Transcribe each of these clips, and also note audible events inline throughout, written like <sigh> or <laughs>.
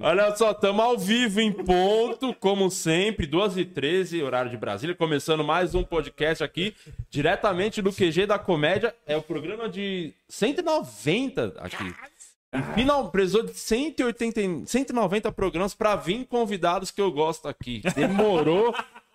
Olha só, estamos ao vivo em ponto, como sempre, 2h13, horário de Brasília, começando mais um podcast aqui, diretamente do QG da Comédia. É o programa de 190 aqui. E final, precisou de 180, e- 190 programas pra vir convidados que eu gosto aqui. Demorou,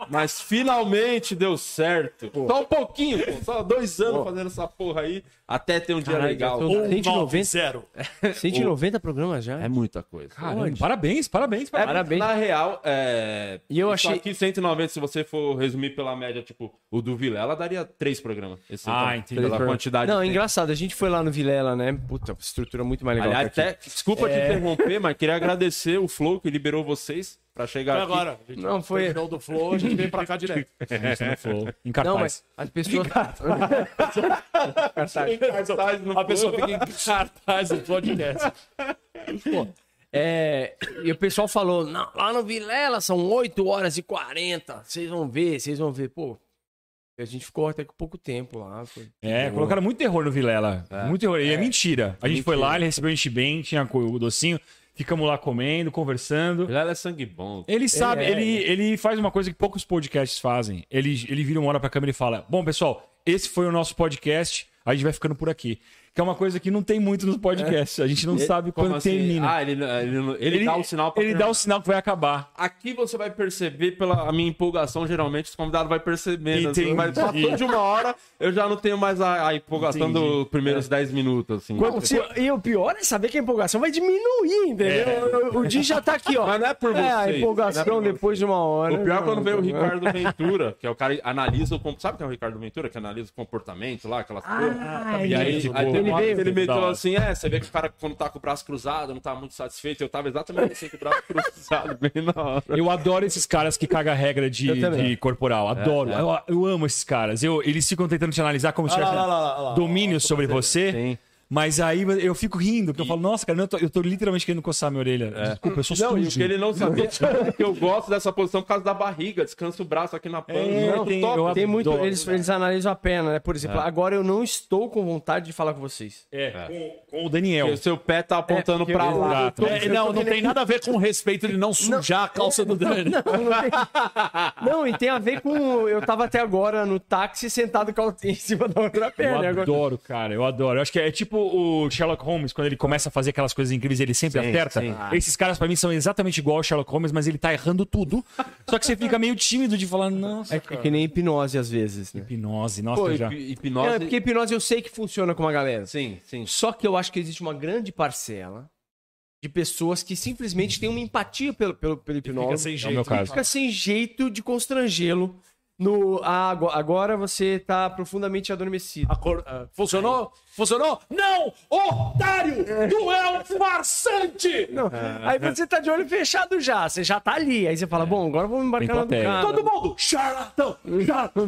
mas finalmente deu certo. Só um pouquinho, pô, só dois anos fazendo essa porra aí, até ter um dia Caralho, legal. tô- 190? zero. <laughs> 190 programas já? É muita coisa. Caramba, parabéns, parabéns. É, parabéns. Parabéns. Na real, é. E eu isso achei- aqui 190, se você for resumir pela média, tipo, o do Vilela daria três programas. Esse Ah, então, entendi. Pela quantidade. Não, é engraçado. A gente foi lá no Vilela, né? Puta, estrutura muito mais legal. Aliás, até, desculpa te interromper, mas queria agradecer o Flow que liberou vocês pra chegar Foi aqui. agora. A gente Não, foi- terminou do Flow, a gente veio pra cá direto. <laughs> É, no Flow. Em Não, cartaz. mas as pessoas. <laughs> Cartaz no A pessoa fica em cartaz do podcast. Pô, é, e o pessoal falou, não, lá no Vilela são 8 horas e 40. Vocês vão ver, vocês vão ver. Pô, a gente ficou até com pouco tempo lá. Foi... É, colocaram muito terror no Vilela. Muito terror. E é mentira. A gente foi lá, ele recebeu a gente bem, tinha o docinho. Ficamos lá comendo, conversando. Vilela é sangue bom. Ele sabe, é. ele, ele faz uma coisa que poucos podcasts fazem. Ele, ele vira uma hora pra câmera e fala: Bom, pessoal, esse foi o nosso podcast, a gente vai ficando por aqui. Que é uma coisa que não tem muito nos podcasts. A gente não sabe Como quando assim? termina. Ah, ele, ele, ele, dá o sinal pra Ele dá o sinal que vai acabar. Aqui você vai perceber, pela minha empolgação, geralmente os convidados vai percebendo. Entendi. Assim, mas passou de uma hora, eu já não tenho mais a, a empolgação Entendi. dos primeiros 10 minutos, assim. Quando- se- e o pior é saber que a empolgação vai diminuir, entendeu? O, o Di já tá aqui, ó. Mas não é por É, a empolgação é por depois de uma hora. O pior é quando veio o. Ricardo Ventura, que é o cara que analisa o... Sabe quem é o Ricardo Ventura? Que analisa o comportamento lá, aquelas coisas. E aí, aí tem Ele ele veio. Da meteu assim, é, você vê que o cara quando tá com o braço cruzado não tá muito satisfeito. Eu tava exatamente assim com o braço <laughs> cruzado, bem na hora. Eu adoro esses caras que cagam a regra de, de corporal. Adoro. é. Eu, eu amo esses caras. Eu, eles ficam tentando te analisar como se tivesse domínio sobre você. Sim. Mas aí eu fico rindo, porque eu falo, nossa, cara, eu tô, eu tô literalmente querendo coçar minha orelha. Desculpa, eu sou Não, e o sujo. que ele não sabia é que eu gosto dessa posição por causa da barriga. Descansa o braço aqui na pança. É, Não, tem- top. eu Tem muito. Eles, eles analisam a perna, né? Por exemplo, agora eu não estou com vontade de falar com vocês. É, com, com o Daniel. Porque o seu pé tá apontando porque pra eu- lá. É, não, não tem nada a ver com o respeito de não sujar a calça do Dani. Não, não, tem... não, e tem a ver com. Eu tava até agora no táxi sentado com a- em cima da outra perna. Eu Agora... adoro, cara, eu adoro. Eu acho que é tipo o Sherlock Holmes, quando ele começa a fazer aquelas coisas incríveis, ele sempre Sim, acerta. sim. Esses caras, pra mim, são exatamente igual ao Sherlock Holmes, mas ele tá errando tudo. Só que você fica meio tímido de falar, nossa, É, é que nem hipnose às vezes, né? hipnose, nossa, Pô, já... hip- hipnose. É, porque hipnose eu sei que funciona com uma galera. Sim, sim. Só que eu acho que existe uma grande parcela de pessoas que simplesmente têm uma empatia pelo, pelo, pelo hipnose. sem É o jeito. meu e caso. fica sem jeito de constrangê-lo. No, ah, ago- agora você tá profundamente adormecido. Acor- ah, Funcionou? Funcionou? Não! Otário! Tu é um farsante! Não, Aí você tá de olho fechado já, você já tá ali. Aí você fala, bom, agora vamos embarcar na do cara. Todo mundo! Charlatão! Charlatão!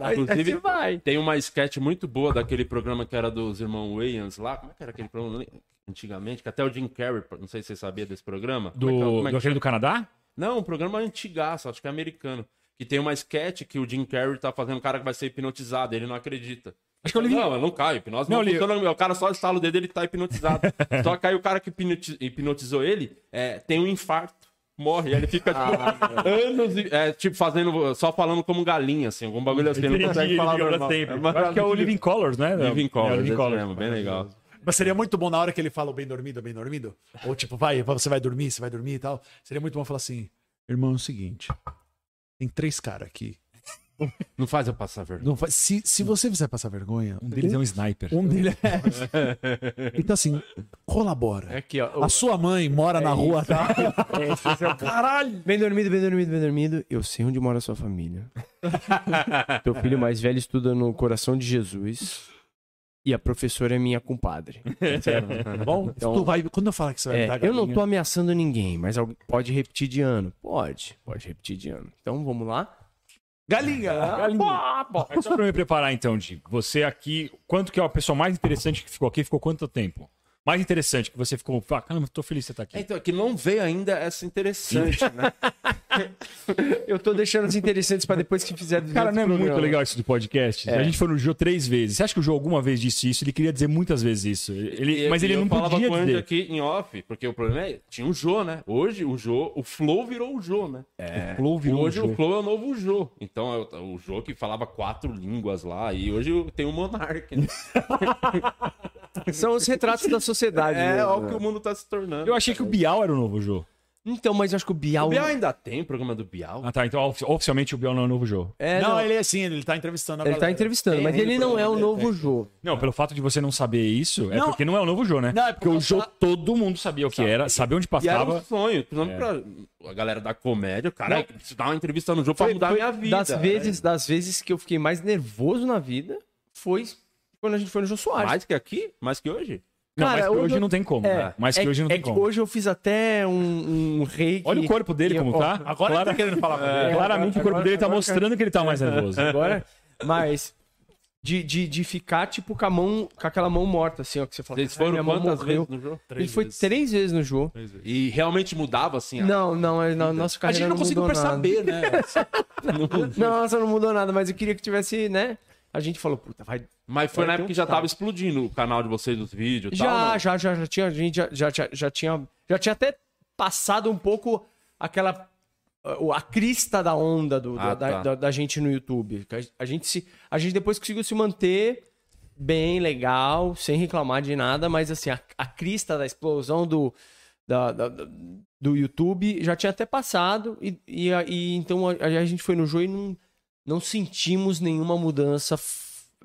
Aí, aí Inclusive, você vai. Tem uma sketch muito boa daquele programa que era dos irmãos Wayans lá. Como é que era aquele programa antigamente? Que até o Jim Carrey, não sei se você sabia desse programa. Do, Como é que é- como é do que aquele do Canadá? Não, um programa antigaço, acho que é americano. Que tem uma sketch que o Jim Carrey tá fazendo um cara que vai ser hipnotizado, ele não acredita. Acho que eu li. Não, eu não caio, hipnose Não, não, funciona. O cara só estala o dedo ele tá hipnotizado. <laughs> só que aí o cara que hipnoti- hipnotizou ele é, tem um infarto. Morre, aí ele fica tipo, anos, e- é, tipo, fazendo, só falando como galinha, assim, algum bagulho assim, ele não consegue falar normal. sempre. É acho que é o Living Colors, né? Living É, Colors, o Living Colors. mesmo, bem legal. Mas seria muito bom na hora que ele fala o bem dormido, bem dormido. Ou tipo, vai, você vai dormir, você vai dormir e tal. Seria muito bom falar assim: irmão, é o seguinte. Tem três caras aqui. Não faz eu passar vergonha. Não faz- se, se você fizer passar vergonha, Um deles é um sniper. um deles é. <laughs> Então, assim, colabora. Aqui, ó. A sua mãe mora na rua, tá? <laughs> Caralho! Bem dormido, bem dormido, bem dormido. Eu sei onde mora a sua família. <laughs> Teu filho mais velho estuda no coração de Jesus. E a professora é minha compadre. <laughs> Tá bom? Então- Tu vai, quando eu falar que você vai É, me dar eu não galinha- tô ameaçando ninguém, mas alguém pode repetir de ano. Pode, pode repetir de ano. Então vamos lá. Galinha! Mas só pra me preparar então, Di. Você aqui, quanto que é a pessoa mais interessante que ficou aqui? Ficou quanto tempo? Mais interessante? Que você ficou, ah, caramba, tô feliz de você estar aqui. É, Então, é que não veio ainda essa interessante, né? <laughs> Eu tô deixando as interessantes pra depois que fizer Cara, não é outros muito legal isso de podcast? A gente foi no Jô três vezes. Você acha que o Jô alguma vez disse isso? Ele queria dizer muitas vezes isso. Ele, E- mas ele e eu não falava podia com dizer. aqui em off, porque o problema é, tinha o Jô, né? Hoje o Jô, o Flow virou o Jô, né? O Flow virou hoje o Jô. o Flow é o novo Jô. Então é o, o Jô que falava quatro línguas lá. E hoje tem o Monark. Né? <laughs> São os retratos da sociedade. <laughs> É, mesmo, olha o né? que o mundo tá se tornando. Eu achei que o Bial era o novo Jô. Então, mas eu acho que o Bial. O Bial ainda tem programa do Bial? Ah, tá. Então ofi- oficialmente o Bial não é o novo Jô. É, não, não, ele é assim, ele tá entrevistando a ele tá galera. entrevistando, Tem mas aí ele não é o novo Jô. Não, pelo fato de você não saber isso, é Não. porque não é o novo Jô, né? Não, é porque porque o Jô fa- todo mundo sabia o que era, sabia onde E era um passava. sonho, principalmente pra a galera da comédia. Cara, preciso dar uma entrevista no jogo pra Foi- mudar a foi minha vida. Das vezes, das vezes que eu fiquei mais nervoso na vida foi quando a gente foi no Jô Soares. Mais que aqui? Mais que hoje? Não, Cara, mas que hoje eu- não tem como. É, né? Mas que é, hoje não é tem que como. hoje eu fiz até um, um reiki. Olha o corpo dele como ó, tá. <laughs> Agora ele tá querendo falar É, claramente o corpo agora- dele tá agora- mostrando que ele tá mais nervoso. Agora, mas de, de, de ficar, tipo, com a mão, com aquela mão morta, assim, ó, que você fala. Vocês "Ai, foram quantas morreu." vezes no jogo? Ele foi vezes. três vezes no jogo. Três vezes. E realmente mudava assim? a- Não, não, a nossa A carreira gente não conseguiu mudou nada. perceber, né? <laughs> Nossa, não mudou nada, mas eu queria que tivesse, né? A gente falou, puta, vai. Mas foi Vai na época um que já tava explodindo o canal de vocês dos vídeos e Já, tal. já, já, já tinha, a gente já, já, já, já tinha, já tinha até passado um pouco aquela a, crista da onda do, Ah, da, tá. da, da gente no YouTube. A, a gente se, a gente depois conseguiu se manter bem, legal, sem reclamar de nada, mas assim, a, a crista da explosão do, da, da- do YouTube já tinha até passado e, e, e então a, a gente foi no jogo e não, não sentimos nenhuma mudança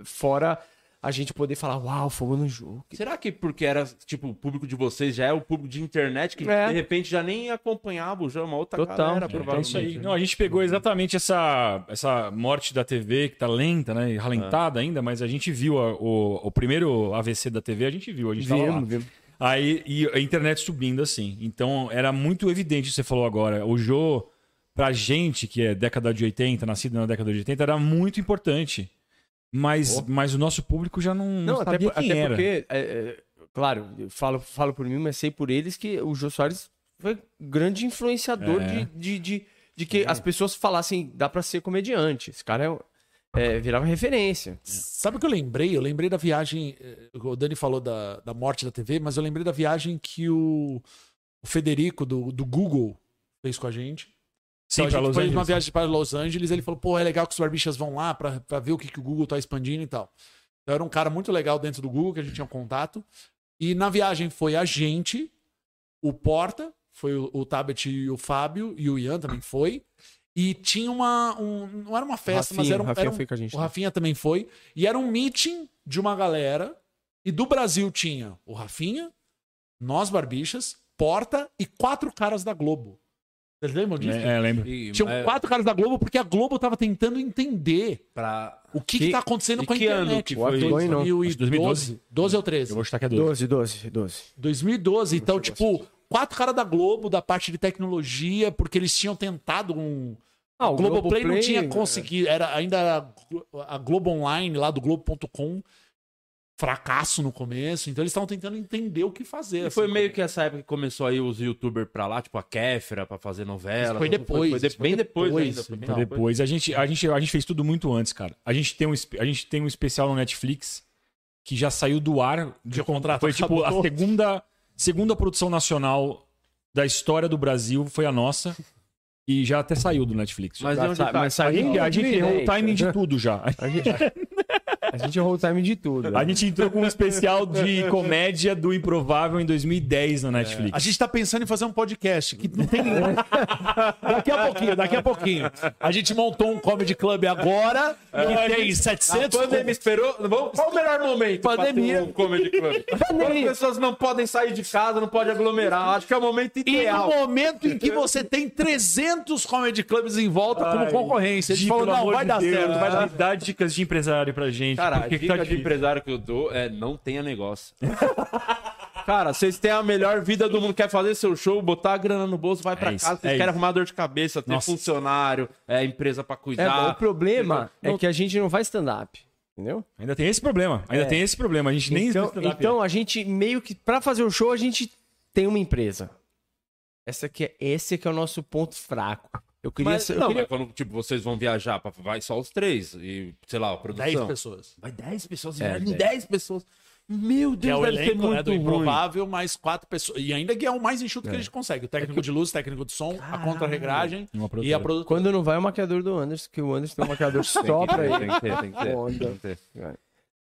fora a gente poder falar, uau, fomos no jogo. Será que porque era, tipo, o público de vocês já é o público de internet que É. de repente já nem acompanhava o jogo, uma outra Total. galera, É, provavelmente. isso aí. Não, a gente pegou exatamente essa, essa morte da TV, que tá lenta, né? e Ralentada ainda, mas a gente viu a- o, o primeiro AVC da TV, a gente viu, a gente tava lá. Vimos, vimos. Aí e a internet subindo assim. Então era muito evidente o que você falou agora. O Jô, pra gente, que é década de 80, nascido na década de 80, era muito importante. Mas, mas o nosso público já não, não até, sabia por- quem até era. porque, é, é, claro, eu falo, falo por mim, mas sei por eles que o Jô Soares foi grande influenciador É. de, de, de, de que as pessoas falassem, dá pra ser comediante. Esse cara é, é, virava referência. Sabe o que eu lembrei? Eu lembrei da viagem. eh, O Dani falou da, da morte da TV, mas eu lembrei da viagem que o, o Federico do, do Google fez com a gente. Sim, Então, a gente foi numa viagem para Los Angeles, ele falou, pô, é legal que os barbichas vão lá pra, pra ver o que, que o Google tá expandindo e tal. Então era um cara muito legal dentro do Google, que a gente tinha um contato. E na viagem foi a gente, o Porta, foi o, o Tabet e o Fábio, e o Ian também foi. E tinha uma. um- não era uma festa, mas Rafinha, era um. Rafinha era um- foi com a gente. o Rafinha também foi. E era um meeting de uma galera. E do Brasil tinha o Rafinha, nós barbichas, Porta e quatro caras da Globo. Vocês lembram disso? É, é, lembro. E, Tinham é, quatro caras da Globo porque a Globo tava tentando entender pra... o que, Que- que tá acontecendo e com a que ano internet. que foi isso? 2012. 2012? 12 ou 13? Eu vou chutar que é 12. 12, 12, 12. 2012. Então, tipo, quatro caras da Globo, da parte de tecnologia, porque eles tinham tentado um. Ah, o Globoplay não tinha é. conseguido. Era, ainda a Globo Online lá do Globo.com. Fracasso no começo. Então eles estavam tentando entender o que fazer. E foi assim. meio que essa época que começou aí os youtubers pra lá, tipo a Kéfera, pra fazer novela. Foi depois, Foi, de- isso foi bem depois, depois, ainda. Foi bem então. depois. Depois a gente, a, gente, a gente fez tudo muito antes, cara. A gente tem um, a gente tem um especial no Netflix que já saiu do ar. De contrato Foi tipo a segunda, segunda produção nacional da história do Brasil, foi a nossa. E já até saiu do Netflix. Mas Já de onde tá? mas a saiu gente, a gente errou o 2010, timing de né? tudo já. A <laughs> gente, a gente errou o time de tudo. A gente entrou com um especial de comédia do Improvável em 2010 na Netflix. A gente tá pensando em fazer um podcast que não tem. <laughs> daqui a pouquinho, daqui a pouquinho. A gente montou um comedy club agora que tem A 700. pandemia esperou. Vamos- Qual o melhor momento Pandemia. pra ter um comedy club? <laughs> Quando as pessoas não podem sair de casa, não podem aglomerar. Acho que é o momento E ideal. no momento em que você tem 300 comedy clubs em volta como Ai, concorrência, a gente falou, não, vai de dar Deus, certo, vai dar Dá dicas de empresário pra gente. Cara, a que dica tá de empresário que eu dou é não tenha negócio. <laughs> Cara, vocês têm a melhor vida do mundo, quer fazer seu show, botar a grana no bolso, vai pra isso, casa, vocês é querem isso. arrumar dor de cabeça, ter Nossa. funcionário, é, empresa pra É, cuidar. o problema Não- é que a gente não faz stand-up. Entendeu? Ainda tem esse problema. Ainda É. tem esse problema. A gente nem então, então a gente meio que pra fazer o show a gente tem uma empresa. Essa aqui é esse que é o nosso ponto fraco. Eu queria, Mas, eu não, queria- mas quando tipo, vocês vão viajar, pra, vai só os três. E, sei lá, a produção. 10 pessoas. Vai 10 pessoas, É, viagem dez. 10 pessoas. Meu Que é Deus, o deve ser elenco né, muito do ruim. improvável, mais quatro pessoas. E ainda que é o mais enxuto É. que a gente consegue. O técnico de luz, o técnico de som, a contra-regragem e a produtora. produção. Quando não vai é o maquiador do Anderson, que o Anderson tem um maquiador <laughs> só pra ele. Tem que ter, tem que ter. Tem que ter.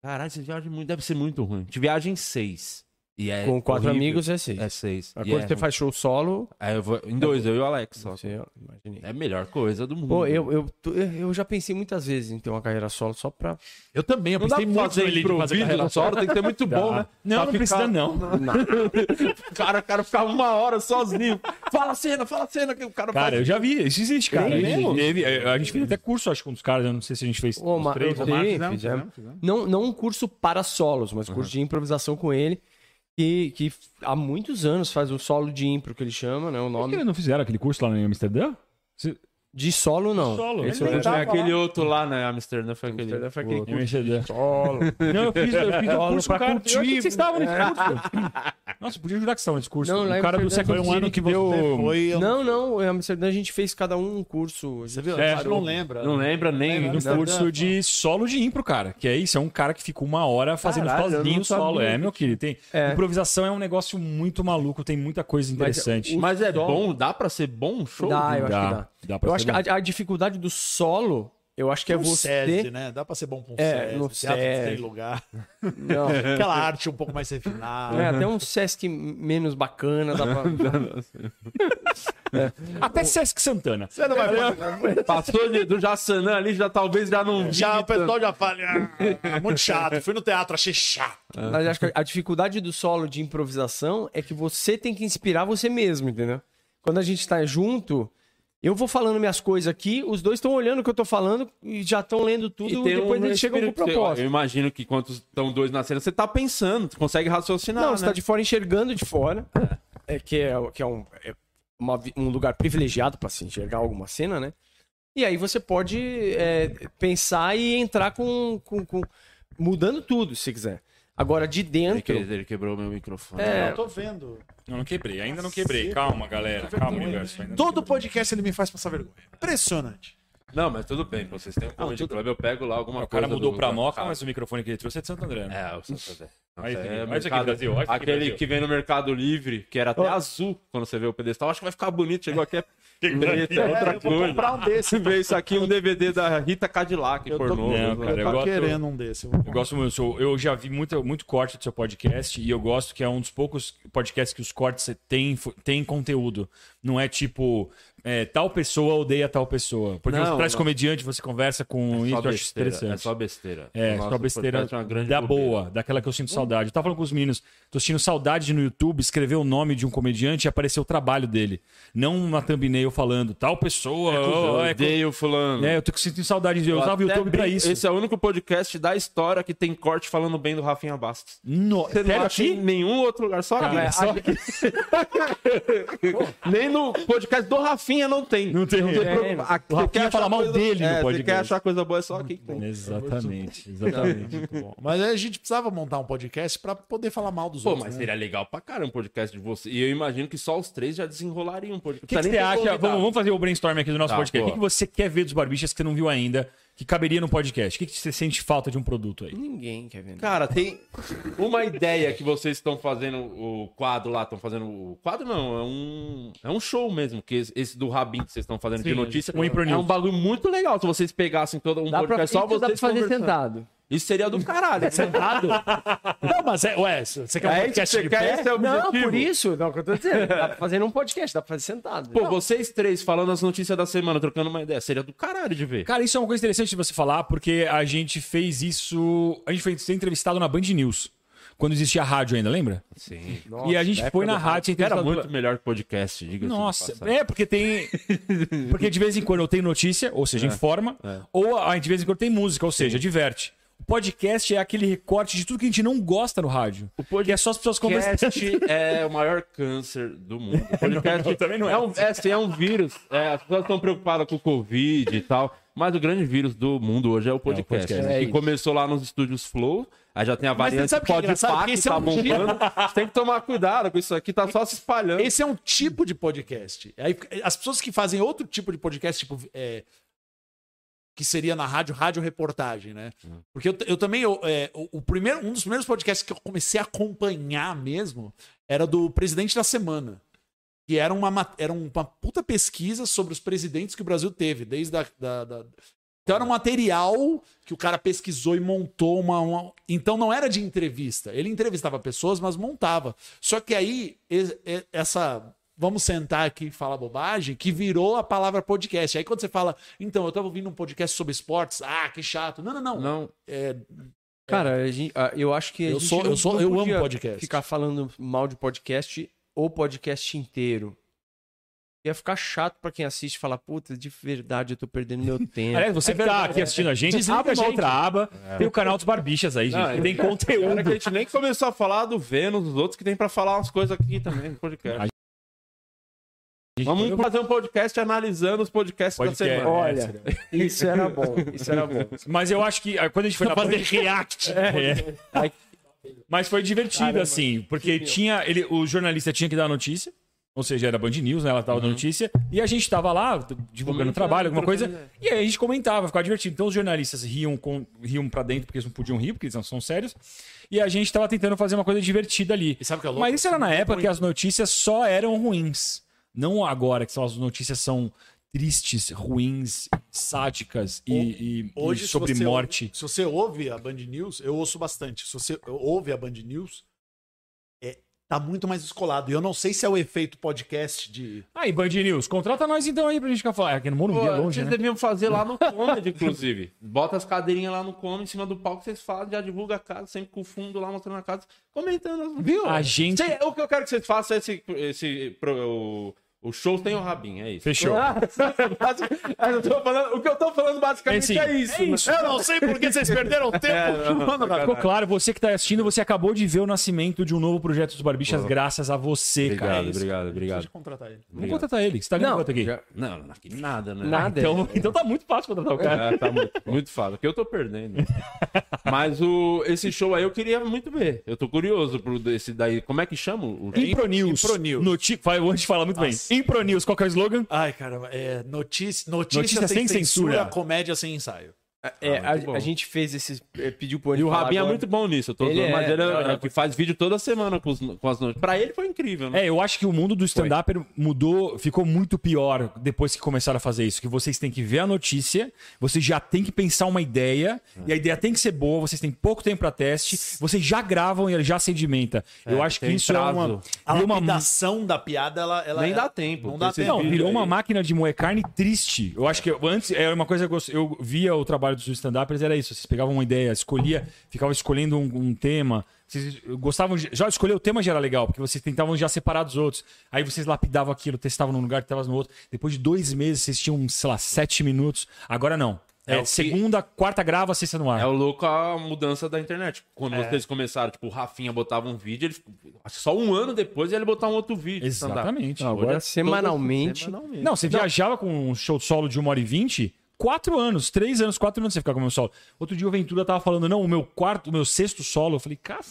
Caralho, você viaja muito, deve ser muito ruim. De viagem seis. E é Com quatro horrível. amigos é seis. É seis. Mas quando é você ruim. faz show solo, Aí eu vou, em dois, eu e o Alex só. você, imaginei. É a melhor coisa do mundo. Pô, eu, eu, tô- eu já pensei muitas vezes em ter uma carreira solo só pra. Eu também, eu Não pensei muito fazer Elite fazer carreira solo, tem que ser muito <laughs> bom, né? Não, Pra não ficar- precisa não. <laughs> O cara, o cara ficava uma hora sozinho. Fala a cena, fala a cena que o cara, Cara, eu faz. já vi. Isso existe, cara. Mesmo? teve- é, a gente fez até curso, acho que com os caras. Eu não sei se a gente fez Ô, três. eu fizemos, fizemos. Não, não um curso para solos, mas curso de improvisação com ele. Que, que há muitos anos faz o solo de impro, que ele chama, né? O Por que nome. eles não fizeram aquele curso lá em Amsterdã? Se- De solo, não. Solo. Esse Ele é o aquele outro lá, né? Amsterdã foi aquele. Amsterdã foi aquele Amsterdã. solo. <laughs> Não, eu fiz, eu fiz Solo curso pra com o cara. Eu curtir. achei que vocês estavam nesse curso. Nossa, podia ajudar que estavam nesse curso. Não, o cara do século Foi um ano que deu... você foi. eu- Não, não. Em Amsterdã a gente fez cada um um curso. Você viu? É, não lembra. Não lembra nem. Lembra, Um curso de solo de impro, cara. Que é isso, é um cara que fica uma hora fazendo eu sozinho solo. É, meu querido. Tem... É. Improvisação é um negócio muito maluco, tem muita coisa interessante. o- Mas é Solo- bom, dá pra ser bom um show? Dá, eu acho que dá, Eu acho ser que bom. a, a dificuldade do solo, eu acho que é um você. SESI, né? Dá pra ser bom com É, SESI. no teatro SESI. sem lugar. Não. <laughs> Aquela arte um pouco mais refinada. É, até um Sesc menos bacana, dá pra. <laughs> Até Sesc Santana. Você não vai Passou de- do Jassanã ali, já talvez já não Já o tanto. pessoal já fala, ah, muito chato. Fui no teatro, achei chato. Mas acho que a dificuldade do solo de improvisação é que você tem que inspirar você mesmo, entendeu? Quando a gente tá junto, eu vou falando minhas coisas aqui, os dois estão olhando o que eu tô falando e já estão lendo tudo, E depois um eles chegam com proposta. Eu imagino que quando estão dois na cena, você tá pensando, você consegue raciocinar. Não, né? você tá de fora enxergando de fora, é, que é, que é um, é uma um lugar privilegiado pra se enxergar alguma cena, né? E aí você pode é, pensar e entrar com, com, com- mudando tudo, se quiser. Agora, de Ele, dentro... que- ele quebrou meu microfone. É, Eu tô vendo. Não, não quebrei. Ainda não quebrei. Calma, galera. Calma, universo. Ainda Todo podcast ele me faz passar vergonha. Impressionante. Não, mas tudo bem, vocês têm um Comedy Club, eu pego lá alguma O coisa. cara mudou do- pra Moca, mas o microfone que ele trouxe é de Santo André. né? É, o Santander. Nossa, Aqui, é isso aqui, mercado- Brasil, aqui, Aquele Brasil. que vem no Mercado Livre, que era até azul quando você vê o pedestal. Acho que vai ficar bonito. Chegou aqui, é <laughs> preto, é outra eu vou coisa. comprar um desse. <laughs> Veio isso aqui, um DVD da Rita Cadillac, Eu tô, pornô. Não, cara, eu eu tô gosto- querendo um desse. eu vou Eu gosto muito. Eu já vi muito, muito corte do seu podcast e eu gosto que é um dos poucos podcasts que os cortes têm, têm conteúdo. Não é tipo, é, tal pessoa odeia tal pessoa. Porque Não, você traz não. comediante, você conversa com É isso, eu acho besteira, interessante. É só besteira. É, Nossa, só besteira é da bobeira. boa, daquela que eu sinto saudade. Eu tava falando com os meninos, tô sentindo saudade no YouTube, escrever o nome de um comediante e aparecer o trabalho dele. Não uma thumbnail falando, tal pessoa. Eu oh, é, co- odeio fulano. é, eu tô sentindo saudade de. Eu usava o YouTube pra isso. Esse é o único podcast da história que tem corte falando bem do Rafinha Bastos. No... Você não Sério em aqui? nenhum outro lugar, só aqui. Cara, só <laughs> aqui. Nem no podcast do Rafinha não tem. Não tem. Você É, pro- o Rafinha fala mal coisa- dele no é, Você podcast. quer achar coisa boa, é só aqui. que tem. Exatamente, <laughs> exatamente. Mas aí a gente precisava montar um podcast pra poder falar mal dos Pô, outros. mas né? seria legal pra caramba um podcast de você. E eu imagino que só os três já desenrolariam um podcast. O que, que você acha? Vamos, vamos fazer o brainstorm aqui do nosso Tá, podcast. O que, que você quer ver dos barbichas que você não viu ainda, que caberia no podcast? O que, que você sente falta de um produto aí? Ninguém quer ver. Cara, tem uma ideia que vocês estão fazendo o quadro lá, estão fazendo o quadro não, é um é um show mesmo, que esse, esse do Rabin que vocês estão fazendo de Sim, notícia. o Impro é um bagulho muito legal se vocês pegassem todo um Dá pra, podcast só isso dá pra vocês fazer sentado. Isso seria do caralho. Sentado? não, mas é, ué, você quer um É que podcast você de quer, pé? esse é o Não, objetivo. por isso, não, é o que eu tô dizendo. Dá pra fazer num podcast, dá pra fazer sentado. Pô, vocês três falando as notícias da semana, trocando uma ideia, seria do caralho de ver. Cara, isso é uma coisa interessante de você falar, porque a gente fez isso. A gente foi ser entrevistado na Band News. Quando existia a rádio ainda, lembra? Sim. e a gente foi na rádio Era muito pela- melhor que podcast, diga Nossa, é porque tem. Porque de vez em quando eu tenho notícia, ou seja, informa, ou a- de vez em quando tem música, ou seja, diverte. O podcast é aquele recorte de tudo que a gente não gosta no rádio. O Que é só as pessoas conversando. podcast é o maior câncer do mundo. <laughs> O podcast não, também não é. é. um, é, assim, é um vírus. É, as pessoas estão preocupadas com o Covid e tal. Mas o grande vírus do mundo hoje é o podcast. podcast. né? É que isso. começou lá nos estúdios Flow. Aí já tem a variante sabe o que é pode engraçado? pá que esse é tá um bombando. Você tem que tomar cuidado com isso aqui, tá só se espalhando. Esse é um tipo de podcast. Aí, as pessoas que fazem outro tipo de podcast, tipo. é, que seria na rádio, rádio reportagem, né? Porque eu, eu também. eu, é, o, o primeiro, um dos primeiros podcasts que eu comecei a acompanhar mesmo era do Presidente da Semana. Que era uma, ma- era uma puta pesquisa sobre os presidentes que o Brasil teve, desde a. Da, da- Então era um material que o cara pesquisou e montou uma, uma- Então não era de entrevista. Ele entrevistava pessoas, mas montava. Só que aí, essa. Vamos sentar aqui e falar bobagem, que virou a palavra podcast. Aí quando você fala, então, eu tava ouvindo um podcast sobre esportes, ah, que chato. Não, não, não. Não, É, Cara, a gente- ah, eu acho que a Eu gente sou- não- eu sou- não eu amo podcast. Ficar falando mal de podcast ou podcast inteiro. Ia ficar chato pra quem assiste e falar, puta, de verdade, eu tô perdendo meu <laughs> tempo. Aliás, você É que tá aqui é. assistindo a gente, Desliga abre a uma gente. outra aba. Tem o canal dos Barbichas aí, gente. Não, que tem Cara, conteúdo. que a gente nem começou a falar do Vênus, dos outros que tem pra falar umas coisas aqui também no podcast. Vamos fazer um podcast analisando os podcasts Podcast. da semana. Olha, isso era bom, isso era bom. Mas eu acho que ah, quando a gente foi na fazer react. É. Mas foi divertido, Caramba, assim, porque tinha. Ele, o jornalista tinha que dar a notícia. Ou seja, era Band News, né? Ela tava dando notícia. E a gente tava lá, divulgando Comentando, trabalho, alguma coisa. E aí a gente comentava, ficava divertido. Então os jornalistas riam, com, riam pra dentro, porque eles não podiam rir, porque eles não são sérios. E a gente tava tentando fazer uma coisa divertida ali. E sabe o que é louco? Mas isso era na época que as notícias só eram ruins. Não agora, que são, as notícias são tristes, ruins, sádicas e, e- Hoje, e se sobre você morte. ouve- se você ouve a Band News, eu ouço bastante. Se você ouve a Band News, é, tá muito mais descolado. E eu não sei se é o efeito podcast de. Aí, Band News, contrata nós então aí pra gente ficar falando. Aqui no Morumbi Pô, é longe, vocês né? deviam fazer lá no Comedy, inclusive. Bota as cadeirinhas lá no Comedy, em cima do palco, vocês falam, já divulga a casa, sempre com o fundo lá, mostrando a casa, comentando. Viu? A gente- Cê- o que eu quero que vocês façam é esse... esse pro- o, o show tem o rabinho, é isso. Fechou. Ah, <laughs> eu tô falando- o que eu tô falando basicamente É é, isso. né? Eu não sei por que vocês perderam <laughs> tempo. É, não, Mano, cara. Ficou claro, você que tá assistindo, você acabou de ver o nascimento de um novo projeto dos Barbichas, graças a você, cara. Obrigado, obrigado, obrigado. Precisa contratar ele. Vamos contratar ele. Você tá ganhando Não, quanto aqui? já- Não, não, aqui nada, né? Nada. Então, então tá muito fácil contratar o cara. É, tá muito, muito fácil, porque eu tô perdendo. Mas o, esse show aí eu queria muito ver. Eu tô curioso pro desse daí. Como é que chama? O... Impro News. Impro News. Noti... Vai, Hoje a gente fala muito Nossa. bem. Impro News, qual que é o slogan? Ai, caramba. É notícia, notícia, Notícia sem, sem censura, censura. comédia sem ensaio. É, Ah, muito a, bom. a gente fez esse. é, Pediu pro E o Rabinho é muito bom nisso, eu tô Ele mas é, ele é, é que faz vídeo toda semana com, os, com as notícias. Pra ele foi incrível, né? É, eu acho que o mundo do stand-up mudou, ficou muito pior depois que começaram a fazer isso. Que vocês têm que ver a notícia, vocês já têm que pensar uma ideia, e a ideia tem que ser boa, vocês têm pouco tempo pra teste, vocês já gravam e ele já sedimenta. eu acho que isso é uma. prazo. A virou uma lapidação da piada, ela, ela Nem é- dá tempo. Não dá tempo. Não, virou aí. uma máquina de moer carne triste. Eu acho que eu- antes era uma coisa que eu, eu via o trabalho dos stand-uppers, era isso. Vocês pegavam uma ideia, escolhia, ficavam escolhendo um, um tema. Vocês gostavam de, Já escolher o tema já era legal, porque vocês tentavam já separar dos outros. Aí vocês lapidavam aquilo, testavam num lugar, testavam no outro. Depois de dois meses, vocês tinham, sei lá, sete minutos. Agora não. É É, o que- segunda, quarta grava, sexta no ar. É o louco a mudança da internet. Quando É. vocês começaram, tipo, o Rafinha botava um vídeo, ele, só um ano depois ele botar um outro vídeo. Exatamente. Não, agora é semanalmente. todo- semanalmente. Não, você viajava com um show solo de uma hora e vinte, quatro anos, três anos, quatro anos você ficava com o meu solo. Outro dia o Ventura tava falando, não, o meu quarto, o meu sexto solo. Eu falei, cara,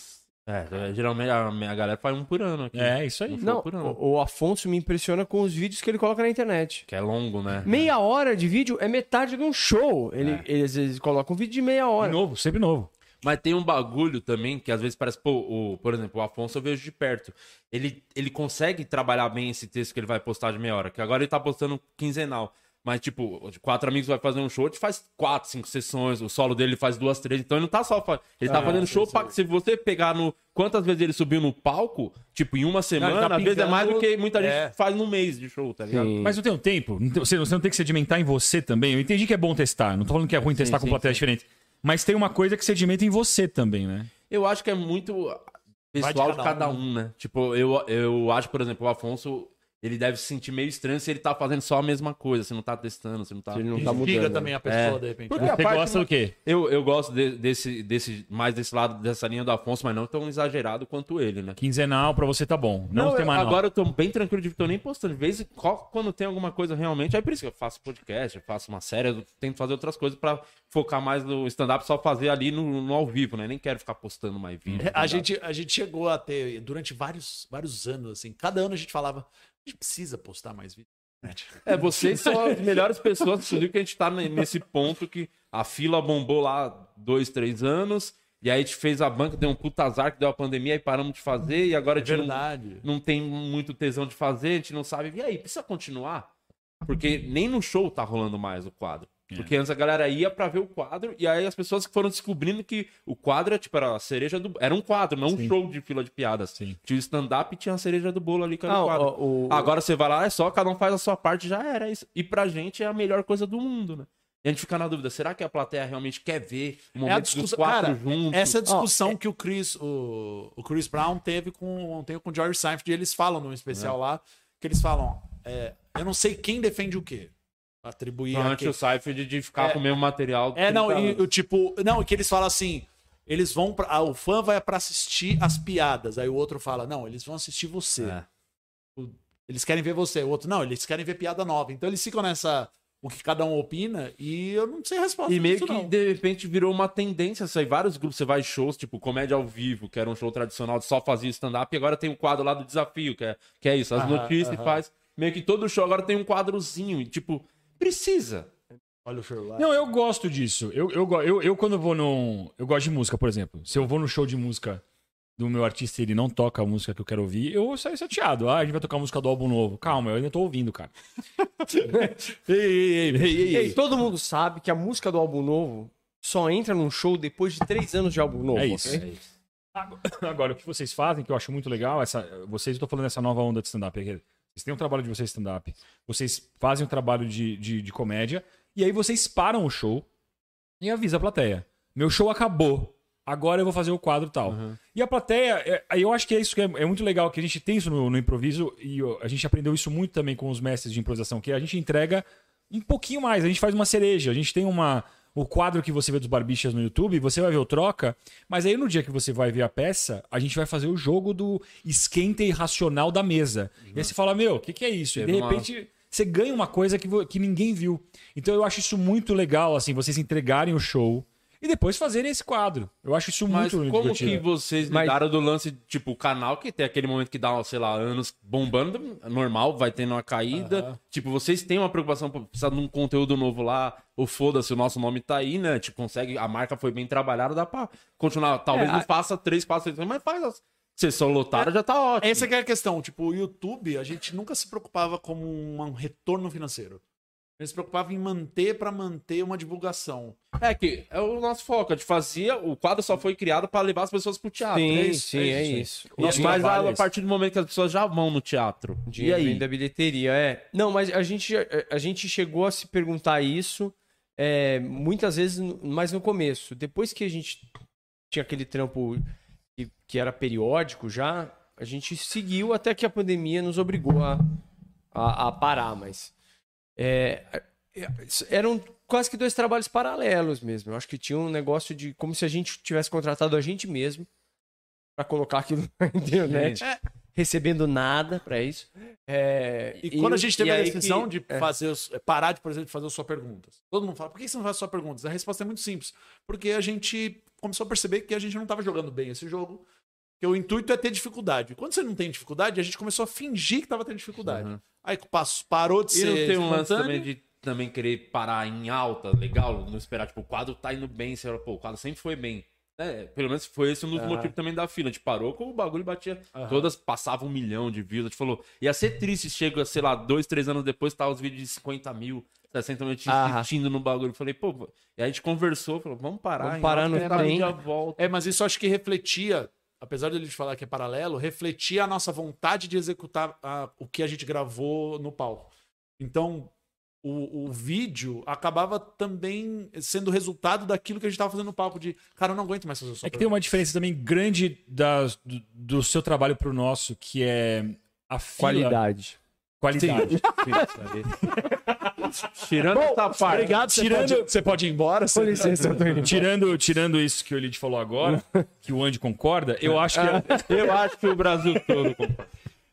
É, é, geralmente a minha galera faz um por ano aqui. é isso aí. Um Não, por ano. o, o Afonso me impressiona com os vídeos que ele coloca na internet. Que é longo, né? Meia hora de vídeo é metade de um show. Ele, ele às vezes coloca um vídeo de meia hora. Novo, sempre novo. Mas tem um bagulho também que às vezes parece, pô, o, por exemplo, o Afonso eu vejo de perto. Ele, ele consegue trabalhar bem esse texto que ele vai postar de meia hora, que agora ele tá postando quinzenal. Mas, tipo, de quatro amigos vai fazer um show, ele faz quatro, cinco sessões, o solo dele faz duas, três, então ele não tá só. fa- Ele tá Ah, fazendo sim, show sim. pra. Se você pegar no. Quantas vezes ele subiu no palco, tipo, em uma semana, tá às vezes é mais do que muita gente é. faz no mês de show, tá ligado? Sim. Mas não tem um tempo? Não tem- Você não tem que sedimentar em você também. Eu entendi que é bom testar. Não tô falando que é ruim testar com sim, plateia sim. diferente. Mas tem uma coisa que sedimenta em você também, né? Eu acho que é muito pessoal de cada, um, né? Tipo, eu, eu acho, por exemplo, o Afonso, ele deve se sentir meio estranho se ele tá fazendo só a mesma coisa, se não tá testando, se não tá. Se ele não tá mudando. também a pessoa, É. de repente. Porque né? a Você parte gosta do quê? Eu, eu gosto de- desse, desse, mais desse lado, dessa linha do Afonso, mas não tão exagerado quanto ele, né? Quinzenal pra você tá bom. Não, eu- semanal. agora eu tô bem tranquilo de tô nem postando. De vez em quando, tem alguma coisa realmente, aí por isso que eu faço podcast, eu faço uma série, eu tento fazer outras coisas pra focar mais no stand-up, só fazer ali no, no ao vivo, né? Nem quero ficar postando mais vídeo. A gente, a gente chegou a ter, durante vários, vários anos, assim, cada ano a gente falava, a gente precisa postar mais vídeo. <laughs> É, vocês são as melhores pessoas, inclusive que a gente tá ne- nesse ponto que a fila bombou lá dois, três anos, e aí a gente fez a banca, deu um puta azar que deu a pandemia, aí paramos de fazer, e agora a gente não, Verdade. não tem muito tesão de fazer, a gente não sabe. E aí, precisa continuar? Porque nem no show tá rolando mais o quadro. É. Porque antes a galera ia pra ver o quadro, e aí as pessoas foram descobrindo que o quadro é tipo, era a cereja do. Era um quadro, não um Sim. show de fila de piadas. Sim. Tinha o stand-up e tinha a cereja do bolo ali, que era Ah, o quadro. o- o- Agora você vai lá, é só, cada um faz a sua parte, já era isso. E pra gente é a melhor coisa do mundo, né? E a gente fica na dúvida, será que a plateia realmente quer ver o É a momento dos discussão, quatro cara, juntos? essa é a discussão que o Chris, o, o Chris Brown teve com, ontem com o George Seinfeld, e eles falam num especial lá, que eles falam, é, eu não sei quem defende o quê. Atribuir a Provavelmente quem. o Seinfeld de ficar É. com o mesmo material. É, não, 30 e o tipo, não, que eles falam assim, eles vão pra, ah, o fã vai pra assistir as piadas, aí o outro fala, não, eles vão assistir você. É. Eles querem ver você, o outro não, eles querem ver piada nova. Então eles ficam nessa o que cada um opina e eu não sei a resposta E meio disso, que não. de repente virou uma tendência. Isso aí, vários grupos, você vai em shows, tipo Comédia ao Vivo, que era um show tradicional de só fazia stand-up, e agora tem o quadro lá do desafio, que é, que é isso, as notícias aham. faz. Meio que todo show agora tem um quadrozinho, e tipo, precisa. Olha o Sherlock. Não, eu gosto disso. Eu, eu, eu, eu, quando vou num. Eu gosto de música, por exemplo. Se eu vou no show de música do meu artista e ele não toca a música que eu quero ouvir, eu saio chateado. Ah, a gente vai tocar a música do álbum novo. Calma, eu ainda tô ouvindo, cara. <laughs> Ei, ei, ei, ei, todo mundo sabe que a música do álbum novo só entra num show depois de três anos de álbum novo. É isso. ok? Agora, o que vocês fazem, que eu acho muito legal, essa, vocês, eu tô falando dessa nova onda de stand-up. Vocês têm um trabalho de vocês stand-up, vocês fazem um trabalho de, de, de comédia, e aí vocês param o show e avisam a plateia. Meu show acabou. Agora eu vou fazer o quadro tal. E a plateia, é, eu acho que é isso que é, é muito legal, que a gente tem isso no, no improviso, e a gente aprendeu isso muito também com os mestres de improvisação, que a gente entrega um pouquinho mais, a gente faz uma cereja, a gente tem uma. O quadro que você vê dos barbichas no YouTube, você vai ver o troca, mas aí no dia que você vai ver a peça, a gente vai fazer o jogo do esquenta irracional da mesa. E aí você fala, meu, o que, que é isso? E de Teve uma- repente você ganha uma coisa que, que ninguém viu. Então eu acho isso muito legal, assim, vocês entregarem o show e depois fazerem esse quadro. Eu acho isso Mas muito como divertido. que vocês Mas- lidaram do lance, tipo, o canal que tem aquele momento que dá, sei lá, anos bombando, normal, vai tendo uma caída. Tipo, vocês têm uma preocupação, pô, precisa de um conteúdo novo lá, ou foda-se, o nosso nome tá aí, né? Tipo, consegue, a marca foi bem trabalhada, dá pra continuar. Talvez É, não a- faça três, quatro, seis, mas faz as sessão lotada, já tá ótimo. Essa que é a questão. Tipo, o YouTube, a gente nunca se preocupava com um retorno financeiro. A gente se preocupava em manter para manter uma divulgação. É que é o nosso foco, a gente fazia, o quadro só foi criado pra levar as pessoas pro teatro. Sim, é isso, sim, é isso. E- Nosso mas a, é a esse. partir do momento que as pessoas já vão no teatro. e Dinheiro aí? da bilheteria, é. Não, mas a gente, a, a gente chegou a se perguntar isso é, muitas vezes, mas no começo. Depois que a gente tinha aquele trampo que, que era periódico já, a gente seguiu até que a pandemia nos obrigou a, a, a parar, mas... é, é, eram quase que dois trabalhos paralelos mesmo. Eu acho que tinha um negócio de como se a gente tivesse contratado a gente mesmo para colocar aquilo na <laughs> internet, É. recebendo nada para isso. É, E, quando a gente teve a decisão que- de é. fazer os- parar, de, por exemplo, de fazer as suas perguntas. Todo mundo fala, por que você não faz suas perguntas? A resposta é muito simples. Porque a gente começou a perceber que a gente não estava jogando bem esse jogo. Que o intuito é ter dificuldade. Quando você não tem dificuldade, a gente começou a fingir que estava tendo dificuldade. Uhum. Aí passo, parou de E ser. não tem um lance também de também querer parar em alta, legal, não esperar, tipo, o quadro tá indo bem, você fala, pô, o quadro sempre foi bem. É, pelo menos foi esse um dos Aham. motivos também da fila. A gente parou com o bagulho batia. Aham. Todas passavam um milhão de views. A gente falou, ia ser triste, chega, sei lá, dois, três anos depois, tá os vídeos de 50 mil, 60 mil, a gente Aham. insistindo no bagulho. Eu Falei, pô, e a gente conversou, falou, vamos parar. Vamos parar no dia volta. É, mas isso acho que refletia, apesar de ele falar que é paralelo, refletia a nossa vontade de executar a- o que a gente gravou no palco. Então, o, o vídeo acabava também sendo resultado daquilo que a gente estava fazendo no palco, de, cara, eu não aguento mais fazer o É que tem uma diferença também grande das- do, do seu trabalho pro nosso, que é a fila. Qualidade. Qualidade. <laughs> Tirando essa parte. Obrigado, você, Tirando- pode, você pode ir embora. Com licença, eu tô indo. tirando, tirando isso que o Elite falou agora, que o Andy concorda, eu acho que. <laughs> Eu acho que o Brasil todo. concorda.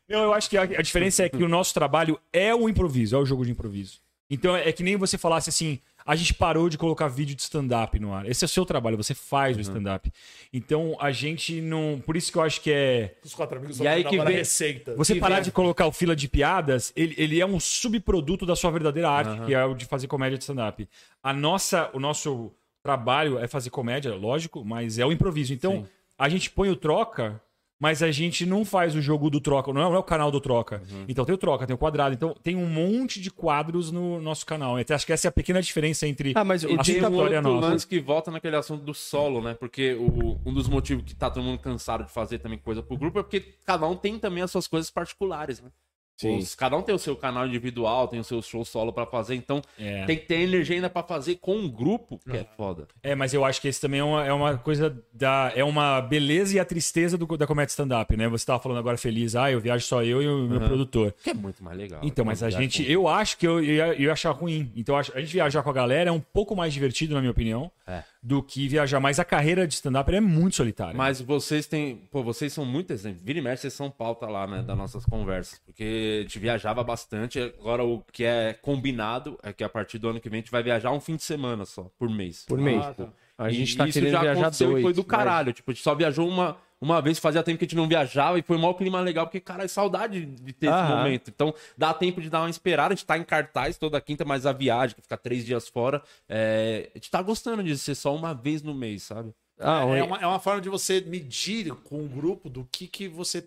Não, eu acho que a, a diferença é que o nosso trabalho é o improviso, é o jogo de improviso. Então é que nem você falasse assim: a gente parou de colocar vídeo de stand-up no ar. Esse é o seu trabalho, você faz o stand-up. Então a gente não. Por isso que eu acho que é. Os quatro amigos E aí que vem- receita. Você Que parar vem- de colocar o fila de piadas, ele, ele é um subproduto da sua verdadeira arte, que é o de fazer comédia de stand-up. A nossa, o nosso trabalho é fazer comédia, lógico, mas é o improviso. Então, a gente põe o troca, mas a gente não faz o jogo do troca, não é, não é o canal do troca. Então tem o troca, tem o quadrado. Então tem um monte de quadros no nosso canal. Então, acho que essa é a pequena diferença entre Ah, mas a tem um outro nossa. lance que volta naquele assunto do solo, né? Porque o- um dos motivos que tá todo mundo cansado de fazer também coisa pro grupo é porque cada um tem também as suas coisas particulares, né? Sim. Os- cada um tem o seu canal individual, tem o seu show solo pra fazer, então É. tem que ter energia ainda pra fazer com um grupo, que é foda. É, mas eu acho que esse também é uma, é uma coisa da. É uma beleza e a tristeza do, da comédia stand-up, né? Você tava falando agora feliz, ah, eu viajo só eu e o meu produtor. Que é muito mais legal. Então, mas a gente. com- Eu acho que eu ia, eu ia achar ruim. Então, eu a gente viajar com a galera é um pouco mais divertido, na minha opinião, É. do que viajar. Mas a carreira de stand-up é muito solitária. Mas vocês têm. Pô, vocês são muito exemplo. Vira e mexe, vocês são pauta lá, né? Das nossas conversas. Porque a gente viajava bastante. Agora o que é combinado é que a partir do ano que vem a gente vai viajar um fim de semana só, por mês. Por mês. Ah, tá. A E gente tá isso querendo já viajar aconteceu dois. e foi do mas- caralho. Tipo, a gente só viajou uma, uma vez, fazia tempo que a gente não viajava e foi um maior clima legal, porque, cara, é saudade de ter esse momento. Então, dá tempo de dar uma esperada. A gente tá em cartaz toda quinta, mas a viagem, que fica três dias fora, é... a gente tá gostando de ser só uma vez no mês, sabe? Ah, é, oi. uma, é uma forma de você medir com o grupo do que, que você.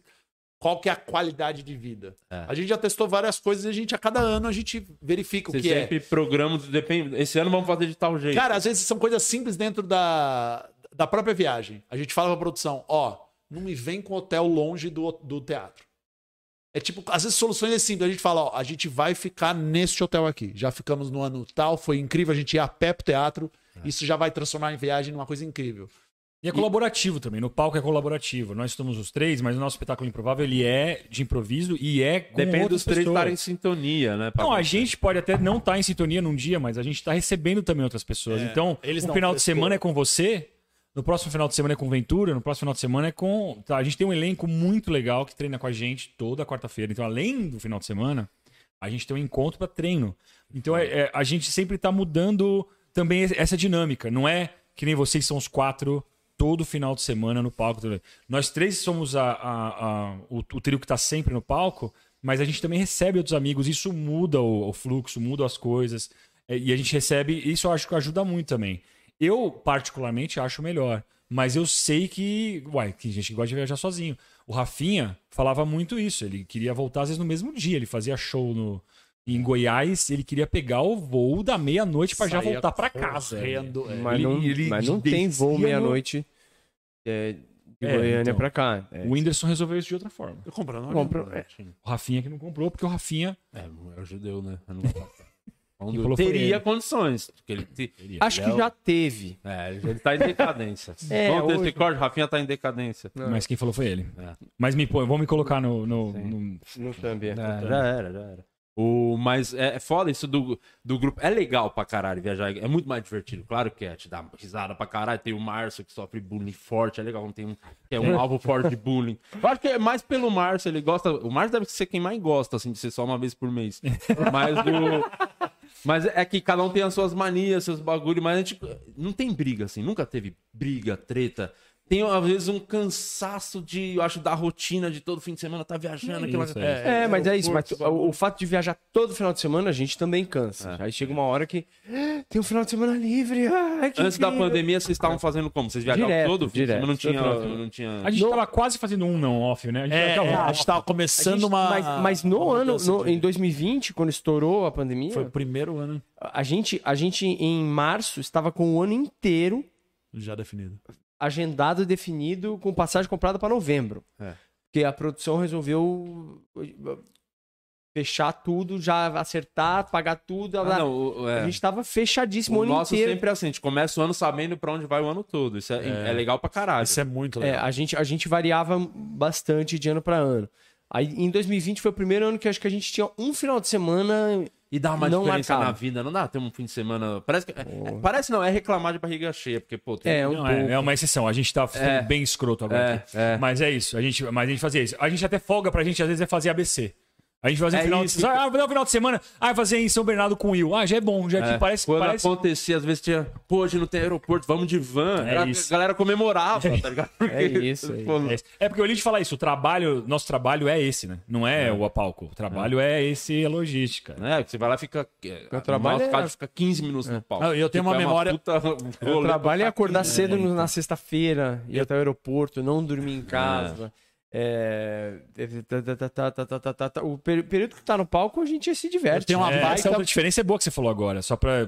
Qual que é a qualidade de vida. É. A gente já testou várias coisas e a gente, a cada ano, a gente verifica o Vocês que é. sempre programam, depende. Esse ano vamos fazer de tal jeito. Cara, às vezes são coisas simples dentro da, da própria viagem. A gente fala pra produção, ó, não me vem com hotel longe do, do teatro. É tipo, às vezes soluções é simples. A gente fala, ó, a gente vai ficar neste hotel aqui. Já ficamos no ano tal, foi incrível, a gente ia a pé pro teatro. É. Isso já vai transformar em viagem numa coisa incrível. E é colaborativo também. No palco é colaborativo. Nós estamos os três, mas o nosso espetáculo improvável ele é de improviso e é com Depende dos três pessoas. estarem em sintonia, né? Não, a gente pode até não estar em sintonia num dia, mas a gente está recebendo também outras pessoas. É, então, eles no não final de semana é com você, no próximo final de semana é com Ventura, no próximo final de semana é com. Tá, a gente tem um elenco muito legal que treina com a gente toda quarta-feira. Então, além do final de semana, a gente tem um encontro para treino. Então, é- é- a gente sempre está mudando também essa dinâmica. Não é que nem vocês são os quatro todo final de semana no palco. Nós três somos a, a- a- o, o trio que está sempre no palco, mas a gente também recebe outros amigos. Isso muda o, o fluxo, muda as coisas. É, E a gente recebe. Isso eu acho que ajuda muito também. Eu, particularmente, acho melhor. Mas eu sei que. Uai, que gente que gosta de viajar sozinho. O Rafinha falava muito isso. Ele queria voltar, às vezes, no mesmo dia. Ele fazia show no, em Goiás. Ele queria pegar o voo da meia-noite para já voltar para casa. correndo, é. Mas Ele- não, ele mas não tem voo no- meia-noite é, de É, Goiânia então. pra cá. É, O Whindersson resolveu isso de outra forma. Eu comprando. compra- é. O Rafinha que não comprou, porque o Rafinha. É, é o judeu, né? Eu não- Foi teria ele. condições. Ele, te- Acho que já teve. é, ele tá em decadência. <laughs> É, Vamos ter hoje- esse corte, Rafinha tá em decadência. Mas quem falou foi ele. É. Mas me põe, vou me colocar no. no, no- No thumb. é. já era, já era. O, mas é, é foda isso do, do grupo. É legal pra caralho viajar. É muito mais divertido. Claro que é. Te dá risada pra caralho. Tem o Márcio que sofre bullying forte. É legal. Não tem um, que é um <laughs> alvo forte de bullying. Eu acho que é mais pelo Márcio. Ele gosta. O Márcio deve ser quem mais gosta, assim, de ser só uma vez por mês. Mas o. Mas é que cada um tem as suas manias, seus bagulhos, mas a gente não tem briga, assim, nunca teve briga, treta. Tem, às vezes, um cansaço de, eu acho, da rotina de todo fim de semana tá viajando. É aquela... isso, é. É, mas é isso. Mas o, o fato de viajar todo final de semana, a gente também cansa. Aí chega uma hora que "Ah, tem um final de semana livre. ai, que Antes da incrível." pandemia, vocês estavam fazendo como? Vocês viajavam Direto, todo fim de semana? Não direto. tinha... Não tinha... A gente tava quase fazendo um não off, né? A gente É, tava- é, a gente tava A começando gente- uma. mas, mas no uma ano, no- de- em 2020, quando estourou a pandemia, Foi o primeiro ano a gente, a gente em março estava com o ano inteiro já definido. Agendado e definido com passagem comprada para novembro. É. Porque a produção resolveu uh, fechar tudo, já acertar, pagar tudo. Ah, não, o, é. A gente tava fechadíssimo o, o ano nosso inteiro. sempre é assim, a gente começa o ano sabendo pra onde vai o ano todo. Isso é, é. legal pra caralho. Isso é muito É, legal. a gente, a gente variava bastante de ano para ano. Aí em 2020 foi o primeiro ano que acho que a gente tinha um final de semana. E dá uma Não diferença marcava. na vida, não dá ter um fim de semana. Parece que. é- parece não, é reclamar de barriga cheia, porque, pô, tem É, um Não, pouco. é, é uma exceção. A gente tá ficando É. bem escroto agora. É, aqui. é. Mas é isso. A gente, mas a gente fazia isso. A gente até folga pra gente, às vezes, é fazer ABC. A gente fazia É um final, isso. de, ah, vou dar um final de semana. Ah, fazer em São Bernardo com o Will. Ah, já é bom. Já É, que parece. Quando parece... acontecia, às vezes tinha, pô, hoje não tem aeroporto, vamos de van. É Era- isso. A galera comemorava, tá ligado? <laughs> É isso aí. <laughs> Pô, É, é porque eu li de falar isso. O trabalho, nosso trabalho é esse, né? Não é, o apalco. O trabalho é, esse a logística. né? Você vai lá e fica. O trabalho é- caso fica 15 minutos no palco. Ah, e eu tenho uma é memória- puta <laughs> O trabalho é acordar cedo 15 no- na sexta-feira, ir até o aeroporto, não dormir em casa. É... O período que tá no palco a gente se diverte. Tem uma é, baita... Essa é diferença é boa que você falou agora, só pra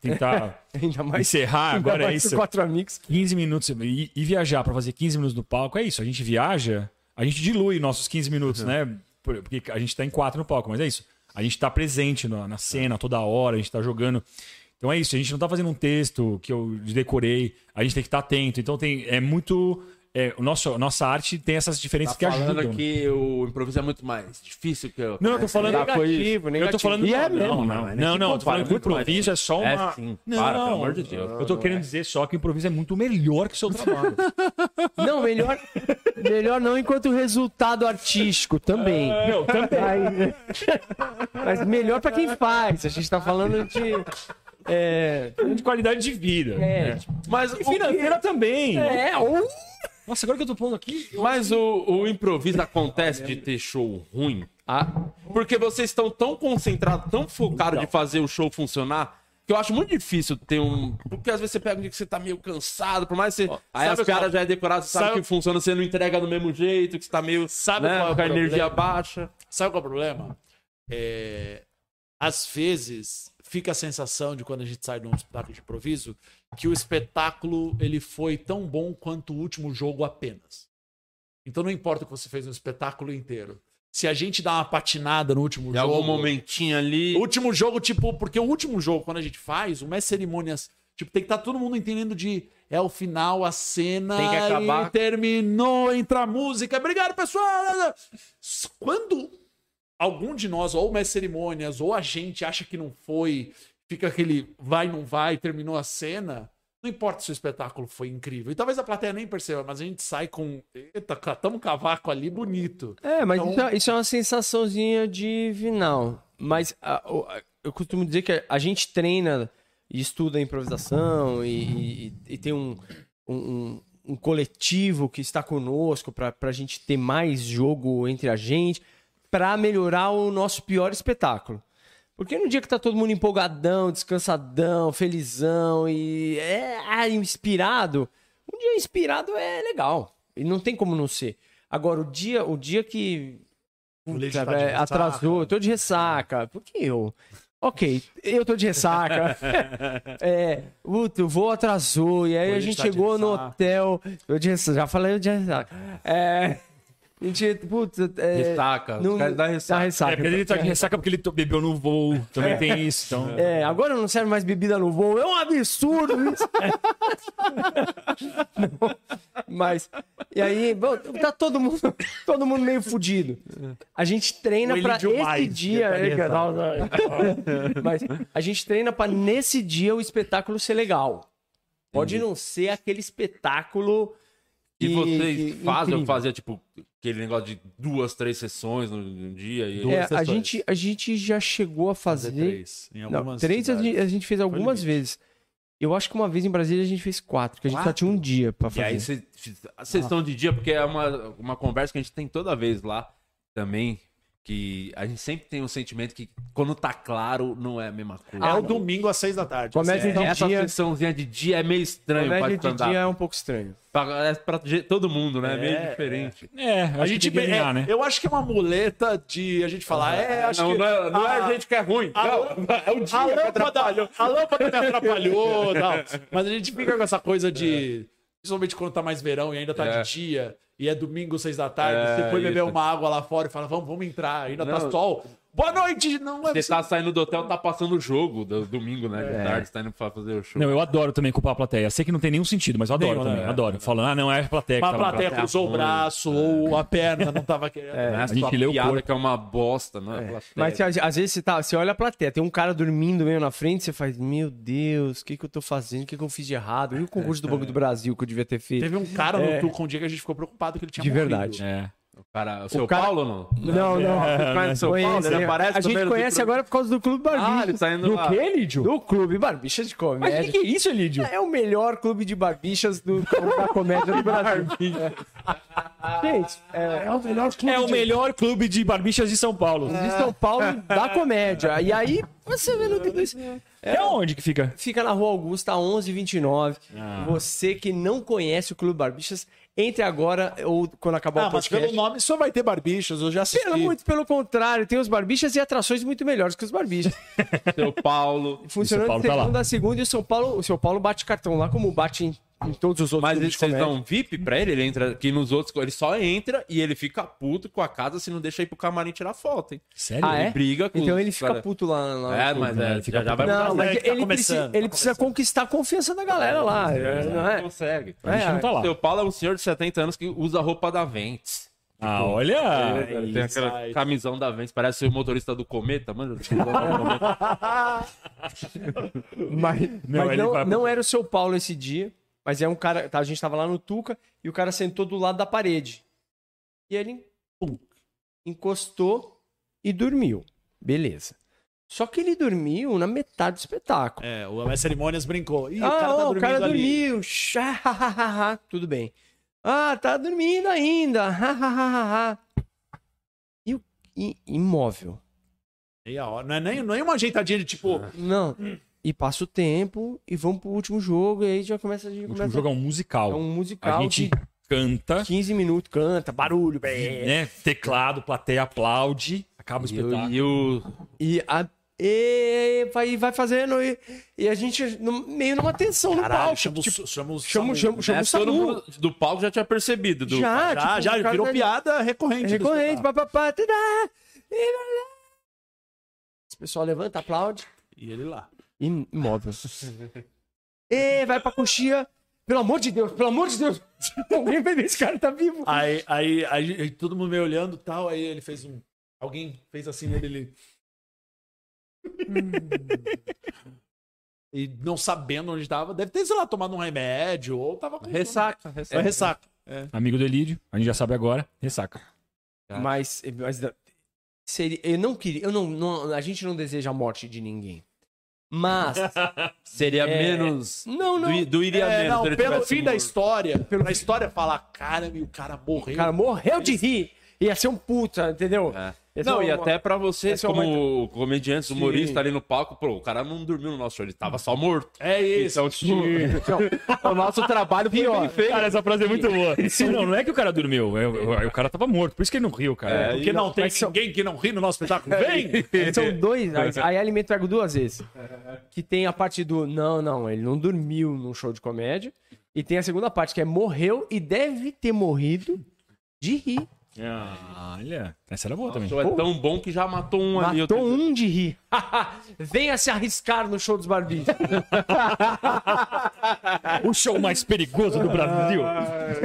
tentar <laughs> mais, encerrar agora é isso. Quatro amigos. 15 minutos e, e, viajar pra fazer 15 minutos no palco, é isso. A gente viaja, a gente dilui nossos 15 minutos, uhum. né? Porque a gente tá em quatro no palco, mas é isso. A gente tá presente na, na cena toda hora, a gente tá jogando. Então é isso, a gente não tá fazendo um texto que eu decorei, a gente tem que estar tá atento. Então tem, é muito é, o nosso nossa arte tem essas diferenças que Tá falando ajudam. que o improviso é muito mais difícil que o. Não, eu tô falando isso. Negativo, Eu negativo. tô falando. E é não, mesmo. não, não, não, não, se não, tô falando que o muito mais improviso é só É uma. sim, Não, para, pelo amor de Deus. Eu tô querendo dizer só que o improviso é muito melhor que o seu trabalho. <laughs> Não, melhor, melhor não enquanto resultado artístico também. Não, também. Mas, <laughs> mas melhor pra quem faz. A gente tá falando de. É. de qualidade de vida. É, Mas, E o, financeira também. é ou. Nossa, agora que eu tô pondo aqui. eu- mas o, o improviso acontece de ter show ruim. Ah, Porque vocês estão tão concentrados, tão focados de fazer o show funcionar, que eu acho muito difícil ter um. Porque às vezes você pega um dia que você tá meio cansado, por mais que você. aí sabe as qual- já é decorado, você sabe, sabe- que funciona, você não entrega do mesmo jeito, que você tá meio. Sabe né, qual é o com a energia baixa. Sabe qual é o problema? É, Às vezes fica a sensação de quando a gente sai de um espetáculo de improviso que o espetáculo ele foi tão bom quanto o último jogo apenas. Então não importa o que você fez no espetáculo inteiro. Se a gente dá uma patinada no último Em jogo, algum momentinho ali. último jogo tipo, porque o último jogo quando a gente faz, uma cerimônias, tipo, tem que estar todo mundo entendendo de é o final, a cena Tem que acabar. terminou, entra a música. Obrigado, pessoal. Quando algum de nós, ou o mestre cerimônias, ou a gente acha que não foi, fica aquele vai, não vai, terminou a cena. Não importa se o espetáculo foi incrível. E talvez a plateia nem perceba, mas a gente sai com. Eita, catamos um cavaco ali bonito. É, mas Então- isso, é- isso é uma sensaçãozinha de final. Mas a- a- eu costumo dizer que a gente treina e estuda improvisação e, e- e tem um, um, um- um coletivo que está conosco para a gente ter mais jogo entre a gente para melhorar o nosso pior espetáculo. Porque no dia que tá todo mundo empolgadão, descansadão, felizão e é ah, inspirado, um dia inspirado é legal. E não tem como não ser. Agora, o dia, o dia que puta, tá é, atrasou, eu tô de ressaca. Por que eu? Ok, eu tô de ressaca. <laughs> é, puta, o voo atrasou, e aí a gente tá chegou no hotel. Eu de ressaca, já falei de ressaca. É, a gente, puta, é, Ressaca. não- Os caras dá dá ressaca. ressaca. É, porque ele tá de ressaca porque ele bebeu no voo. Também tem isso. Então... É, agora não serve mais bebida no voo. É um absurdo isso. <laughs> Não, mas, e aí, bom, tá todo mundo, todo mundo meio fudido. A gente treina pra esse dia. tá é, mas a gente treina pra nesse dia o espetáculo ser legal. Pode não ser aquele espetáculo. E que- vocês que- fazem ou incrível. fazia, tipo, aquele negócio de duas, três sessões no, no dia? E... É, a, gente, a gente já chegou a fazer. três. Em Não, algumas três a gente, a gente fez algumas vezes. Eu acho que uma vez em Brasília a gente fez quatro, porque a gente só tinha um dia pra E fazer. aí vocês vocês estão de dia, porque é uma, uma conversa que a gente tem toda vez lá também, que a gente sempre tem um sentimento que quando tá claro, não é a mesma coisa. É o domingo às seis da tarde. Comédia Assim, de Essa dia- sessãozinha de dia é meio estranho pra Comédia de dia é um pouco estranho. Pra, é pra todo mundo, né? É meio É, diferente. É, A gente que ganhar, é, né? Eu acho que é uma muleta de a gente falar, é, acho Não, que não é, não é a- a gente que é ruim. a- não, <laughs> é o dia a que lâmpada, atrapalhou. a lâmpada me atrapalhou, tal. <laughs> Mas a gente fica com essa coisa de principalmente quando tá mais verão e ainda tá É. de dia e é domingo, seis da tarde, É, você foi beber uma água lá fora e fala, vamos, vamos entrar, ainda tá Não. sol. Boa noite! Não é Você tá saindo do hotel, tá passando o jogo do domingo, né? É. De tarde, você tá indo pra fazer o show. Não, eu adoro também culpar a plateia. Sei que não tem nenhum sentido, mas eu adoro Nenhum, também. né? Adoro. Falando, ah, não, é a plateia que Uma tava na plateia cruzou o braço ou a perna não tava querendo. É a a gente sua lê o piada corpo. que é uma bosta, não é? plateia. Mas às vezes você, tá, você olha a plateia, tem um cara dormindo meio na frente, você faz, meu Deus, o que, que eu tô fazendo? O que, que eu fiz de errado? E o concurso do Banco do Brasil que eu devia ter feito? Teve um cara no É. Tuca um dia que a gente ficou preocupado que ele tinha De morrido. verdade. É. Cara, o seu cara- Paulo não? Não, não. Você <laughs> conhece o São Paulo? Ele né? aparece a no gente do conhece clube. agora por causa do Clube Barbicha. Ah, ele tá indo lá. Lídio? Do Clube Barbichas de Mas o Comédia. que, que é isso, Lídio? É o melhor clube de barbichas do, da comédia do Brasil. Gente, é, é o melhor clube É o de, melhor clube de barbichas de São Paulo. de São Paulo da comédia. E aí, você vendo tudo isso. É onde que fica? Fica na Rua Augusta, 1129. Você que não conhece o Clube Barbichas, entre agora ou quando acabar Ah, o mas podcast. pelo nome só vai ter barbichas, eu já assisti. Pelo, muito pelo contrário, tem os barbichas e atrações muito melhores que os barbichas. <laughs> Seu Paulo. Funcionando Paulo de tá lá. segunda a segunda e o São Paulo, o São Paulo bate cartão lá como bate em, em todos os outros Mas eles, vocês dão um VIP pra ele? Ele entra aqui nos outros. Ele só entra e ele fica puto com a casa se não deixa ir pro camarim tirar foto, hein? Sério? Ah, é? Ele briga com Então ele fica cara- puto lá. lá É, mas é, né? já, já vai Não, mudar. mas é que tá ele, começando, precisa, tá ele precisa conquistar a confiança da galera lá. é, Não Não é? consegue. A gente É, não tá lá. Seu Paulo é um senhor de 70 anos que usa roupa da Ventes. Ah, olha. Ele tem aquela camisão da Ventes, parece o motorista do Cometa, mano. <laughs> Mas, Não, mas ele não, não era o seu Paulo esse dia, mas é um cara. tá, a gente tava lá no Tuca e o cara sentou do lado da parede. E ele pum, encostou e dormiu. Beleza. Só que ele dormiu na metade do espetáculo. É, o Mestre Cerimônias brincou. Ih, ah, o cara tá ó, dormindo o cara dormiu. Tudo bem. Ah, tá dormindo ainda. e e- imóvel. Meia hora. Não é nem, não é uma ajeitadinha de tipo. Não. E passa o tempo e vamos pro último jogo. E aí já começa a. O último Começa, jogo é um musical. é um musical A gente de canta, 15 minutos, canta, barulho. bé. né? Teclado, plateia aplaude, acaba o E, espetáculo. e o. E, a, e vai, vai fazendo. E, e a gente no- meio numa tensão no Caralho, palco. chama o tipo, chama o chama, chama, chama o Samu. mundo do palco já tinha percebido. Do... Já, Já, tipo, já, cara virou tá- piada recorrente. É recorrente, espetáculo. papapá, e. Esse pessoal levanta, aplaude. E ele lá. Im- Imóvel. e vai pra coxinha. Pelo amor de Deus, pelo amor de Deus. <laughs> Alguém vai ver esse cara tá vivo. Aí, aí, aí, aí todo mundo meio olhando e tal. Aí ele fez um. Alguém fez assim nele. Ele... <laughs> e não sabendo onde tava. Deve ter, sei lá, tomado um remédio. Ou tava com. Ressaca, É ressaca. ressaca. É. Amigo do Elídio, a gente já sabe agora, ressaca. Mas, mas seria, eu não queria, eu não, não- a gente não deseja a morte de ninguém. Mas, <laughs> Seria É. menos. não, não. Do, doiria É, menos. não, pelo fim da morto. história, pela história falar, cara, e o cara morreu. O cara morreu de rir. Ia ser um puta, entendeu? É. Ser Não, uma- e até pra você, Essa é como comediante, humorista Sim. ali no palco, pô, o cara não dormiu no nosso show, ele tava só morto. É isso. Então, tipo, <laughs> o nosso trabalho foi bem feito. Cara, essa frase é muito boa. <laughs> Não, não é que o cara dormiu, é, o, o cara tava morto, por isso que ele não riu, cara. É, Porque não tem mas são- ninguém que não ri no nosso espetáculo. Vem! <laughs> São dois. Aí, alimento pego duas vezes. Que tem a parte do. Não, não, ele não dormiu num show de comédia. E tem a segunda parte, que é morreu e deve ter morrido de rir. Ah, olha, essa era boa O também. show é tão bom que já matou um ali. Matou um de rir. <laughs> Venha se arriscar no show dos barbichos. <laughs> O show mais perigoso do Brasil.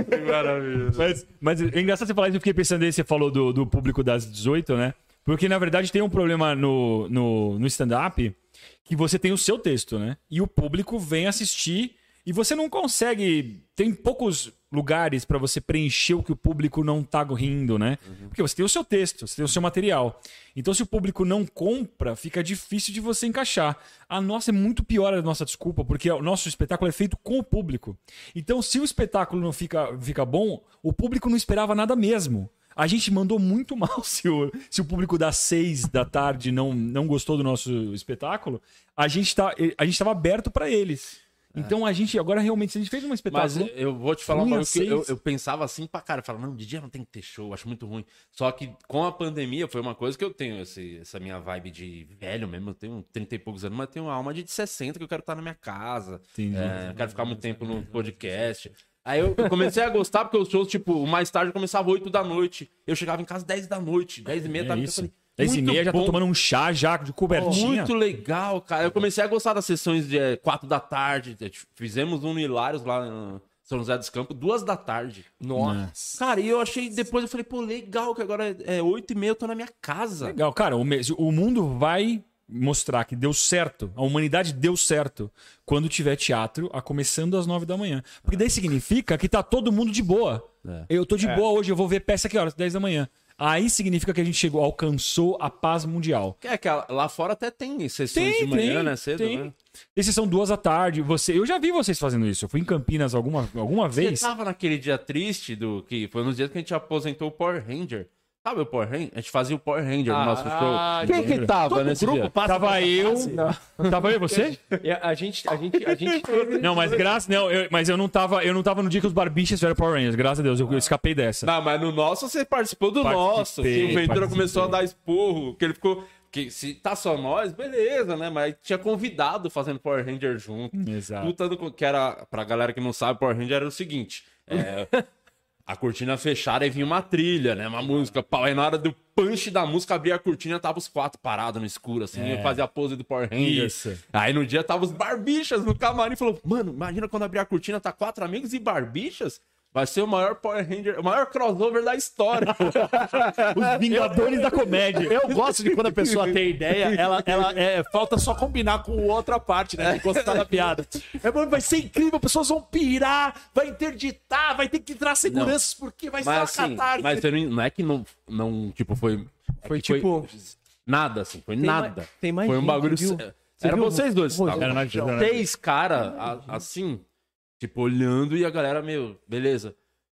Que maravilha. Mas, mas é engraçado você falar isso, eu fiquei pensando aí, você falou do, do público das 18, né? Porque, na verdade, tem um problema no, no, no stand-up que você tem o seu texto, né? E o público vem assistir e você não consegue... Tem poucos lugares pra você preencher o que o público não tá rindo, né? Porque você tem o seu texto, você tem o seu material. Então, se o público não compra, fica difícil de você encaixar. A nossa é muito pior a nossa desculpa, porque o nosso espetáculo é feito com o público. Então, se o espetáculo não fica, fica bom, o público não esperava nada mesmo. A gente mandou muito <laughs> mal se o, se o público das seis da tarde não, não gostou do nosso espetáculo. A gente tá, a gente estava aberto para eles. Então a gente agora realmente se a gente fez um Mas espetáculo. eu vou te falar uma coisa que eu, eu pensava assim pra cara. Eu falava, não, de dia não tem que ter show, acho muito ruim. Só que com a pandemia foi uma coisa que eu tenho, esse- essa minha vibe de velho mesmo. Eu tenho 30 e poucos anos, mas tenho uma alma de 60 que eu quero estar na minha casa. Entendi. É, eu quero ficar muito tempo no podcast. Aí eu eu comecei a gostar, porque os shows, tipo, mais tarde começava 8 da noite. Eu chegava em casa 10 da noite, 10 e meia, É tava isso. eu falei, 10 e meia já bom, tomando um chá já de cobertinha. Muito legal, cara. Eu comecei a gostar das sessões de é, 4 da tarde. É, tipo, Fizemos um no Hilários lá em São José dos Campos, 2 da tarde. Nossa. Cara, e eu achei, depois eu falei, pô, legal, que agora é 8 e meia, eu tô na minha casa. Legal, cara, o, mundo vai mostrar que deu certo, a humanidade deu certo quando tiver teatro a começando às nove da manhã. Porque daí significa que tá todo mundo de boa. É. Eu tô de boa hoje, eu vou ver peça que horas? 10 da manhã. Aí significa que a gente chegou, alcançou a paz mundial. É que lá fora até tem sessões de manhã, né? Cedo, tem. né? Esses são duas da tarde. Você, eu já vi vocês fazendo isso. Eu fui em Campinas alguma, alguma vez. Você tava naquele dia triste do que foi nos dias que a gente aposentou o Power Ranger. Sabe o Power Ranger? A gente fazia o Power Ranger no nosso Ah, show. Quem que tava nesse dia? Tava eu. Tava eu e você? E a, a gente, a gente, a gente. <laughs> Não, mas graças. Não, eu, mas eu não tava. Eu não tava no dia que os barbichas fizeram Power Rangers. Graças a Deus, eu, eu escapei dessa. Não, mas no nosso você participou do Participei, nosso. Que o Ventura participei. começou a dar esporro, que ele ficou. Que se tá só nós, beleza, né? Mas tinha convidado fazendo Power Ranger junto. Exato. Lutando com. Que era, pra galera que não sabe, Power Ranger era o seguinte: é, <laughs> a cortina fechada e vinha uma trilha, né? Uma música. Aí na hora do punch da música, abria a cortina, tava os quatro parados no escuro, assim, É. fazia a pose do Power Ranger. Isso. Aí no dia tava os barbichas no camarim e falou: Mano, imagina quando abrir a cortina, tá quatro amigos e barbichas. Vai ser o maior Power Ranger, o maior crossover da história. <laughs> Os Vingadores da Comédia. Eu gosto de quando a pessoa tem ideia, ela, ela é, falta só combinar com outra parte, né? Encostar na piada. É, bom, vai ser incrível, pessoas vão pirar, vai interditar, vai ter que entrar seguranças, porque vai ser uma Mas assim, catarse. mas não, não é que não, não tipo, foi. é Foi tipo- Nada, assim, foi Tem nada. mais- tem mais foi um gente, bagulho. viu? Era viu? vocês dois. Dois, era nós Três caras, assim, tipo, olhando e a galera, meu, beleza.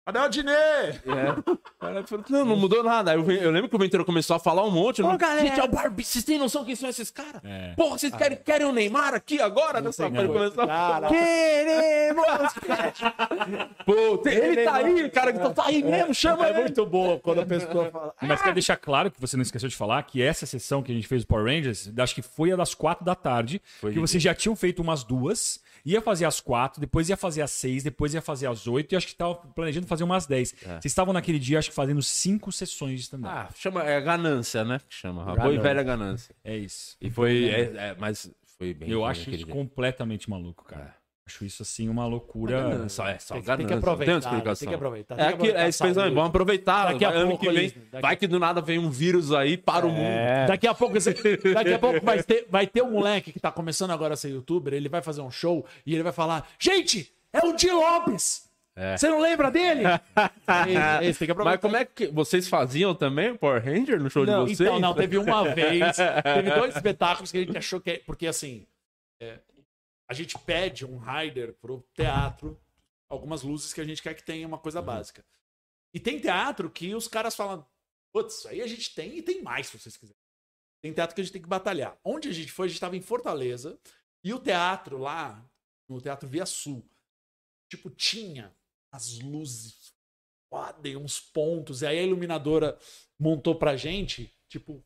Cadê o Adnê? É. Falou, não, não mudou nada. Eu, eu lembro que o Ventura começou a falar um monte. eu não- galera. Gente, é o Barbie, vocês têm noção quem são esses caras? É. Porra, vocês querem, querem o Neymar aqui agora? Nessa não. ele começou a Queremos! <laughs> Pô, tem- ele tá aí, cara, que tá aí mesmo, chama é ele. muito boa quando a pessoa fala. Mas quero deixar claro que você não esqueceu de falar que essa sessão que a gente fez do Power Rangers, acho que foi a das quatro da tarde, que vocês já tinham feito umas duas, ia fazer as quatro, depois ia fazer as seis, depois ia fazer as oito, e acho que estava planejando fazer umas dez. Vocês estavam naquele dia, acho que fazendo cinco sessões de stand-up. Ah, chama, é ganância, né? Que chama, a boa e velha ganância. É isso. E foi, é, é, mas foi bem. Eu acho isso completamente maluco, cara. Acho isso assim uma loucura. É só Tem que- ganância. tem que aproveitar, Tem explicação. tem que aproveitar, É tem que aquilo, é aproveitar a isso, vamos aproveitar. Daqui a vai- pouco que vem, daqui- vai que do nada vem um vírus aí para o mundo. É. Daqui a pouco, daqui a pouco vai, ter, vai ter um moleque que tá começando agora a ser youtuber, ele vai fazer um show e ele vai falar: Gente, é o Di Lopes! É. Você não lembra dele? é, esse, tem que aproveitar. Mas como é que vocês faziam também o Power Ranger no show Não, de vocês? então, não, teve uma vez, teve dois espetáculos que a gente achou que. é- Porque assim, é, a gente pede um rider pro teatro, algumas luzes que a gente quer que tenha uma coisa básica. E tem teatro que os caras falam, putz, aí a gente tem e tem mais, se vocês quiserem. Tem teatro que a gente tem que batalhar. Onde a gente foi, a gente estava em Fortaleza, e o teatro lá, no Teatro Via Sul, tipo, tinha as luzes, e uns pontos, e aí a iluminadora montou pra gente, tipo,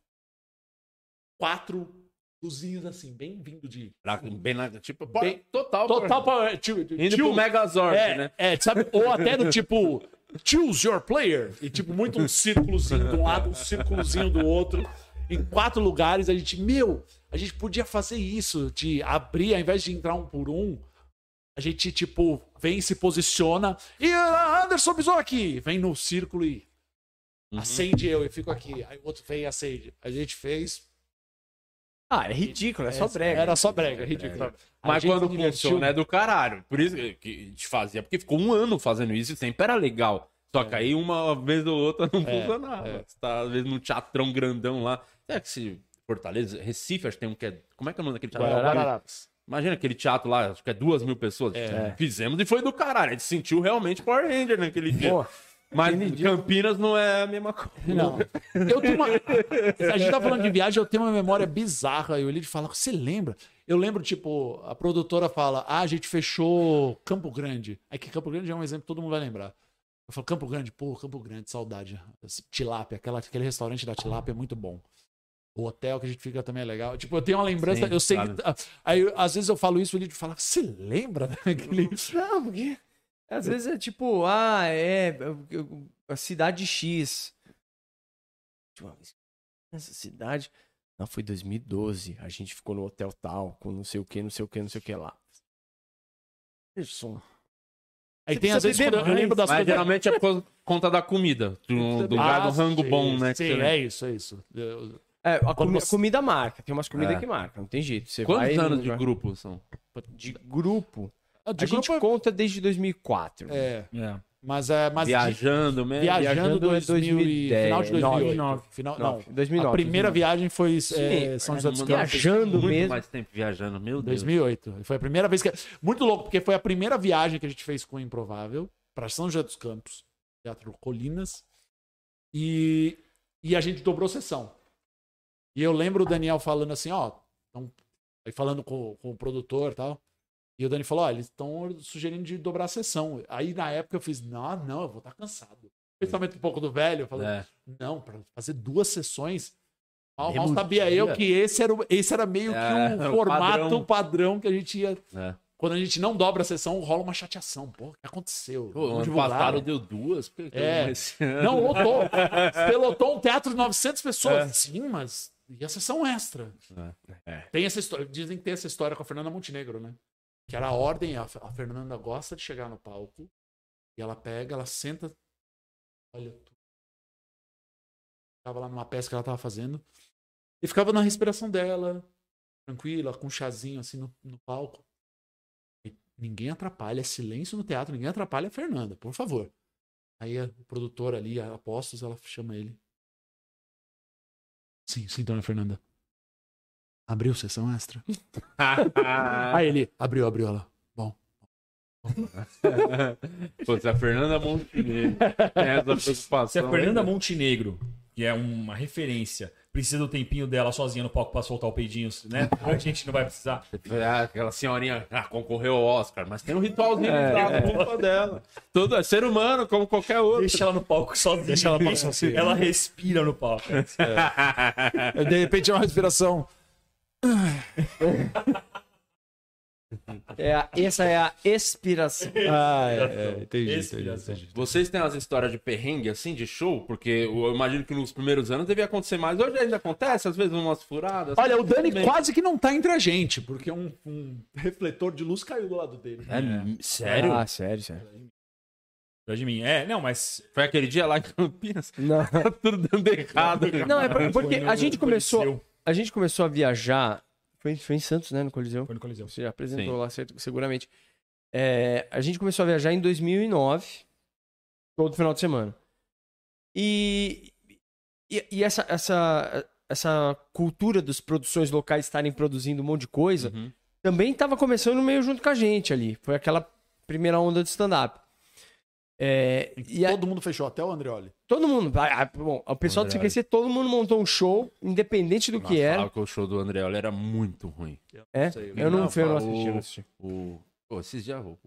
quatro luzinhos assim, bem vindo de. Bem tipo, Bem- total. Total Power. Tio, Ranger. Indo pro Megazord, é, né? é, sabe? Ou até no tipo, choose your player. E tipo, muito um círculozinho de um lado, um círculozinho do outro. Em quatro lugares, a gente, meu, a gente podia fazer isso, de abrir, ao invés de entrar um por um, a gente, tipo, vem e se posiciona. E Anderson pisou aqui. Vem no círculo e acende eu e fico aqui. Aí o outro vem e acende. A gente fez. Ah, é ridículo, é só brega. Era só brega, ridículo. A Mas gente quando se divertiu. funciona é do caralho. Por isso que a gente fazia. Porque ficou um ano fazendo isso e sempre era legal. Só que aí uma vez ou outra não É, funcionava. é. Você tá, às vezes, num teatrão grandão lá. É que se Fortaleza, Recife, acho que tem um que é. Como é que é o nome daquele teatro? Guararapes. Imagina aquele teatro lá, acho que é duas mil pessoas. Fizemos e foi do caralho. A gente sentiu realmente Power Ranger naquele dia. Pô, Mas Campinas não é a mesma coisa. Não. Eu tenho uma. A gente tá falando de viagem, eu tenho uma memória bizarra. E o Elide fala, você lembra? Eu lembro, tipo, a produtora fala: ah, a gente fechou Campo Grande. Aí que Campo Grande é um exemplo que todo mundo vai lembrar. Eu falo, Campo Grande, pô, Campo Grande, saudade. Tilápia, aquela, aquele restaurante da Tilápia é muito bom. O hotel que a gente fica também é legal. Tipo, eu tenho uma lembrança, Sim, eu sei claro. que. Aí, às vezes eu falo isso, o Elide fala, você lembra daquele. Não, porque. Às vezes é tipo, ah, é a cidade X. Última vez Essa cidade. Não, foi 2012. A gente ficou no hotel tal, com não sei o que, não sei o que, não sei o que lá. Isso. Aí Você tem às vezes eu lembro das Mas coisas. geralmente é por conta da comida. Do, do lugar do rango sim, bom, né? que Sim, é isso, é isso. Eu- É, a, comi- você- comida marca. Tem umas comidas É. que marcam, não tem jeito. Você Quantos no anos de grupo são? de grupo? Ah, de a gente grupo- conta desde 2004. É, É. mas é. Mas Viajando mesmo. viajando viajando em 2000 e, 2010, final de 2008. 2009. Final, Não, não, 2009. a primeira 2009. viagem foi é, Sim, São É, José dos Campos. viajando muito mesmo. mais tempo viajando, meu Deus. 2008. Foi a primeira vez que. Muito louco, porque foi a primeira viagem que a gente fez com o Improvável para São José dos Campos, Teatro Colinas. E, e a gente dobrou sessão. E eu lembro o Daniel falando assim: ó, tão, aí falando com, com o produtor e tal. E o Dani falou: ó, eles estão sugerindo de dobrar a sessão. Aí na época eu fiz: não, não, eu vou estar cansado. Pensamento um pouco do velho, falando: É. não, para fazer duas sessões. Mal, mal sabia dia? eu que esse era, o- esse era meio É, que o o formato padrão. padrão. que a gente ia. É. Quando a gente não dobra a sessão, rola uma chateação. Pô, o que aconteceu? Pô, Não ano passado deu duas. É. eu? Não, lotou. <laughs> Você lotou um teatro de 900 pessoas. É. Sim, mas. E a sessão extra? É. Tem essa história. Dizem que tem essa história com a Fernanda Montenegro, né? Que era a ordem. A, a Fernanda gosta de chegar no palco. E ela pega, ela senta. Olha tudo. Tava lá numa peça que ela tava fazendo. E ficava na respiração dela, tranquila, com um chazinho assim no, no palco. E ninguém atrapalha, silêncio no teatro, ninguém atrapalha a Fernanda, por favor. Aí a produtora ali, a Apostos, ela chama ele. Sim, sim, dona Fernanda. Abriu sessão extra? <laughs> Aí ele abriu, abriu ela. Bom. <laughs> Pô, se a Fernanda Montenegro tem essa preocupação. <laughs> Se a Fernanda Montenegro, que é uma referência, precisa do tempinho dela sozinha no palco pra soltar o peidinho, né? A gente não vai precisar. Ah, aquela senhorinha ah, concorreu ao Oscar, mas tem um ritualzinho É, é, é. culpa dela. Tudo é ser humano, como qualquer outro. Deixa ela no palco sozinha. Deixa ela passar assim. Ela respira no palco. De repente é uma respiração. É a- essa é a expiração. <laughs> Ah, é, entendi, Expiração. Vocês têm umas histórias de perrengue, assim, de show? Porque eu imagino que nos primeiros anos devia acontecer mais. Hoje ainda acontece, às vezes umas furadas. Olha, o Dani Também. quase que não tá entre a gente, porque um, um refletor de luz caiu do lado dele. É, sério? Ah, sério, sério. Atrás de mim. É, não, mas. Foi aquele dia lá em Campinas? <laughs> Não, Tá tudo dando errado. não é por- porque a gente começou. A gente começou a viajar. Foi, foi em Santos, né, no Coliseu. Foi no Coliseu. Você já apresentou Sim. lá, certo- seguramente. É, a gente começou a viajar em 2009, todo final de semana. E, e, e essa, essa, essa cultura das produções locais estarem produzindo um monte de coisa Uhum. também estava começando meio junto com a gente ali. Foi aquela primeira onda de stand-up. É, e a- Todo mundo fechou, até o Andreoli. todo mundo. ah, ah, Bom, o pessoal do CQC, todo mundo montou um show, independente do que Nossa, era. falava que o show do Andreoli era muito ruim. É? sei, Eu não, Não, fui, eu não o- assisti, eu não assisti. O... Pô, esses dias... O...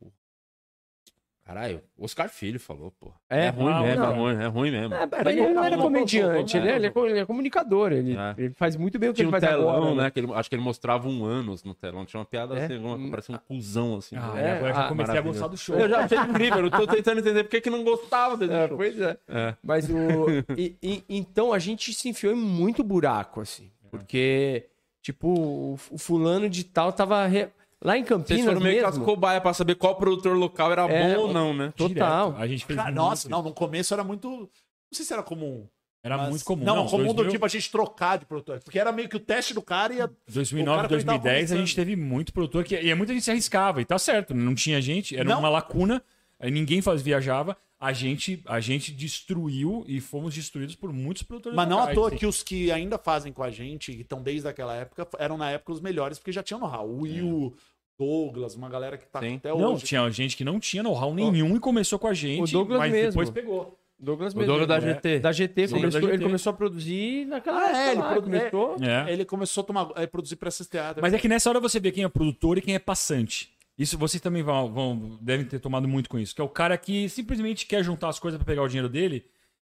Caralho, o Oscar Filho falou, pô. É? É ruim mesmo, não. é ruim, é ruim mesmo. É, mas ele não era comediante, ele é, ele é co- ele é comunicador, ele, É. ele faz muito bem o que Tinha ele um faz telão, agora. né? Que ele, acho que ele mostrava um ânus no telão. Tinha uma piada É? assim, uma, parecia um cuzão, assim. Ah, É, agora eu já comecei a gostar do show. Eu já achei incrível, eu tô tentando entender por que que não gostava desse É, show. pois é. É. Mas o. <laughs> e- e- então a gente se enfiou em muito buraco, assim. Porque, tipo, o, o fulano de tal tava. re- Lá em Vocês Campinas foram meio que as mesmo. cobaia pra saber qual produtor local era É, bom ou não, né? Total. Direto. A gente fez Cara, muito nossa, isso. não, no começo era muito. Não sei se era comum. Era mas- muito comum. Não, comum 2000, do tipo a gente trocar de produtor. Porque era meio que o teste do cara e ia. 2009, o cara também tava 2010, a gente teve muito produtor que e muita gente se arriscava e tá certo, não tinha gente, era Não. uma lacuna, ninguém faz, viajava, a gente, a gente destruiu e fomos destruídos por muitos produtores Mas não à toa que os que ainda fazem com a gente, e estão desde aquela época, eram na época os melhores, porque já tinham know-how. O Will, Douglas, uma galera que tá Sim. até Não, hoje. tinha gente que não tinha know-how nenhum e começou com a gente, O Douglas mas mesmo. depois pegou. Douglas O mesmo. Douglas da É. GT. Da GT, Sim, começou, da ele GT. começou a produzir naquela Ah, época é, ele lá, começou. É. Ele começou a tomar, a produzir pra esses teatros. Mas é que nessa hora você vê quem é produtor e quem é passante. Isso vocês também vão, vão- devem ter tomado muito com isso. Que é o cara que simplesmente quer juntar as coisas pra pegar o dinheiro dele.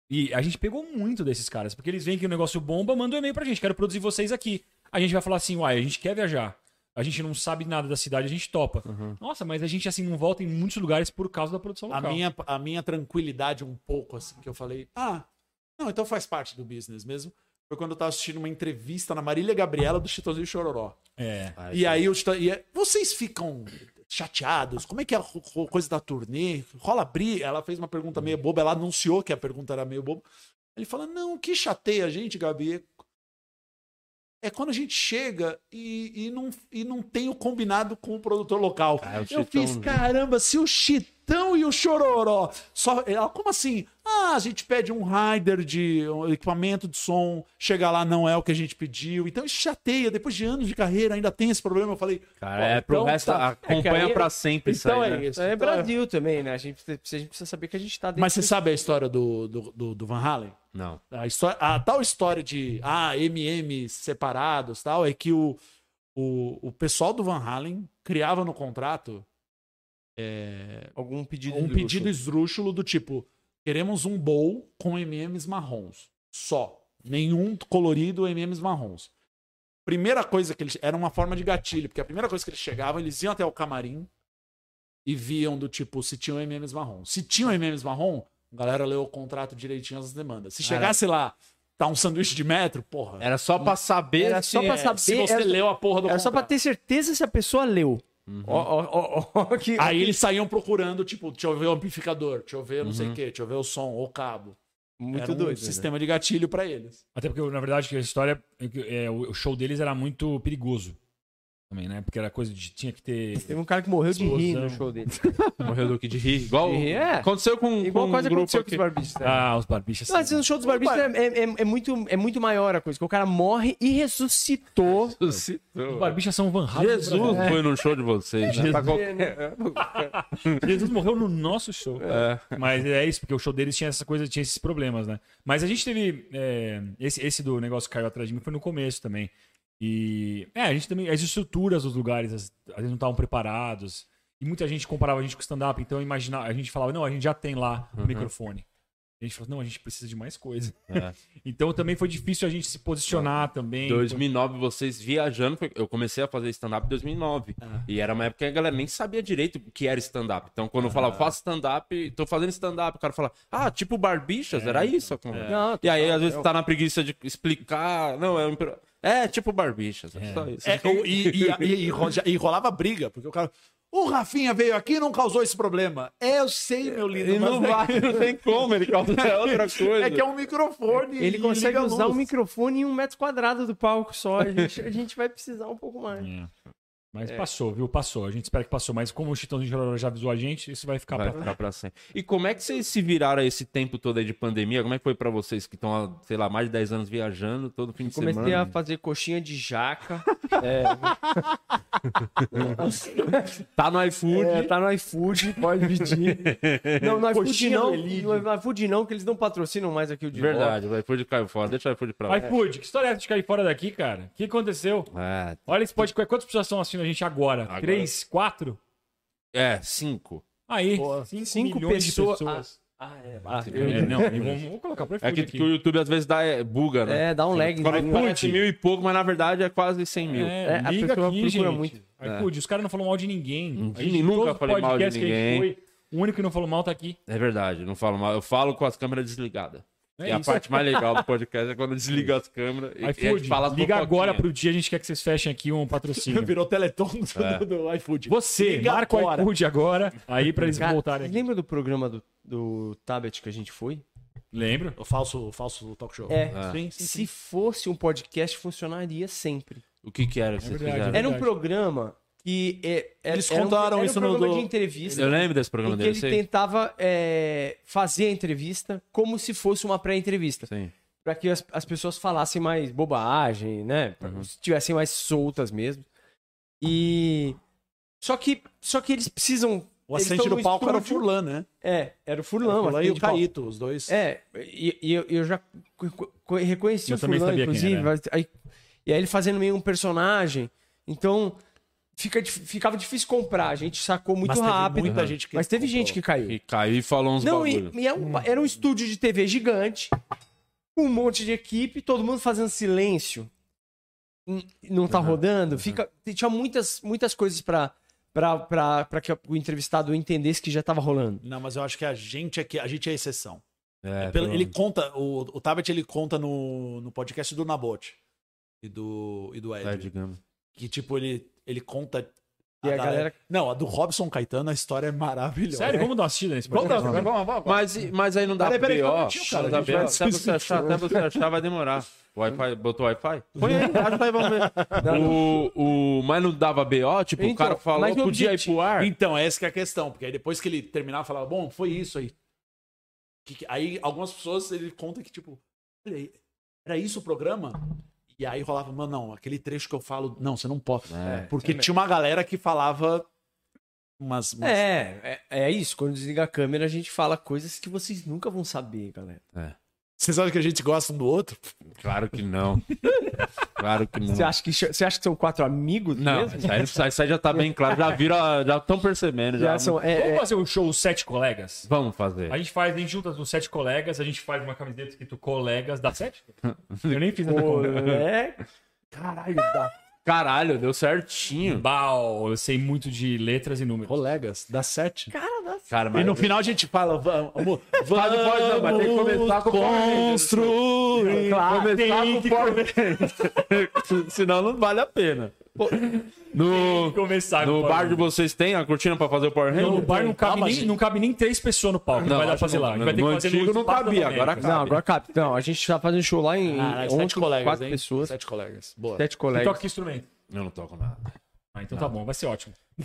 E a gente pegou muito desses caras. Porque eles veem que o negócio bomba, mandam um e-mail pra gente. Quero produzir vocês aqui. A gente vai falar assim, uai, a gente quer viajar. A gente não sabe nada da cidade, a gente topa. Nossa, mas a gente assim não volta em muitos lugares por causa da produção A local. minha, a minha tranquilidade um pouco, assim, que eu falei, ah, não, então faz parte do business mesmo. Foi quando eu tava assistindo uma entrevista na Marília Gabriela do Chitãozinho Chororó. É. E aí eu e é- vocês ficam chateados? Como é que é a coisa da turnê? Rola briga? Ela fez uma pergunta meio boba, ela anunciou que a pergunta era meio boba. Ele fala: "Não, o que chateia a gente, Gabi, é- é quando a gente chega e, e, não, e não tem o combinado com o produtor local. Ah, eu Chitão, fiz, caramba, se o Chitão e o Chororó. Só, ela, como assim? Ah, a gente pede um rider de um equipamento de som, chega lá, não é o que a gente pediu. Então isso chateia. Depois de anos de carreira, ainda tem esse problema. Eu falei, Cara, é pro então resto, tá. acompanha É que aí- pra sempre isso Então aí, é né? isso. É Então é- Brasil também, né? A gente, precisa- a gente precisa saber que a gente tá dentro Mas você desse- sabe a história do, do, do, do Van Halen? Não. A, história, a tal história de ah, MM separados tal, é que o, o, o pessoal do Van Halen criava no contrato é, algum pedido um esdrúxulo. pedido esdrúxulo do tipo: queremos um bowl com MMs marrons. Só. Nenhum colorido MMs marrons. Primeira coisa que eles. Era uma forma de gatilho, porque a primeira coisa que eles chegavam, eles iam até o camarim e viam do tipo se tinham MMs marrom. Se tinham MMs marrom, a galera leu o contrato direitinho as demandas. Se chegasse lá, tá um sanduíche de metro, porra. Era só pra saber Era se- só pra é, saber- Se você era- leu a porra do Era só pra contrato. ter certeza se a pessoa leu. Ó, ó, ó, ó, <laughs> que- Aí eles saíam procurando, tipo, deixa eu ver o amplificador, deixa eu ver não sei Uhum. o quê, deixa eu ver o som, ou o cabo. Muito Era um doido. né? sistema de gatilho pra eles. Até porque, na verdade, a história. é que, é, o show deles era muito perigoso. Também, né? Porque era coisa de. Tinha que ter. Teve um cara que morreu de rir no show dele. <laughs> Morreu do que de rir. Igual De rir, é. aconteceu com, Igual com quase um grupo aconteceu com aqui. os barbistas. né? Ah, os barbichas. Mas no show dos barbistas é, é- é- é muito, é muito maior a coisa. Que o cara morre e ressuscitou. Os barbichas são Van Halen. Jesus Brasil. foi no show de vocês. né? Pra qualquer- <laughs> Jesus morreu no nosso show. É. Mas é isso, porque o show deles tinha essa coisa, tinha esses problemas, né? Mas a gente teve. é, esse, esse do negócio que caiu atrás de mim foi no começo também. E. É, a gente também. As estruturas dos lugares, às, vezes não estavam preparados. E muita gente comparava a gente com stand-up, então imaginava, a gente falava, não, a gente já tem lá o microfone. A gente falou, não, a gente precisa de mais coisa. É. <laughs> Então também foi difícil a gente se posicionar também. 2009, vocês viajando. foi- Eu comecei a fazer stand-up em 2009. E era uma época que a galera nem sabia direito o que era stand-up. Então, quando eu falava, faço stand-up, tô fazendo stand-up, o cara fala, ah, tipo Barbichas, era isso. conversa. Não, E aí, às vezes, tá na preguiça de explicar. Não, é um. É, tipo Barbichas. É, só isso. É, e, e, e- e e rolava briga, porque o cara. O Rafinha veio aqui e não causou esse problema. É, eu sei, meu lindo. Ele mas não é vai, que- não tem como, ele causa <laughs> é outra coisa. É que é um microfone. Ele e consegue usar um microfone em um metro quadrado do palco só. A gente, a gente vai precisar um pouco mais. É. Mas É. passou, viu? Passou. A gente espera que passou. Mas como o Chitãozinho de Chororó já avisou a gente, isso vai ficar Vai pra ficar pra sempre. E como é que vocês se viraram esse tempo todo aí de pandemia? Como é que foi pra vocês que estão sei lá, mais de 10 anos viajando todo fim de Comecei semana? a fazer coxinha de jaca. <laughs> é, <laughs> Tá no iFood. é, tá no iFood, pode pedir. <laughs> Não, no iFood não. No iFood não, que eles não patrocinam mais aqui o de Verdade, o iFood caiu fora. Deixa o iFood pra lá. iFood, que história é essa de cair fora daqui, cara? O que aconteceu? É, Olha esse podcast. Quantas pessoas estão assistindo a gente agora? Agora. Três? Quatro? é, cinco. Aí, Pô, cinco, cinco milhões pessoas- de pessoas. Ah, é. Ah, É, não, e vamos, colocar É que, que o YouTube às vezes dá é, buga, né? É, dá um lag. Fala, né? parece mil e pouco, mas na verdade é quase 100 mil. É, É, a liga pessoa aqui, gente. muito. iFood, os caras não falam mal de ninguém. De- nunca falei mal de a gente ninguém. foi, o único que não falou mal tá aqui. É verdade, não falo mal. Eu falo com as câmeras desligadas. É e a isso. parte mais legal do podcast é quando <laughs> desliga as câmeras e, e a gente fala liga agora pro dia, a gente quer que vocês fechem aqui um patrocínio. <laughs> Virou teleton do, É. do, do iFood. Você, Liga marca agora. o iFood agora, aí pra eles Cara, voltarem aqui. lembra do programa do, do Tablet que a gente foi? Lembra? O falso, o falso talk show. É. Ah. Sim, sim, Se fosse um podcast, funcionaria sempre. O que que era que vocês verdade, fizeram? é Era um programa que... É, era, Eles era um- contaram era um isso no programa do- de entrevista. Eu lembro desse programa em que dele, ele sei. tentava é, fazer a entrevista como se fosse uma pré-entrevista. Sim. Pra que as, as pessoas falassem mais bobagem, né? Pra- Uhum. Estivessem mais soltas mesmo. E. Só que, só que eles precisam. O assistente do no palco era o Furlan, né? É, era o O Furlan. Furlan e o. Caíto, os dois. É, e, e eu, eu já co- co- reconheci Eu o Furlan, inclusive. aí- e aí ele fazendo meio um personagem. Então, fica, ficava difícil comprar. A gente sacou muito Mas rápido. muita gente que mas teve comprou. gente que caiu. E caiu e falou uns Não, e, e é um- era um estúdio de TV gigante, com um monte de equipe, todo mundo fazendo silêncio. hum, não tá rodando, fica. Tinha muitas, muitas coisas pra, pra, pra, pra que o entrevistado entendesse que já tava rolando. Não, mas eu acho que a gente é, que, a gente é exceção. É, Pelo- pelo- ele conta, o, o Tabet ele conta no, no podcast do Nabote e do, e do Ed. é, digamos. Que tipo, ele, ele conta. E a galera- Não, a do Robson Caetano, a história é maravilhosa. Sério, vamos dar uma assistida nesse Vamos, vamos, vamos, vamos. Mas, mas aí não dá Peraí, peraí, BO. só minutinho, cara, Não dá a gente BO. vai- Até você achar, até você achar vai demorar. O Wi-Fi, botou Wi-Fi? Põe aí, aí, vamos ver. O, o, mas não dava BO? Tipo, o Então, cara falou, mas o podia ir pro ar. Então, essa que é a questão, porque aí depois que ele terminava, falava, bom, foi isso aí. Que que- aí algumas pessoas ele conta que, tipo, era isso o programa? E aí rolava, mano, não, aquele trecho que eu falo, não, você não pode. É. Porque tinha uma galera que falava umas. umas- É, é, é isso. Quando desliga a câmera, a gente fala coisas que vocês nunca vão saber, galera. Vocês acham que a gente gosta um do outro? Claro que não. <laughs> Claro que não. Você acha que, você acha que são quatro amigos Não, mesmo? isso aí, isso aí- isso aí já tá bem claro. Já viram, já estão percebendo. Já. Já são, é, Vamos é, fazer o show Sete Colegas? Vamos fazer. A gente faz, a gente junta os sete colegas, a gente faz uma camiseta escrito colegas da sete? <laughs> Eu nem fiz conta. é, Caralho, dá. Caralho, deu certinho. Bal, eu sei muito de letras e números. Colegas, dá sete. Cara, E mas no final a gente fala, vamos. vamos não pode não, mas tem que começar com Rangers. construir. Claro, começar tem com que. <laughs> Senão não vale a pena. Pô, No, Começar no bar de vocês tem a cortina pra fazer o Power Não, Ranger? no bar não cabe, Calma, nem, gente. não cabe nem três pessoas no palco. Não, vai dar pra fazer lá. não. Vai ter No que fazer antigo não espaço cabia, da agora América. não, agora cabe. Não, a gente tá fazendo show lá em, Caralho, sete com colegas, quatro hein? pessoas, Sete colegas. Boa. sete Você colegas. toca que instrumento? Eu não toco nada. Ah, então tá bom, vai ser ótimo. <laughs>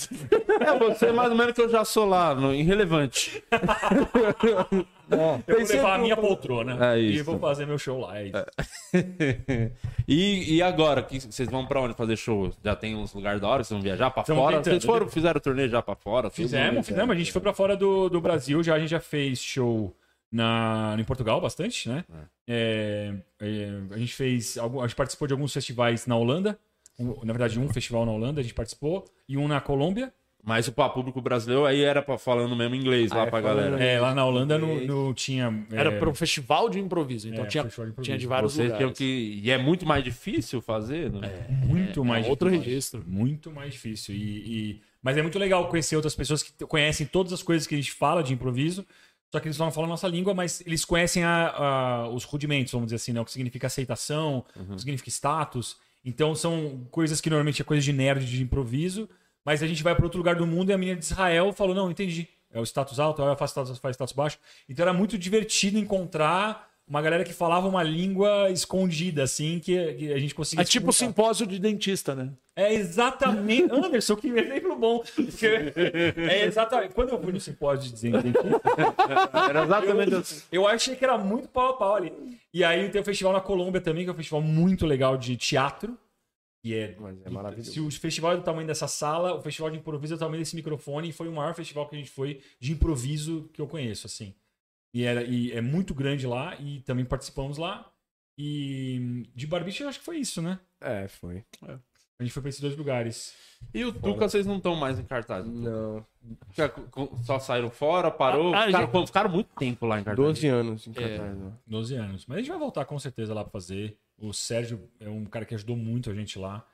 É, você mais ou menos que eu já sou lá, no, irrelevante. <laughs> Eu vou levar a minha poltrona É e vou fazer meu show lá. É isso. <laughs> e, e agora, que vocês vão pra onde fazer show? Já tem uns lugares da hora, vocês vão viajar pra Tamo fora? tentando. Vocês foram, fizeram turnê já pra fora? Fizemos, fizemos. A gente foi pra fora do, do Brasil já. A gente já fez show na, em Portugal bastante, né? É, é, a gente fez. A gente participou de alguns festivais na Holanda. Um- na verdade, um festival na Holanda a gente participou. E um na Colômbia. Mas o público brasileiro aí era pra, falando mesmo inglês lá Ah, é pra galera. É, lá na Holanda não, não tinha. é, Era para um festival de improviso, então É, tinha, festival de improviso. tinha de vários Vocês lugares. que. E é muito mais difícil fazer, né? muito mais É outro difícil. registro. Muito mais difícil. E, e- Mas é muito legal conhecer outras pessoas que conhecem todas as coisas que a gente fala de improviso. Só que eles não falam a nossa língua, mas eles conhecem a- a- os rudimentos, vamos dizer assim, né? O que significa aceitação, o que significa status. Então são coisas que normalmente é coisa de nerd de improviso. Mas a gente vai para outro lugar do mundo e a menina de Israel falou: não, entendi. É o status alto, ela status, faz status baixo. Então era muito divertido encontrar uma galera que falava uma língua escondida, assim, que, que a gente conseguia. É tipo o simpósio de dentista, né? É exatamente. Anderson, que exemplo bom. É exatamente. Quando eu fui no simpósio de dentista, Era exatamente assim. eu achei que era muito pau a pau ali. E aí tem o festival na Colômbia também, que é um festival muito legal de teatro. E é, Mas é maravilhoso. Se o festival é do tamanho dessa sala, o festival de improviso é do tamanho desse microfone. E foi o maior festival que a gente foi de improviso que eu conheço, assim. E, era, e é muito grande lá, e também participamos lá. E de Barbicha, eu acho que foi isso, né? É, foi. A gente foi pra esses dois lugares. E o Tuca, vocês não estão mais em cartaz. Não. Já Só saíram fora, parou. Ah, ah, ficaram, gente- ficaram muito tempo lá em cartaz. 12 anos em cartaz. né? 12 anos. Mas a gente vai voltar com certeza lá pra fazer. O Sérgio é um cara que ajudou muito a gente lá.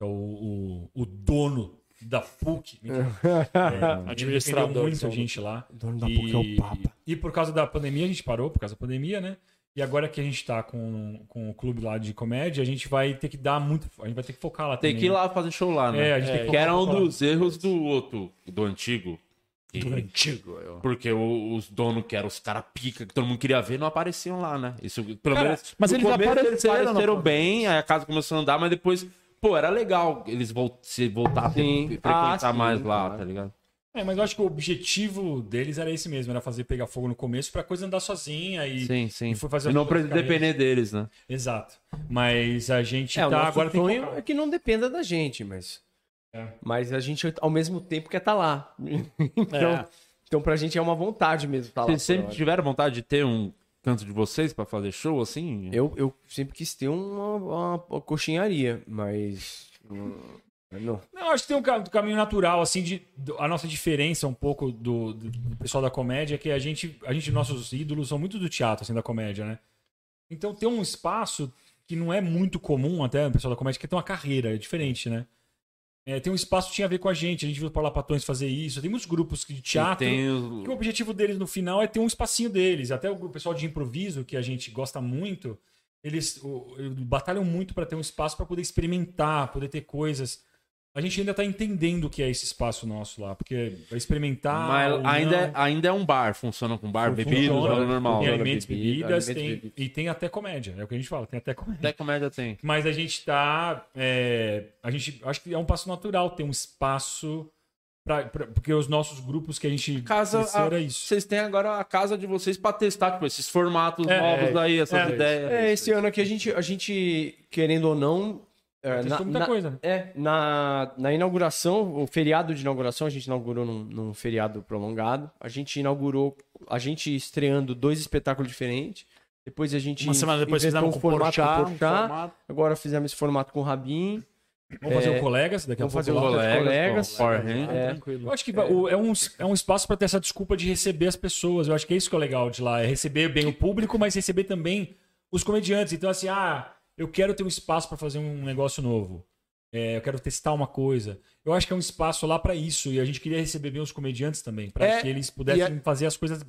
É o, o, o dono da PUC. <laughs> É, Administrador, Ele defendeu muito só. a gente lá. O dono da PUC é o Papa. E por causa da pandemia, a gente parou, por causa da pandemia, né? E agora que a gente tá com, com o clube lá de comédia, a gente vai ter que dar muito. A gente vai ter que focar lá Tem também. que ir lá fazer show lá, né? É, a gente tem que Que focar era um lá. dos erros do outro, do antigo. Que- Do antigo. Eu... Porque o- os donos, que eram os caras pica, que todo mundo queria ver, não apareciam lá, né? Isso, pelo Cara, menos. mas eles apareceram, Eles apareceram não, bem, aí a casa começou a andar, mas depois, pô, era legal eles se voltassem Sim. a frequentar Ah, sim, mais lá, claro. tá ligado? É, mas eu acho que o objetivo deles era esse mesmo, era fazer pegar fogo no começo pra coisa andar sozinha e. Sim, sim. e foi fazer E não depender deles, né? Exato. Mas a gente É, tá agora tem que sonho é que não dependa da gente, mas... É. Mas a gente, ao mesmo tempo, quer estar lá. <laughs> então, É. então, pra gente é uma vontade mesmo estar lá. Vocês sempre tiveram vontade de ter um canto de vocês pra fazer show, assim? Eu, eu sempre quis ter uma, uma, uma coxinharia, mas... hum, Não. Não, acho que tem um ca- caminho natural, assim, de do- a nossa diferença um pouco do, do- do pessoal da comédia é que a gente, a gente, nossos ídolos são muito do teatro, assim, da comédia, né? Então ter um espaço que não é muito comum até no pessoal da comédia, que tem uma carreira, é diferente, né? É, tem um espaço que tinha a ver com a gente, a gente viu o Parlapatões fazer isso, tem muitos grupos de teatro. Que o objetivo deles no final é ter um espacinho deles. Até o pessoal de improviso, que a gente gosta muito, eles o- batalham muito para ter um espaço para poder experimentar, poder ter coisas. A gente ainda tá entendendo o que é esse espaço nosso lá, porque vai experimentar. Mas ainda, é, não. ainda é um bar, funciona com bar, bebidas, Funciona. jogo normal. Tem Joga alimentos, bebida, bebidas, alimentos, tem, bebidas. e tem até comédia. É o que a gente fala, tem até comédia. Até comédia tem. Mas a gente tá. é, a gente acho que é um passo natural ter um espaço. Pra, pra- porque os nossos grupos que a gente Casa, a- era isso. vocês têm agora a casa de vocês pra testar tipo, esses formatos É, novos aí, essas é. ideias. É, esse ano aqui a gente, a gente querendo ou não. É, na, muita na- coisa, né? É, na, na inauguração, o feriado de inauguração, a gente inaugurou num, num feriado prolongado. A gente inaugurou, a gente estreando dois espetáculos diferentes. Depois a gente. Uma semana depois fizemos com o formato Porchat, com um formato. Agora fizemos esse formato com o Rabin. Vamos fazer É, o colegas daqui a vamos pouco. fazer o colegas, colegas, colegas. Power Rangers. É. Tranquilo. Eu acho que o- é, um, é um espaço para ter essa desculpa de receber as pessoas. Eu acho que é isso que é legal de lá. É receber bem o público, mas receber também os comediantes. Então, assim, ah, eu quero ter um espaço para fazer um negócio novo. É, eu quero testar uma coisa. Eu acho que é um espaço lá para isso. E a gente queria receber bem os comediantes também. para É, que eles pudessem e fazer as coisas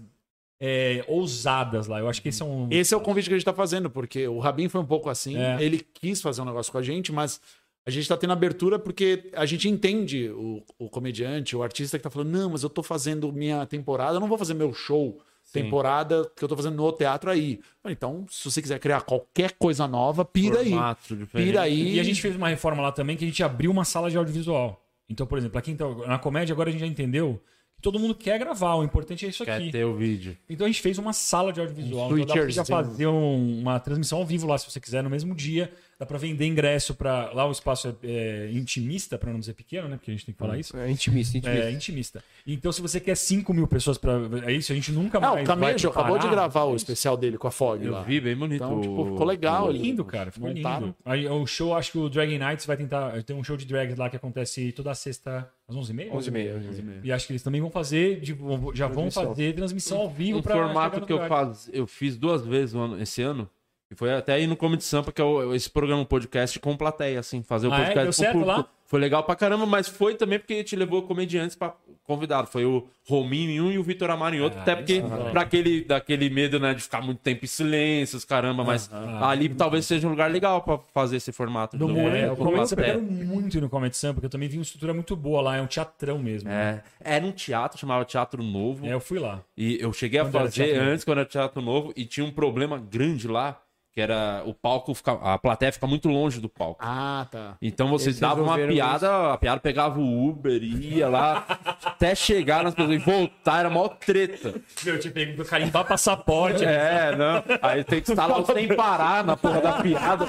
é, ousadas lá. Eu acho que esse é um. Esse é o convite que a gente tá fazendo, porque o Rabin foi um pouco assim. É. Ele quis fazer um negócio com a gente, mas a gente tá tendo abertura porque a gente entende o, o comediante, o artista que tá falando, não, mas eu tô fazendo minha temporada, eu não vou fazer meu show temporada que eu tô fazendo no teatro aí. Então, se você quiser criar qualquer coisa nova, pira aí. Formato diferente. Pira aí. E a gente fez uma reforma lá também que a gente abriu uma sala de audiovisual. Então, por exemplo, quem tá na comédia, agora a gente já entendeu que todo mundo quer gravar. O importante é isso Quer aqui. ter o vídeo. Então a gente fez uma sala de audiovisual. Um Então dá pra fazer um- uma transmissão ao vivo lá, se você quiser, no mesmo dia. Dá pra vender ingresso para Lá o espaço é, é intimista, pra não dizer pequeno, né? Porque a gente tem que falar isso. É intimista, intimista. É intimista. Então, se você quer 5 mil pessoas pra. É isso, a gente nunca Ah, mais. o Camejo acabou de gravar o É especial dele com a Fog Eu lá. vi, bem bonito. Então, tipo, ficou legal. Ficou lindo, cara. Ficou montaram. lindo. Aí, o show, acho que o Dragon Nights vai tentar. Tem um show de drag lá que acontece toda sexta às 11h30? 11h30. E acho que eles também vão fazer, de- já vão fazer transmissão ao vivo um pra formato que eu, faz, eu fiz duas vezes ano- esse ano. E foi até aí no Comedy Sampa, que é o- esse programa um podcast com plateia, assim, fazer o Ah, é? podcast Deu com certo público. lá? Foi legal pra caramba, mas foi também porque a gente levou comediantes pra convidado. Foi o Rominho em um e o Vitor Amaro em outro, Ah, até porque é pra aquele, daquele medo, né, de ficar muito tempo em silêncio, os caramba, mas ali talvez seja um lugar legal pra fazer esse formato. No novo. É, É, o com Comedy Sampa plateia. eu quero muito ir no Comedy Sampa, porque eu também vi uma estrutura muito boa lá, é um teatrão mesmo. né? É, era um teatro, chamava Teatro Novo. É, eu fui lá. E eu cheguei a Quando era fazer novo. antes, quando era teatro novo, e tinha um problema grande lá, que era o palco ficar. A plateia fica muito longe do palco. Ah, tá. Então vocês Eles davam uma piada, a piada pegava o Uber, ia lá, até chegar nas pessoas e voltar, era mó treta. Meu, tinha pego carimbar passaporte. É, não. Aí tem que estar lá sem parar na porra da piada,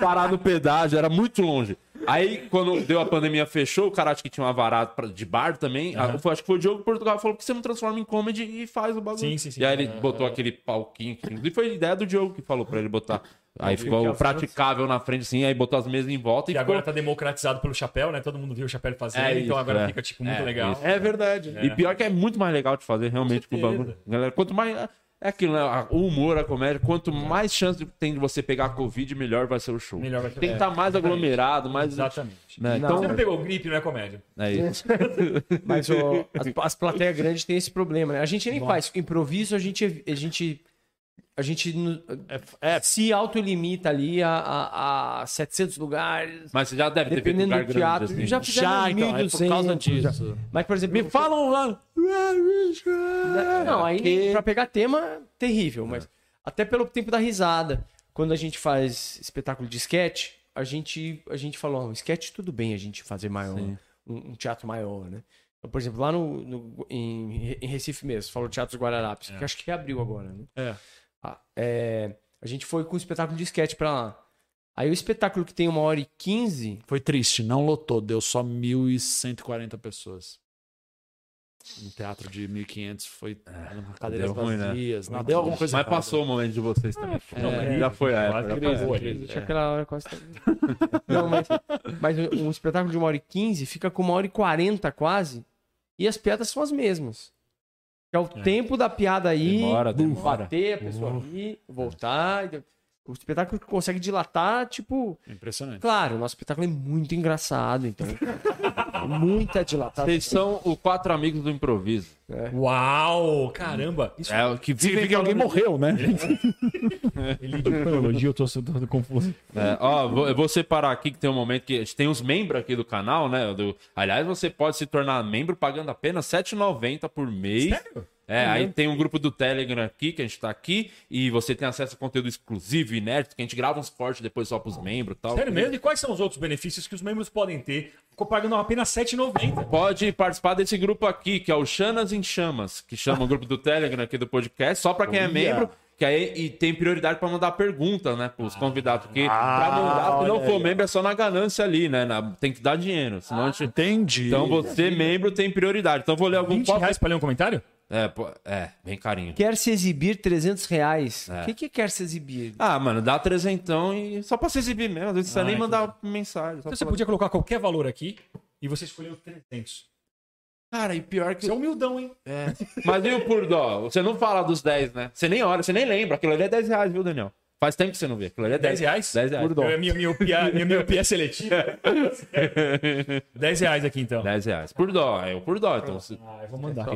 parar no pedágio, era muito longe. Aí, quando deu a pandemia, fechou, o cara acho que tinha uma varada de bar também. Aham. Foi- acho que foi o Diogo Portugal falou que você não transforma em comedy e faz o bagulho. Sim, sim, sim. E aí ele botou aquele palquinho. que Inclusive foi ideia do Diogo que falou pra ele botar. Aí ficou praticável na frente, assim, aí botou as mesas em volta e Que ficou. agora tá democratizado pelo chapéu, né? Todo mundo viu o chapéu fazendo, É então isso, agora é. fica, tipo, muito É, legal. isso. É verdade. E pior que é muito mais legal de fazer realmente com o certeza. bagulho. Galera, quanto mais. É aquilo, né? O humor, a comédia, quanto mais chance tem de você pegar a Covid, melhor vai ser o show. Melhor vai ser- Tem que é, estar mais aglomerado, mais. Exatamente. Né? Não. Então, Você não pegou gripe, não é comédia. é isso. <laughs> Mas ó, as, as plateias grandes têm esse problema, né? A gente nem faz improviso, a gente, a gente, a gente no- É, se autolimita ali a, a, a 700 lugares. Mas você já deve ter feito Dependendo lugar do teatro, grande, assim. já já, então, é por causa 1.200, já. disso. Mas, por exemplo, Me falam lá. Não, aí que- pra pegar tema, terrível, mas até pelo tempo da risada. Quando a gente faz espetáculo de sketch, a gente, a gente falou, um sketch tudo bem a gente fazer maior, um, um teatro maior, né? Então, por exemplo, lá no, no- em, em Recife mesmo, falou Teatro dos Guararapes, que acho que reabriu agora, né? É. Ah, é, a gente foi com o espetáculo de sketch pra lá. Aí o espetáculo que tem uma hora e quinze, Foi triste, não lotou, deu só 1.140 pessoas. Um teatro de 1.500 foi cadeiras deu ruim, né? vazias. Não, deu alguma coisa Mas errada. passou o momento de vocês também. não, É, mas- já foi a Quase época. Deixa aquela hora quase. <laughs> Não, mas, mas um espetáculo de uma hora e quinze fica com uma hora e quarenta quase. E as piadas são as mesmas. É o tempo da piada aí, Demora, demora. bater, a pessoa rir, voltar. e- O espetáculo que consegue dilatar, tipo. Impressionante. Claro, o nosso espetáculo é muito engraçado, então. <laughs> muita dilatação. Vocês são os quatro amigos do improviso. Uau! Caramba! Isso É, o que Significa que alguém morreu, né? <laughs> ele de elogio, eu tô todo confuso. É, ó, vou, eu vou separar aqui que tem um momento que a gente tem uns membros aqui do canal, né? Do, aliás, você pode se tornar membro pagando apenas R$ 7,90 por mês. Sério? É, aí tem um grupo do Telegram aqui, que a gente tá aqui, e você tem acesso a conteúdo exclusivo, inédito, que a gente grava uns cortes depois só pros membros e tal. Sério mesmo? E quais são os outros benefícios que os membros podem ter pagando apenas R$ 7,90? Pode participar desse grupo aqui, que é o Chanas em Chamas, que chama o grupo do Telegram aqui do podcast, só pra quem é membro. Que aí e tem prioridade pra mandar pergunta, né, pros convidados. Porque pra mandar, se não for membro, é só na ganância ali, né? na- tem que dar dinheiro. Senão a gente... Entendi. Então você, membro, tem prioridade. Então vou ler algum 20 reais pra ler um comentário? É, pô, é, bem carinho. Quer se exibir 300 reais. É. O que, que quer se exibir? Ah, mano, dá trezentão e só pra se exibir mesmo. Às vezes você Ah, nem entendi. mandar mensagem. só Então você falar- podia colocar qualquer valor aqui e você escolheu 300. Cara, e pior que. Você é humildão, hein? É. Mas e o por dó? Você não fala dos 10, né? Você nem olha, você nem lembra. Aquilo ali é 10 reais, viu, Daniel? Faz tempo que você não vê. Aquilo ali é 10, 10 reais? 10 reais. Por dó. É minha miopia, minha miopia seletiva. <laughs> 10 reais aqui, então. 10 reais. Por dó, é o por dó. Então, Ah, eu vou mandar.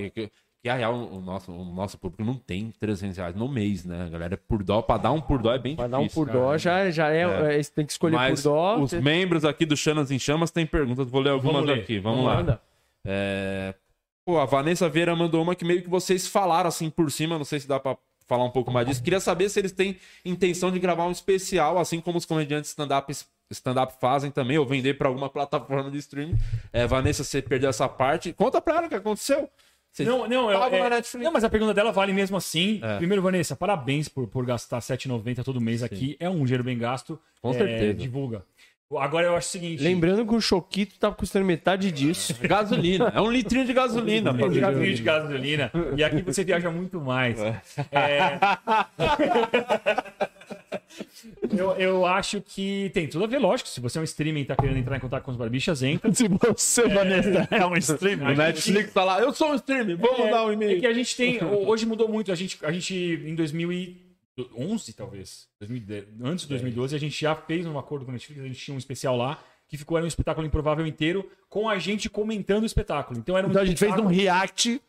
Que, a real, o nosso, o nosso público não tem 300 reais no mês, né? Galera, por dó, pra dar um por dó é bem Pra difícil. dar um por dó já, já é, é, Tem que escolher Mas por dó. os você- membros aqui do Chanas em Chamas têm perguntas. Vou ler algumas Vamos ler. aqui. Vamos, Vamos lá. É... Pô, a Vanessa Vieira mandou uma que meio que vocês falaram assim por cima, não sei se dá pra falar um pouco mais disso. Queria saber se eles têm intenção de gravar um especial, assim como os comediantes stand-up stand-up fazem também, ou vender pra alguma plataforma de streaming. É, Vanessa, você perdeu essa parte. Conta pra ela o que aconteceu. Você Não, não, eu, é- Netflix. não, mas a pergunta dela vale mesmo assim. É. Primeiro, Vanessa, parabéns por, por gastar R$ 7,90 todo mês aqui. É um dinheiro bem gasto. Com É, certeza. Divulga. Agora eu acho o seguinte. Lembrando que o Choquito tava custando metade disso. <laughs> Gasolina. É um litrinho de gasolina. pô. de gasolina de gasolina. E aqui você viaja muito mais. É. <laughs> <laughs> <laughs> Eu, eu acho que tem tudo a ver, lógico. Se você é um streaming e tá querendo entrar em contato com os barbichas, entra. <laughs> Se você, Vanessa, <laughs> é um streamer. O Netflix tá lá, eu sou um streamer, vou mandar um É e-mail. que a gente tem. Hoje mudou muito. A gente, a gente em 2011, talvez. 2010, antes de 2012, a gente já fez um acordo com a Netflix. A gente tinha um especial lá que ficou era um espetáculo improvável inteiro com a gente comentando o espetáculo. Então era um Então a gente fez um react.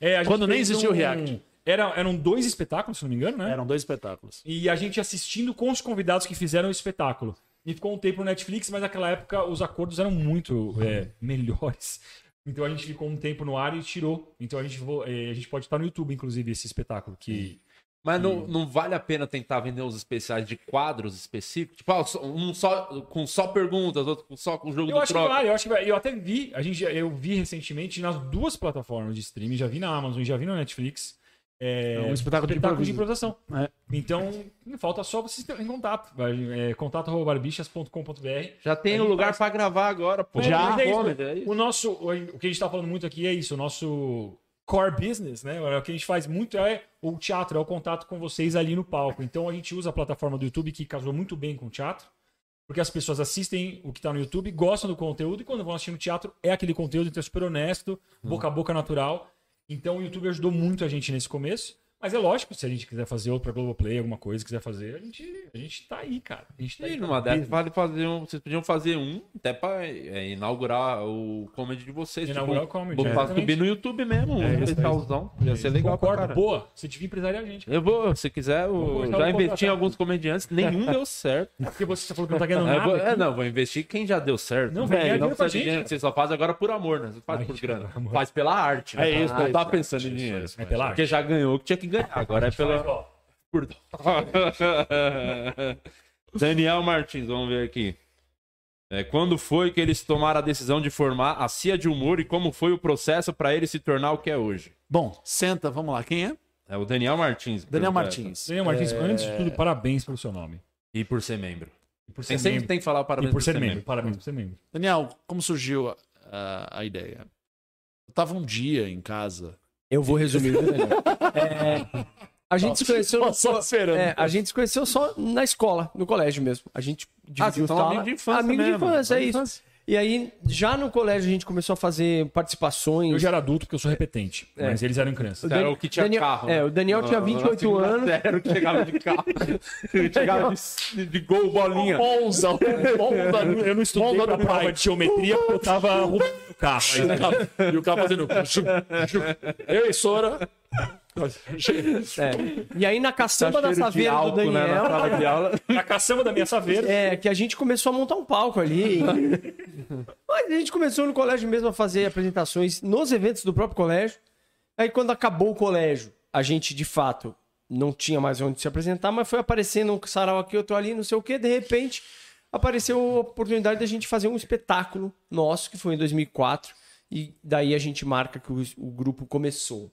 É, a gente quando nem existia o React. Era, eram dois espetáculos, se não me engano, né? Eram dois espetáculos. E a gente assistindo com os convidados que fizeram o espetáculo. E ficou um tempo no Netflix, mas naquela época os acordos eram muito é, melhores. Então a gente ficou um tempo no ar e tirou. Então a gente, é, a gente pode estar no YouTube, inclusive, esse espetáculo. Que Mas não, não vale a pena tentar vender os especiais de quadros específicos? Tipo, ah, um só, com só perguntas, outro com só com o jogo eu do acho que troca. vale, eu acho que vale. Eu até vi, a gente, eu vi recentemente nas duas plataformas de streaming, já vi na Amazon, já vi na Netflix. É, É um espetáculo de de improviso. improvisação. É. Então, falta só vocês terem contato. É, contato.barbichas.com.br. Já tem um lugar faz- pra gravar agora, pô. Já. É é. O nosso, o que a gente tá falando muito aqui é isso, o nosso core business, né? O que a gente faz muito é o teatro, é o contato com vocês ali no palco. Então a gente usa a plataforma do YouTube que casou muito bem com o teatro, porque as pessoas assistem o que tá no YouTube, gostam do conteúdo e quando vão assistir no teatro é aquele conteúdo, então é super honesto, boca a boca natural. Então o YouTube ajudou muito a gente nesse começo. Mas é lógico, se a gente quiser fazer outro pra Globoplay, alguma coisa, quiser fazer, a gente, a gente tá aí, cara. A gente tá aí. E numa dessas business. vale fazer um. Vocês podiam fazer um até pra é, inaugurar o comedy de vocês. Inaugurar tipo, o comedy, botar- exatamente. subir no YouTube mesmo, um É é especialzão. Ia ser legal Concordo, boa. Você devia empresariar a gente. cara. Eu vou, se quiser, eu Vou já investi em alguns comediantes, nenhum deu certo. <laughs> Porque você falou que não tá ganhando É, nada. vou- é, não, vou investir quem já deu certo. Não, Não, vai ganhar não precisa de gente, dinheiro, você só faz agora por amor, né? Você não faz por grana. Faz pela arte. né? É isso, Não é tá pensando em dinheiro. É pela Porque arte. já ganhou o que tinha que ganhar. Agora é pela. <laughs> Por dó. Daniel Martins, vamos ver aqui. É, quando foi que eles tomaram a decisão de formar a CIA de Humor e como foi o processo para ele se tornar o que é hoje? Bom, senta, vamos lá. Quem é? É o Daniel Martins. Daniel. Martins. Daniel Martins, antes de tudo, parabéns pelo seu nome. E por ser membro. E por Tem, ser sempre membro. tem que falar parabéns E por ser membro. Parabéns por ser membro. Daniel, como surgiu a, a- a ideia? Eu tava um dia em casa. Eu vou resumir, viu, Daniel? É, a gente se conheceu. Só- esperando. É, a gente se conheceu só na escola, no colégio mesmo. A gente Ah, dividiu vocês são sala. amigos de infância Amigo de mesmo. infância, é Amigo de isso. E aí, já no colégio, a gente começou a fazer participações. Eu já era adulto porque eu sou repetente, mas eles eram crianças. Era o que tinha Daniel, carro. É, né? o Daniel tinha Na- 28 na segunda anos. Era o que chegava de carro. <laughs> Ele chegava de, de gol, bolinha. Monza, Monza no- Eu não estudei Monza pra prova pai. de geometria porque eu tava <laughs> arrumando o carro. Aí, E o cara fazendo. <laughs> Eu e Sora. É. E aí, na caçamba da saveira do álcool, né, na Daniel, sala de aula. <laughs> Na caçamba da minha saveira. é, que a gente começou a montar um palco ali. <laughs> Mas a gente começou no colégio mesmo a fazer apresentações nos eventos do próprio colégio. Aí, quando acabou o colégio, a gente, de fato, não tinha mais onde se apresentar, mas foi aparecendo um sarau aqui, outro ali, não sei o quê. De repente, apareceu a oportunidade da gente fazer um espetáculo nosso, que foi em 2004. E daí a gente marca que o, o grupo começou.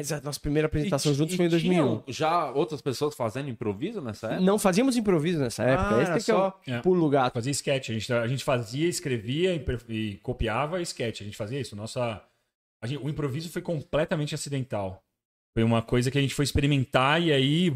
Mas a nossa primeira apresentação E- juntos e foi em 2001. tinham já outras pessoas fazendo improviso nessa época? Não fazíamos improviso nessa época. Ah, Esse era que é o só- É. pulo gato. Fazia sketch. A gente, a gente fazia, escrevia e, e copiava sketch. A gente fazia isso. Nossa, a gente- o improviso foi completamente acidental. Foi uma coisa que a gente foi experimentar e aí.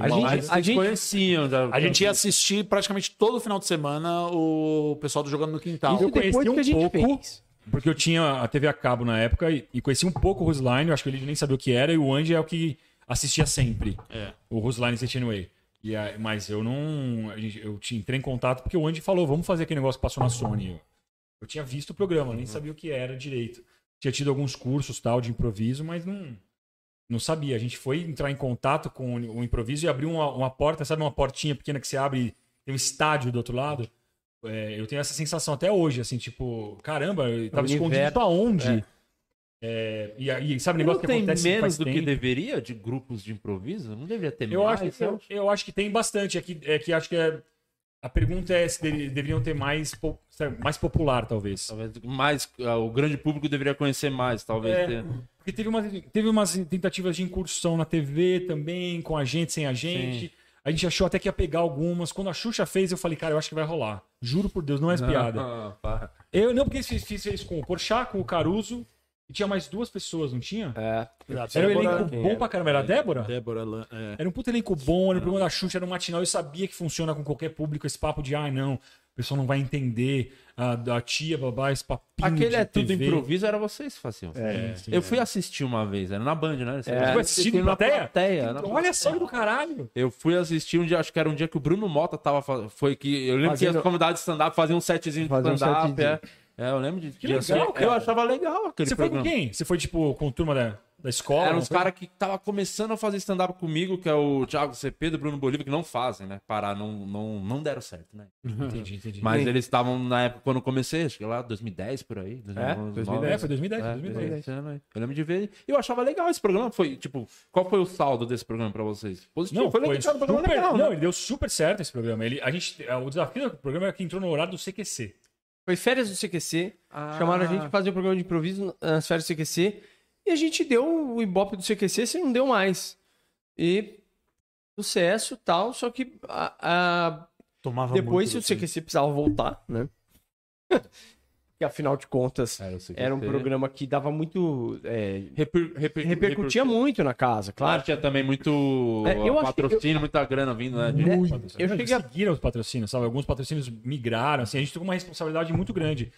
A gente- a gente- conheciam já. A gente ia assistir praticamente todo final de semana o pessoal do Jogando no Quintal. Isso eu conheci depois um que a gente pouco. fez. Porque eu tinha a TV a cabo na época e, e conheci um pouco o Rusline, eu acho que ele nem sabia o que era, e o Andy é o que assistia sempre. É. O Rusline Anyway. E aí, mas eu não. Eu te entrei em contato porque o Andy falou: vamos fazer aquele negócio que passou na Sony. Eu, eu tinha visto o programa, nem sabia o que era direito. Tinha tido alguns cursos tal de improviso, mas não. Não sabia. A gente foi entrar em contato com o improviso e abriu uma, uma porta, sabe uma portinha pequena que você abre e tem um estádio do outro lado? É, eu tenho essa sensação até hoje, assim, tipo, caramba, eu tava Universo. escondido aonde? É, e aí, sabe o negócio que tem acontece menos faz do que tempo? deveria de grupos de improviso? Não deveria ter Eu mais? acho, que, eu, eu acho que tem bastante. É que, é que acho que é, a pergunta é se deve- deveriam ter mais, mais popular, talvez. Talvez mais, ah, o grande público deveria conhecer mais, talvez. É. Porque teve, uma, teve umas tentativas de incursão na TV também, com a gente, sem a gente. A gente achou até que ia pegar algumas. Quando a Xuxa fez, eu falei, cara, eu acho que vai rolar. Juro por Deus, não é piada. Ah, pá. Eu não, porque fiz, fiz isso com o Porchat, com o Caruso. E tinha mais duas pessoas, não tinha? É. Era um elenco bom era? pra caramba. Era a Débora? Débora Lan- é. Era um puto elenco bom, era o programa da Xuxa, era um matinal. Eu sabia que funciona com qualquer público esse papo de, ah, não, o pessoal não vai entender a, a tia, babá, esse papinho Aquele de é tudo TV. improviso, era vocês que faziam. É, sim, Eu é. fui assistir uma vez, era na Band, né? Você É. Foi assistindo na plateia? plateia, na Olha só do caralho. Eu fui assistir um dia, acho que era um dia que o Bruno Mota tava. Foi que. Eu lembro Fazendo- que as comunidades de stand-up faziam um setzinho de Fazia um stand-up. setzinho. é. É, eu lembro de. Que legal, assistir. cara. Eu achava legal aquele Você foi programa. com quem? Você foi, tipo, com turma da, da escola? Eram foi? caras que tava começando a fazer stand-up comigo, que é o Thiago CP do Bruno Bolívar, que não fazem, né? Parar, não, não, não deram certo, né? Entendi, entendi. Mas eles estavam na época quando eu comecei, acho que lá 2010 por aí. 2011, 2010. É, foi 2010, É, 2010. esse ano aí. Eu lembro de ver. E eu achava legal esse programa. Foi, tipo, qual foi o saldo desse programa pra vocês? Positivo. Não, foi, legal, um programa super, legal, não, né? ele deu super certo esse programa. Ele, a gente, o desafio do programa era que entrou no horário do CQC. Foi férias do CQC. Ah. Chamaram a gente pra fazer um programa de improviso nas férias do CQC. E a gente deu o ibope do CQC, você não deu mais. E sucesso tal, só que a- a- depois, se muito o CQC precisava voltar, né? <laughs> Porque afinal de contas, Era, era um programa que dava muito. é, Reper, reper, repercutia muito na casa, Claro, claro. tinha também muito É, eu que patrocínio, muita grana vindo, né? de-? Patrocínio. Eu cheguei a- eles seguiram os patrocínios, sabe? Alguns patrocínios migraram, assim, a gente teve uma responsabilidade muito grande.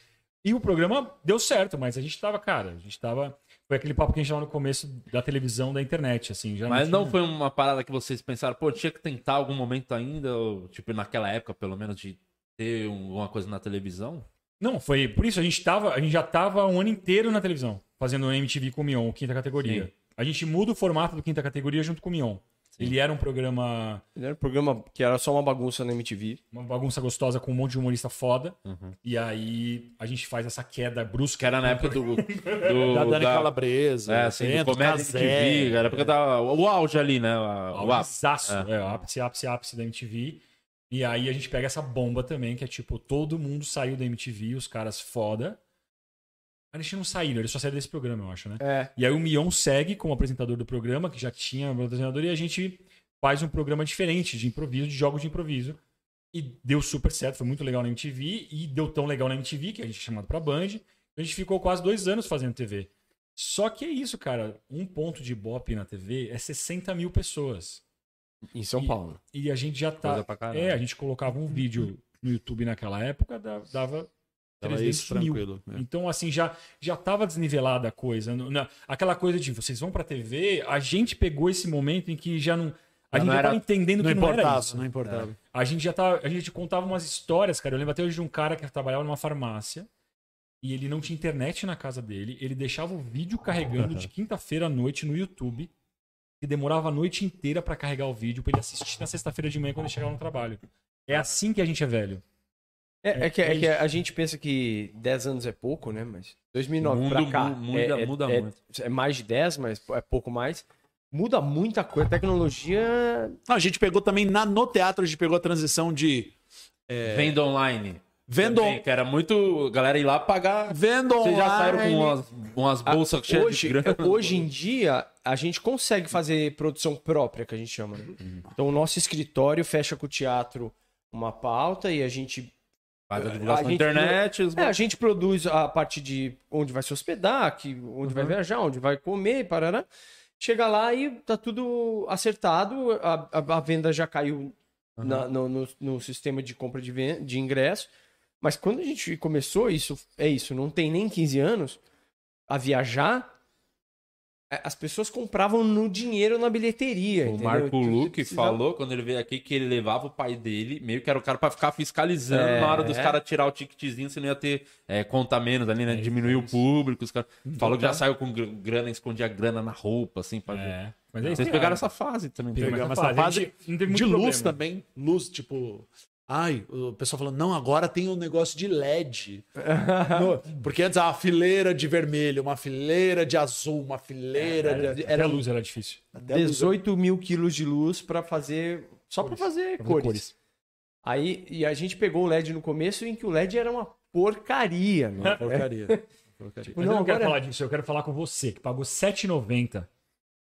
E o programa deu certo, mas a gente tava, cara, a gente tava. Foi aquele papo que a gente tava no começo da televisão, da internet, assim. Já Mas não tinha- foi uma parada que vocês pensaram, pô, tinha que tentar algum momento ainda, ou, tipo, naquela época, pelo menos, de ter um- alguma coisa na televisão? Não, foi por isso a gente tava, a gente já tava um ano inteiro na televisão, fazendo MTV com o Mion, quinta categoria. Sim. A gente muda o formato do quinta categoria junto com o Mion. Ele era um programa, Era um programa que era só uma bagunça na MTV. uma bagunça gostosa com um monte de humorista foda. Uhum. E aí a gente faz essa queda brusca. Que era na época do. <laughs> do Da Dani Calabresa. É, assim, do Comédia Cazé. MTV, era a época da. O auge ali, né? a- O ápice. É. é, o ápice, ápice, ápice da MTV. E aí a gente pega essa bomba também, que é tipo, todo mundo saiu da MTV, os caras foda. Mas eles não saíram, eles só saíram desse programa, eu acho, né? É. E aí o Mion segue como apresentador do programa, que já tinha patrocinador, e a gente faz um programa diferente de improviso, de jogos de improviso. E deu super certo, foi muito legal na MTV, e deu tão legal na MTV, que a gente é chamado pra Band. A gente ficou quase dois anos fazendo TV. Só que é isso, cara. Um ponto de Ibope na TV é 60 mil pessoas. Em São E- Paulo. E a gente já tá. Coisa pra caralho. É, a gente colocava um vídeo no YouTube naquela época, da- dava Tava 300 isso, mil. tranquilo. né? Então, assim, já, já tava desnivelada a coisa. Na- aquela coisa de vocês vão pra TV, a gente pegou esse momento em que já não. A Já gente não já era- tava entendendo Não que não era isso. não importava. A gente já tava. A gente contava umas histórias, cara. Eu lembro até hoje de um cara que trabalhava numa farmácia e ele não tinha internet na casa dele. Ele deixava o vídeo carregando de quinta-feira à noite no YouTube. E demorava a noite inteira pra carregar o vídeo pra ele assistir na sexta-feira de manhã quando ele chegava no trabalho. É assim que a gente é velho. É, é que, É é que a gente pensa que 10 anos é pouco, né? Mas 2009 O mundo pra cá mu- muda- é, é- muda é- muito. é mais de 10, mas é pouco mais. Muda muita coisa. A tecnologia Não, a gente pegou também, na, no teatro, a gente pegou a transição de Venda online. venda, Também, que era muito. Galera ir lá pagar. venda Vocês já saíram com online. umas, umas bolsas cheias hoje, de grana. <laughs> hoje em dia, a gente consegue fazer produção própria, que a gente chama. né? Então, o nosso escritório fecha com o teatro uma pauta e a gente Faz a divulgação a na gente internet. os- É, a gente produz a parte de onde vai se hospedar, que, onde vai viajar, onde vai comer, parará. Chega lá e tá tudo acertado, a, a- a venda já caiu na- no, no- no sistema de compra de, ven- de ingresso. Mas quando a gente começou, isso é isso, não tem nem 15 anos, a viajar, as pessoas compravam no dinheiro na bilheteria. O entendeu? Marco tu Luque precisava- falou quando ele veio aqui que ele levava o pai dele, meio que era o cara pra ficar fiscalizando É. na hora dos caras tirar o ticketzinho, você não ia ter é, conta menos ali, né? Diminuir o público. Os caras... Falou que já saiu com gr- grana, escondia grana na roupa, assim, pra ver. É. Mas é isso. Vocês pegaram essa fase também. Pegamos Pegamos essa essa fase, fase não teve muito de luz problema. também. Luz, tipo. Ai, o pessoal falando, não, agora tem um negócio de LED. <laughs> No- porque antes era uma fileira de vermelho, uma fileira de azul, uma fileira Era, de. era a luz, era difícil. até luz- 18 mil quilos de luz pra fazer. Só pra fazer Pra fazer cores. cores. Aí, e a gente pegou o LED no começo em que o LED era uma porcaria, né? Porcaria. Porcaria. Mas Não, eu não quero agora- falar disso, eu quero falar com você, que pagou R$ 7,90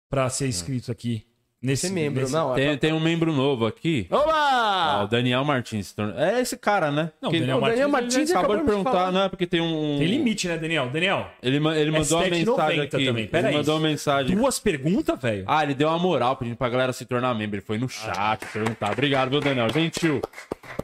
pra ser inscrito aqui. Nesse, membro, nesse- não. é Tem, tem um membro novo aqui. Ah, Olá! o Daniel Martins. se tornou- É esse cara, né? Não, Que- Daniel o Daniel Martins, Martins acabou de perguntar, falar. não é porque tem um. Tem limite, né, Daniel? Daniel, Ele, ele mandou uma 7,90 mensagem aqui. também, pera ele aí. mandou uma mensagem. duas perguntas, velho? Ah, ele deu uma moral pedindo pra galera se tornar membro. Ele foi no chat perguntar. Obrigado, viu, Daniel? Gentil.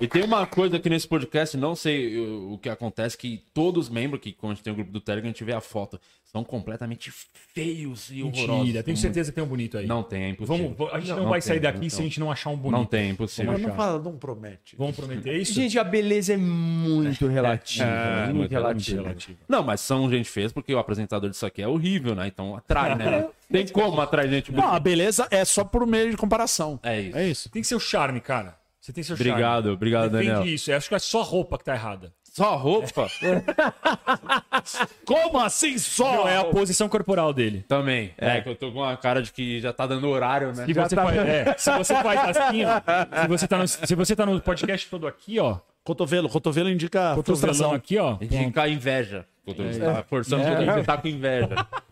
E tem uma coisa aqui nesse podcast, não sei o, que acontece, que todos os membros, que quando a gente tem o grupo do Telegram, a gente vê a foto, são completamente feios e horrorosos. Mentira, tenho certeza que tem um bonito aí. Não tem, é impossível. Vamos, a gente não, Não vai tem, sair daqui não se a gente não achar um bonito. Não tem, é impossível. Mas não fala, não promete. Vamos prometer isso? Gente, a beleza é muito relativa. É, muito muito relativa. relativo. Não, mas são gente fez porque o apresentador disso aqui é horrível, né? Então atrai, né? <laughs> Tem como atrair gente Não, a beleza é só por meio de comparação. É isso. É isso. Tem que ser o charme, cara. Você tem seu charme. Obrigado, obrigado, Daniel. isso. Eu acho que é só a roupa que tá errada. Só roupa? <laughs> Como assim só? Não, é a posição corporal dele. Também. É. que eu tô com uma cara de que já tá dando horário, né? Se você, faz, é, se você faz assim, ó. Se você, tá no, se você tá no podcast todo aqui, ó. Cotovelo. Cotovelo indica Cotovelão frustração. aqui, ó. A gente fica inveja. Quando É. tá forçando porque você tá com inveja. <laughs>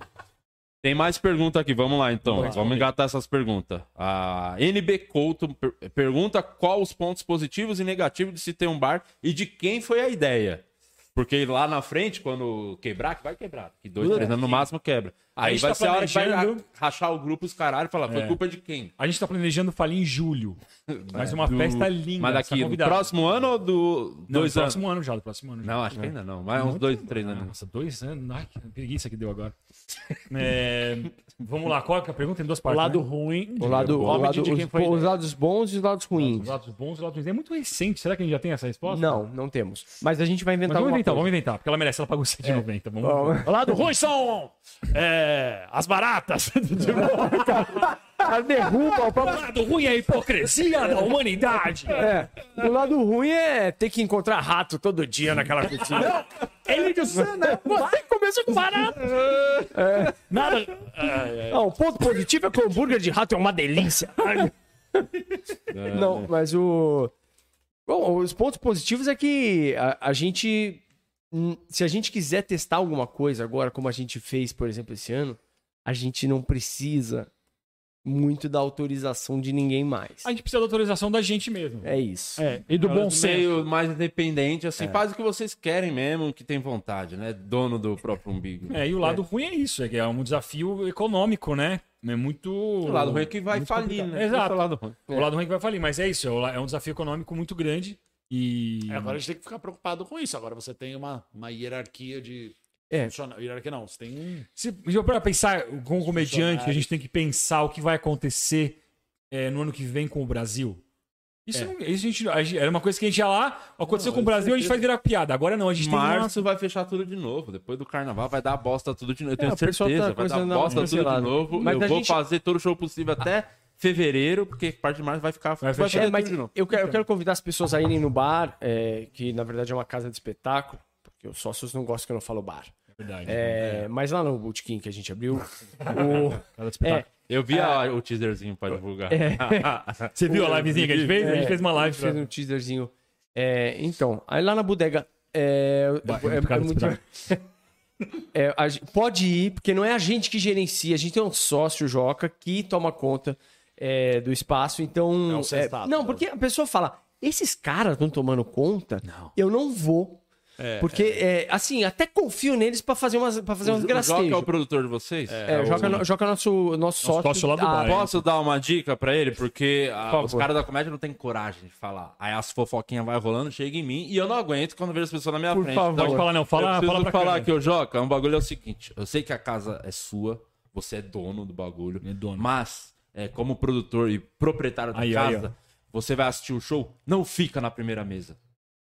Tem mais pergunta aqui, vamos lá então. Vamos. Vamos engatar essas perguntas. A NB Couto per- pergunta qual os pontos positivos e negativos de se ter um bar e de quem foi a ideia. Porque lá na frente, quando quebrar, que vai quebrar. Que dois, três anos no máximo quebra. Aí vai tá ser a hora que vai rachar o grupo, os caralho, e falar, foi É. culpa de quem? A gente tá planejando falir em julho. <laughs> Mas uma Do- festa linda. Mas daqui, tá convidado. próximo ano ou do Não, dois do anos? próximo ano já, do próximo ano. já. Não, acho que ainda não. Mas uns dois, três anos. Nossa, dois anos? Ai, que preguiça que deu agora. É, vamos lá, qual que é a pergunta? Tem duas O partes. lado né? ruim. O lado, o lado, de os, quem foi os lados bons e os lados ruins. Os lados bons e os lados ruins. É muito recente. Será que a gente já tem essa resposta? Não, não temos. Mas a gente vai Mas inventar vamos alguma inventar, coisa. vamos inventar, porque ela merece, ela pagou 7,90. Vamos... Vamos. O lado ruim são é, as baratas. <laughs> Ela derruba o próprio... O lado ruim é a hipocrisia da humanidade. É, o lado ruim é ter que encontrar rato todo dia naquela cozinha. Ele disse, né? <laughs> Você começou com barato. Nada. Não, o ponto positivo é que o hambúrguer de rato é uma delícia. Não, mas o. Bom, os pontos positivos é que a, a gente. hum, Se a gente quiser testar alguma coisa agora, como a gente fez, por exemplo, esse ano, a gente não precisa muito da autorização de ninguém mais. A gente precisa da autorização da gente mesmo. É isso. É, e do bom senso. meio mais independente, assim, faz o que vocês querem mesmo, que tem vontade, né? Dono do próprio umbigo. É, e o lado ruim é isso, é que é um desafio econômico, né? É muito. O lado ruim é que vai falir, complicado. né? Exato. É o lado ruim. O lado ruim é que vai falir, mas é isso, é é um desafio econômico muito grande. E. É, Agora a gente tem que ficar preocupado com isso. Agora você tem uma, uma hierarquia de. É. Funciona... Hierarquia não, você tem um. Se, para pensar como comediante, a gente tem que pensar o que vai acontecer é, no ano que vem com o Brasil. Isso, É. não- isso a gente, a gente- era uma coisa que a gente ia lá, aconteceu Não, com o Brasil, a gente faz virar piada. Agora não, a gente tem uma... Março vai fechar tudo de novo. Depois do carnaval vai dar bosta tudo de novo. Eu tenho É, o pessoal certeza. tá vai dar bosta tudo de novo. Mas eu vou gente- fazer todo o show possível até fevereiro, porque parte de março vai ficar. Vai fechar. É, mas tudo de novo. eu quero, eu quero convidar as pessoas a irem no bar, é, que na verdade é uma casa de espetáculo, porque os sócios não gostam que eu não falo bar. Verdade. É, mas lá no Bootkin que a gente abriu, <laughs> o, Cada espetáculo. Eu vi a- o teaserzinho pra divulgar. <laughs> Você viu a livezinha que a gente fez? A gente fez uma a live. gente fez um teaserzinho. É, então, aí lá na bodega. É, Vai, é- é <laughs> É, a pode ir, porque não é a gente que gerencia, a gente tem um sócio, Joca, que toma conta é, do espaço. Então. É um sextato, não, né? porque a pessoa fala: esses caras estão tomando conta, eu não vou. É, Porque, é, assim, até confio neles pra fazer umas, pra fazer O uns Jo- o Joca é o gracejos. produtor de vocês? É, Joca, Joca é nosso, nosso sócio. sócio lá do Ah? Posso dar uma dica pra ele? Porque ah, Por os caras da comédia não têm coragem de falar. Aí as fofoquinhas vai rolando, chega em mim e eu não aguento quando vejo as pessoas na minha Por frente. favor. Então, Pode falar, não. Fala, eu fala pra falar aqui, ô Joca, um bagulho é o seguinte. Eu sei que a casa é sua, você é dono do bagulho. É dono. Mas, é, como produtor e proprietário da Aí, aí, casa, você vai assistir o show, não fica na primeira mesa.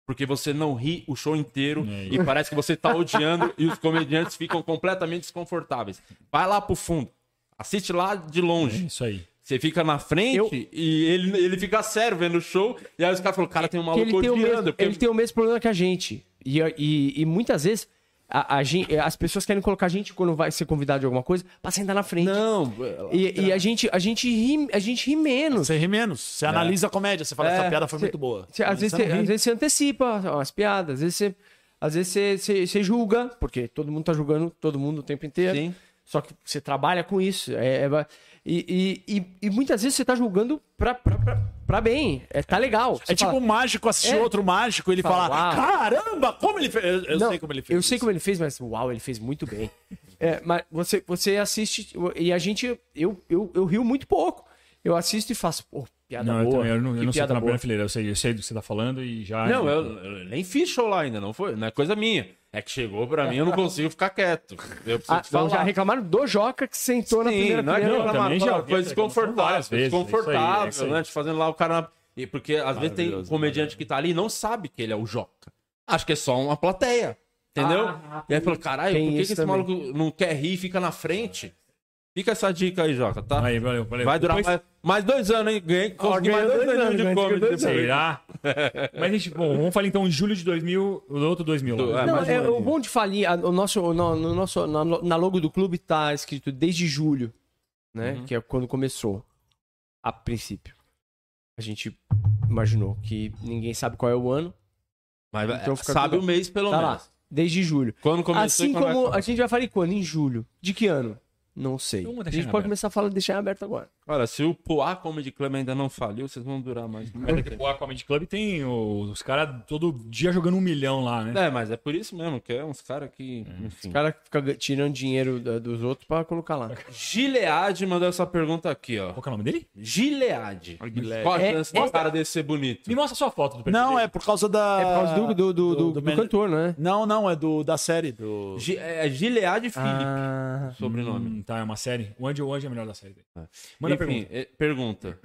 Porque você não ri o show inteiro É e parece que você tá odiando e os comediantes ficam completamente desconfortáveis. Vai lá pro fundo. Assiste lá de É longe. isso aí. Você fica na frente Eu- e ele, ele fica sério vendo o show. E aí os caras falam, cara, tem um que maluco ele tem, o odiando. mesmo, porque- ele tem o mesmo problema que a gente. E, e, e muitas vezes a, a gente, as pessoas querem colocar a gente quando vai ser convidado de alguma coisa pra sentar na frente. Não, E, e a, gente, a, gente ri, a gente ri menos. Você ri menos. Você analisa a comédia, você fala, É, essa piada foi cê- muito boa. Cê- às, vezes Você às vezes você antecipa as piadas, às vezes você, às vezes você, você, você julga, porque todo mundo tá julgando todo mundo o tempo inteiro. Sim. Só que você trabalha com isso. É, é- e, e, e, e muitas vezes você tá julgando pra, pra, pra, pra bem. É, tá legal. Você É tipo fala, um mágico assistir É. outro mágico e ele Fala, falar: "Uau." Caramba, como ele fez? Eu, eu Não, sei como ele fez. Eu sei como ele fez, mas uau, ele fez muito bem. É, mas você, você assiste e a gente. Eu, eu, eu rio muito pouco. Eu assisto e faço, pô, piada Não, eu, boa. também, eu não, eu não sei piada na boa. primeira fileira. Eu sei, eu sei do que você tá falando e já. Não, eu, eu nem fiz show lá ainda, não foi? Não é coisa minha. É que chegou pra mim, eu não consigo ficar quieto. Eu preciso Ah, falar. já reclamaram do Joca que sentou na Sim, primeira não é que fileira. Não, também já foi essa reclamação desconfortável, vezes, desconfortável, é isso aí, é né? Te fazendo lá o cara. na- E porque às vezes tem Maravilhoso, comediante que tá ali e não sabe que ele é o Joca. Acho que é só uma plateia. Entendeu? Ah, e aí fala, caralho, por que, que esse também. maluco não quer rir e fica na frente? Fica essa dica aí, Joca, tá? Aí, valeu, valeu. Vai durar Depois- mais, mais dois anos, hein? Ganhei, consegui mais dois, dois anos de comedy. Será? Mas, gente, bom, vamos falar então em julho de 2000, o outro 2000. Do- lá. é, Não, um é, o bom de falir, a- o nosso, no, no nosso, na, na logo do clube tá escrito desde julho, né? Uhum. Que é quando começou, a princípio. A gente imaginou que ninguém sabe qual é o ano, Mas Então fica sabe tudo- o mês pelo tá menos. lá, desde julho. Quando começou assim como a gente vai falar em quando? Em julho. De que ano? Não sei. A gente pode aberto. começar a falar, deixar aberto agora. Olha, se o Poá Comedy Club ainda não faliu, vocês vão durar mais. Mas aqui, o Comedy Club tem o- os caras todo dia jogando um milhão lá, né? É, mas é por isso mesmo, que é uns caras que. Enfim. O cara fica ga- tirando dinheiro da- dos outros pra colocar lá. <laughs> Gilead mandou essa pergunta aqui, ó. Qual que é o nome dele? Gilead. Gilead. Qual a É- chance do cara desse ser bonito? Me mostra a sua foto do perfil Não, dele. é por causa da. É por causa do, do, do, do, do cantor, né? Não, não, é do, da série. Do... Gi- é Gilead Felipe, Ah, sobrenome. Hum, tá, é uma série. O Andy, o Andy é a melhor da série dele. Manda a Enfim, pergunta. é, pergunta.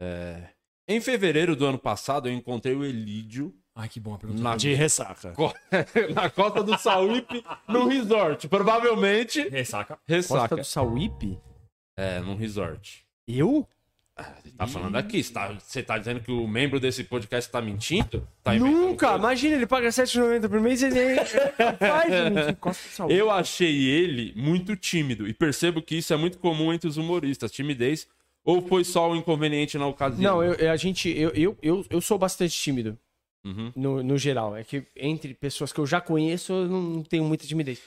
É, Em fevereiro do ano passado, eu encontrei o Elídio Ai, que bom a pergunta. na, De ressaca. co- <laughs> na costa do Sauípe, num resort. Provavelmente Ressaca. Costa ressaca. do Sauípe? É, num resort. Eu? Tá falando aqui, você tá, você tá dizendo que o membro desse podcast tá mentindo? Tá Nunca! coisa? Imagina, ele paga R$7,90 por mês e ele Sauípe. Eu achei ele muito tímido e percebo que isso é muito comum entre os humoristas, timidez. Ou foi só um inconveniente na ocasião? Não, eu, a gente, eu, eu, eu, eu sou bastante tímido, Uhum. no, no geral. É que entre pessoas que eu já conheço, eu não tenio muita timidez.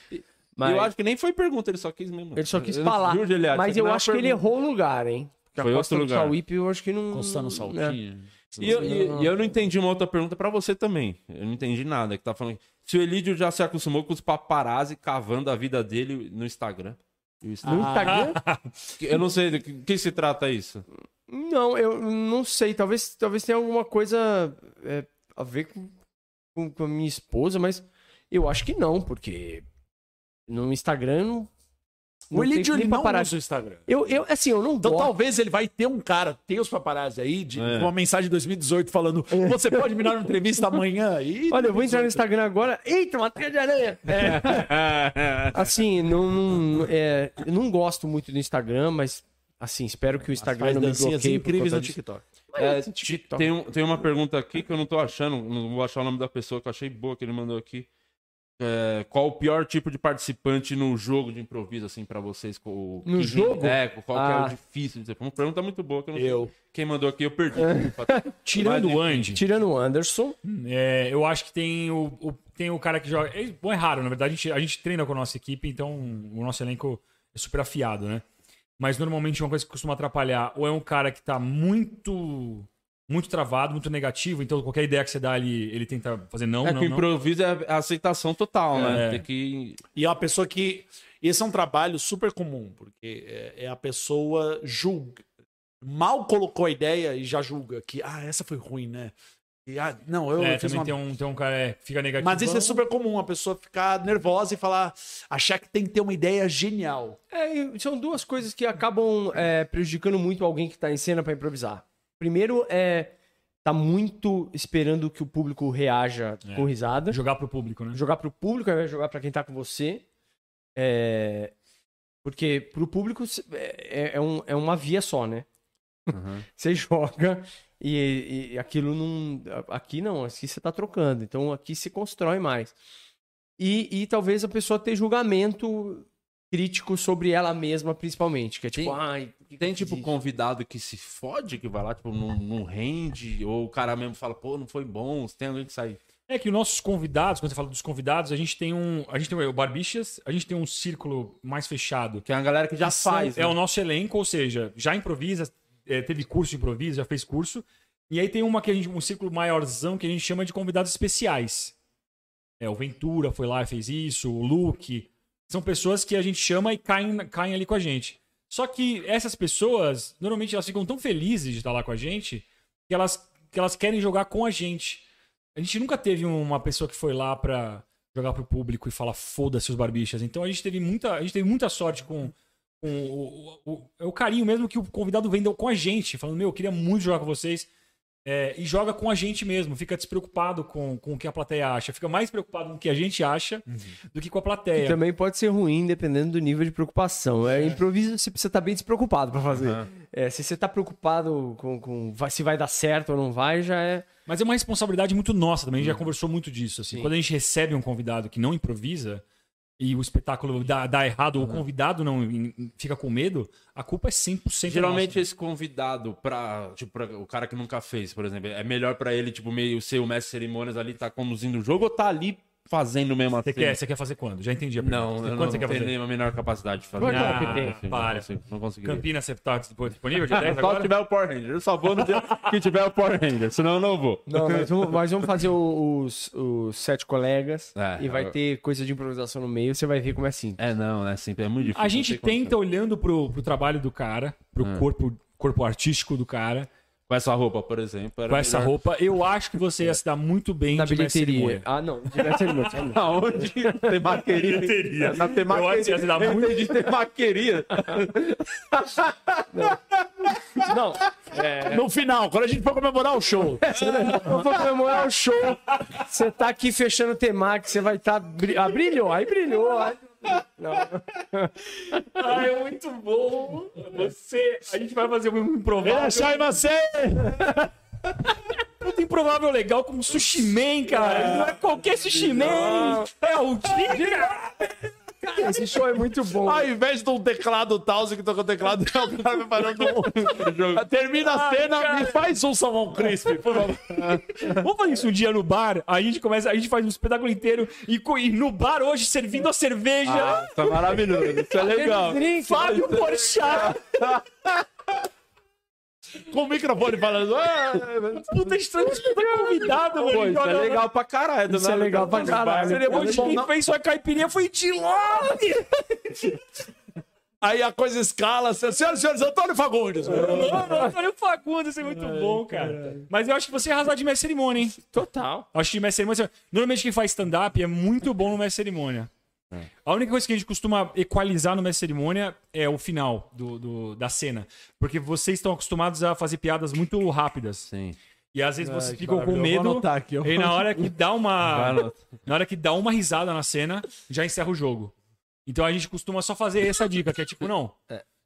Mas Eu acho que nem foi pergunta, ele só quis mesmo. ele só quis falar. Mas eu é acho que ele errou o lugar, hein? Porque Foi outro lugar. Sauípe, eu acho que não... Coçando é. saltinho. E eu, e- e eu não entendi uma outra pergunta pra você também. Eu não entendi nada. Que tá falando se o Elídio já se acostumou com os paparazzi cavando a vida dele no Instagram. E o Insta- No Instagram? <laughs> Eu não sei do que, que se trata isso. Não, eu não sei. Talvez, talvez tenha alguma coisa é, a ver com, com, com a minha esposa, mas eu acho que não, porque no Instagram não. O tem Elidio ele não paparazzi. usa o Instagram. Eu, eu, assim, eu não Então gosto. talvez ele vai ter um cara, tem os paparazzi aí, de É. uma mensagem de 2018 falando: Você pode me dar uma entrevista amanhã? E <laughs> Olha, eu vou entrar no Instagram agora. Eita, uma teia de aranha! É, <laughs> assim, não, não- é, eu não gosto muito do Instagram, mas assim, espero que o Instagram não me bloqueie por incríveis conta no. TikTok. É, Mas, ti- TikTok. tem, tem uma pergunta aqui que eu não tô achando, não vou achar o nome da pessoa que eu achei boa que ele mandou aqui. É, qual o pior tipo de participante no jogo de improviso, assim, pra vocês? O, No que- jogo? É, qual que é Ah. o difícil de dizer? Uma pergunta muito boa que eu não sei. Eu. Quem mandou aqui eu perdi. <laughs> Tirando o Andy, Tirando o Anderson, é, eu acho que tem o, o- tem o cara que joga. É, bom, é raro, na verdade. A gente, a gente treina com a nossa equipe, então o nosso elenco é super afiado, né? Mas normalmente uma coisa que costuma atrapalhar ou é um cara que tá muito muito travado, muito negativo, então qualquer ideia que você dá ele, ele tenta fazer não, É não, que o não. improviso é a aceitação total, né? É. Tem que. E é uma pessoa que. Esse é um trabalho super comum, porque é, é a pessoa julga. Mal colocou a ideia e já julga que, ah, essa foi ruim, né? E, ah, não, eu É, fiz também uma tem um, tem um cara é, que fica negativo. Mas isso é super comum, a pessoa ficar nervosa e falar, achar que tem que ter uma ideia genial. É, e são duas coisas que acabam é, prejudicando muito alguém que tá em cena pra improvisar. Primeiro é tá muito esperando que o público reaja É. com risada. jogar pro público, né? Jogar pro público de jogar pra quem tá com você. É, Porque pro público é, é, um- é uma via só, né? Uhum. <laughs> Você joga e, e aquilo não. Aqui não, aqui você tá trocando. Então aqui se constrói mais. E, e talvez a pessoa ter julgamento crítico sobre ela mesma, principalmente. Que é tipo, Tem- ai. por que Tem que tipo isso?" convidado que se fode, que vai lá, tipo, não, não rende, ou o cara mesmo fala, pô, não foi bom, tem alguém que sai. É que os nossos convidados, quando você fala dos convidados, a gente tem um. A gente tem o Barbichas, a gente tem um círculo mais fechado. Que é uma galera que já São- faz. É né? o nosso elenco, ou seja, já improvisa, é, teve curso de improviso, já fez curso. E aí tem uma que a gente, um círculo maiorzão que a gente chama de convidados especiais. É, o Ventura foi lá e fez isso, o Luke. São pessoas que a gente chama e caem, caem ali com a gente. Só que essas pessoas, normalmente elas ficam tão felizes de estar lá com a gente que elas, que elas querem jogar com a gente. A gente nunca teve uma pessoa que foi lá pra jogar pro público e falar foda-se os barbichas. Então a gente teve muita, a gente teve muita sorte com, com o, o, o- o carinho mesmo que o convidado vendeu com a gente, falando, meu, eu queria muito jogar com vocês. É, e joga com a gente mesmo, fica despreocupado com, com o que a plateia acha, fica mais preocupado com o que a gente acha do que com a plateia. também pode ser ruim, dependendo do nível de preocupação. É, improviso, você precisa estar bem despreocupado pra fazer. Aham. É, se você tá preocupado com, com se vai dar certo ou não vai, já é. Mas é uma responsabilidade muito nossa também, a gente já conversou muito disso. Assim. Sim. Quando a gente recebe um convidado que não improvisa e o espetáculo dá, dá errado, ou o convidado não fica com medo, a culpa é 100% Geralmente nossa. esse convidado pra, tipo, pra- o cara que nunca fez, por exemplo, é melhor pra ele, tipo, meio ser o mestre de cerimônias ali, tá conduzindo o jogo ou tá ali fazendo mesmo Você assim? quer, você quer fazer quando? Já entendi a pergunta. Não, eu quando não, você quer tenho fazer? nem a menor capacidade de fazer. Ah, consigo, para. Não, consegui. Campinas, você tá disponível dia <laughs> 10 Só agora? se tiver o Power Ranger. Eu só vou no dia que tiver o Power Ranger, senão eu não vou. Não, nós vamos, nós vamos fazer os, os sete colegas É, e vai eu- ter coisa de improvisação no meio, você vai ver como é simples. É, não, é sempre, é muito difícil. A gente tenta olhando pro, pro trabalho do cara, pro Ah. corpo, corpo artístico do cara, Com essa roupa, por exemplo. era com essa melhor- roupa. Eu acho que você ia se dar muito bem Na de bilheteria. Ah, não, de mestre <laughs> não. Aonde? Temaqueria. Bilheteria. Na temaqueria. Eu acho que ia se dar muito- entendi temaqueria. Não, é, No final, quando a gente for comemorar o show. <laughs> eu vou comemorar o show. Você tá aqui fechando o temaki, você vai estar. Tá, ah, brilhou, aí brilhou. Aí... Não. Ah, é muito bom. Você. A gente vai fazer um improvável. achar em você! Puta improvável legal como sushi man, cara. Não é qualquer sushi man. É o Diga. Esse show é muito bom. Ao invés de um teclado Townsend que tocou teclado, é o cara preparando um. Termina a cena e faz um salmão crisp, por favor. Vamos fazer isso um dia no bar? Aí a gente começa, a gente faz um espetáculo inteiro e, e no bar hoje servindo a cerveja. Ah, tá maravilhoso. Isso é legal. Drink. Fábio Porchat. <laughs> Com o microfone falando. "Ah, Puta estranho, puta convidado, Pô, velho. isso é legal pra caralho. Isso é nada, legal pra caralho. né? Seria bom de quem fez sua caipirinha foi de Love. Aí a coisa escala, assim, senhoras e senhores, Antônio Fagundes. Mano, Antônio Fagundes, é muito bom, cara. Mas eu acho que você ia arrasar de mestre cerimônia, hein? Total. Acho que mestre cerimônia. Normalmente quem faz stand-up é muito bom no mestre cerimônia. A única coisa que a gente costuma equalizar no mestre cerimônia é o final do, do- da cena. Porque vocês estão acostumados a fazer piadas muito rápidas. Sim. E às vezes vocês ficam com. Eu medo. aqui, ó. E na hora que dá uma. <laughs> Na hora que dá uma risada na cena, já encerra o jogo. Então a gente costuma só fazer essa dica, que é tipo, não.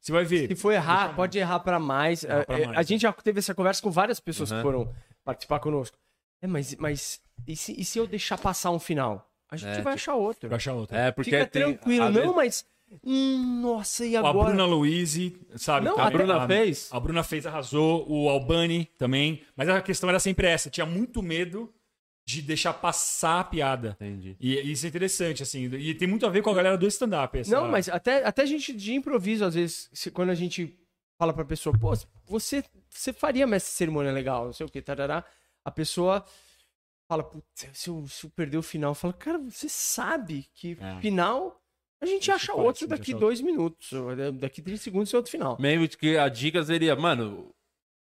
Você vai ver. Se for errar, pode errar pra mais. Errar pra É, mais, A gente já teve essa conversa com várias pessoas Uhum. que foram participar conosco. É, mas, mas e, se, e se eu deixar passar um final? A gente É, vai achar outro. Pra achar outra. É, porque Fica tem. tranquilo. Não, vezes- mas. Hum, nossa, e a agora? Bruna Luiz, sabe? Não, tá- a Bruna fez? A Bruna fez, arrasou. O Albani também. Mas a questão era sempre essa. Tinha muito medo de deixar passar a piada. Entendi. E isso é interessante, assim. E tem muito a ver com a galera do stand-up. essa- Não, mas até, até a gente de improviso, às vezes, se- quando a gente fala pra pessoa, pô, você, você faria mestre de cerimônia legal, não sei o que, tarará. A pessoa fala, putz, se eu, se eu perder o final, fala, cara, você sabe que É. final a gente gente acha outro daqui dois minutos, da- daqui 30 segundos é outro final. Mesmo que a dica seria, mano,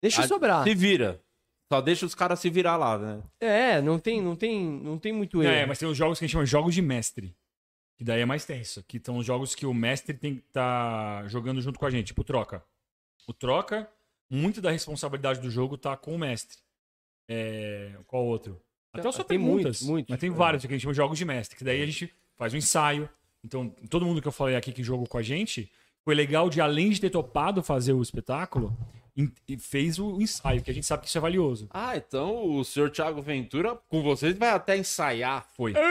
Deixa a- sobrar. se vira. Só deixa os caras se virar lá, né? É, não tem, não tem, não tem muito erro. É, mas tem os jogos que a gente chama de jogos de mestre. Que daí é mais tenso. Que são os jogos que o mestre tem que estar jogando junto com a gente. Tipo, o troca. O troca, muito da responsabilidade do jogo tá com o mestre. É... Qual outro? Até os só Tem perguntas. muitos, muitos. Mas tem É. vários que a gente chama de jogos de mestre. Que daí a gente faz um ensaio. Então, todo mundo que eu falei aqui que jogou com a gente, foi legal de, além de ter topado fazer o espetáculo, e fez o ensaio, que a gente sabe que isso é valioso. Ah, então o senhor Thiago Ventura com vocês vai até ensaiar. Foi. <laughs>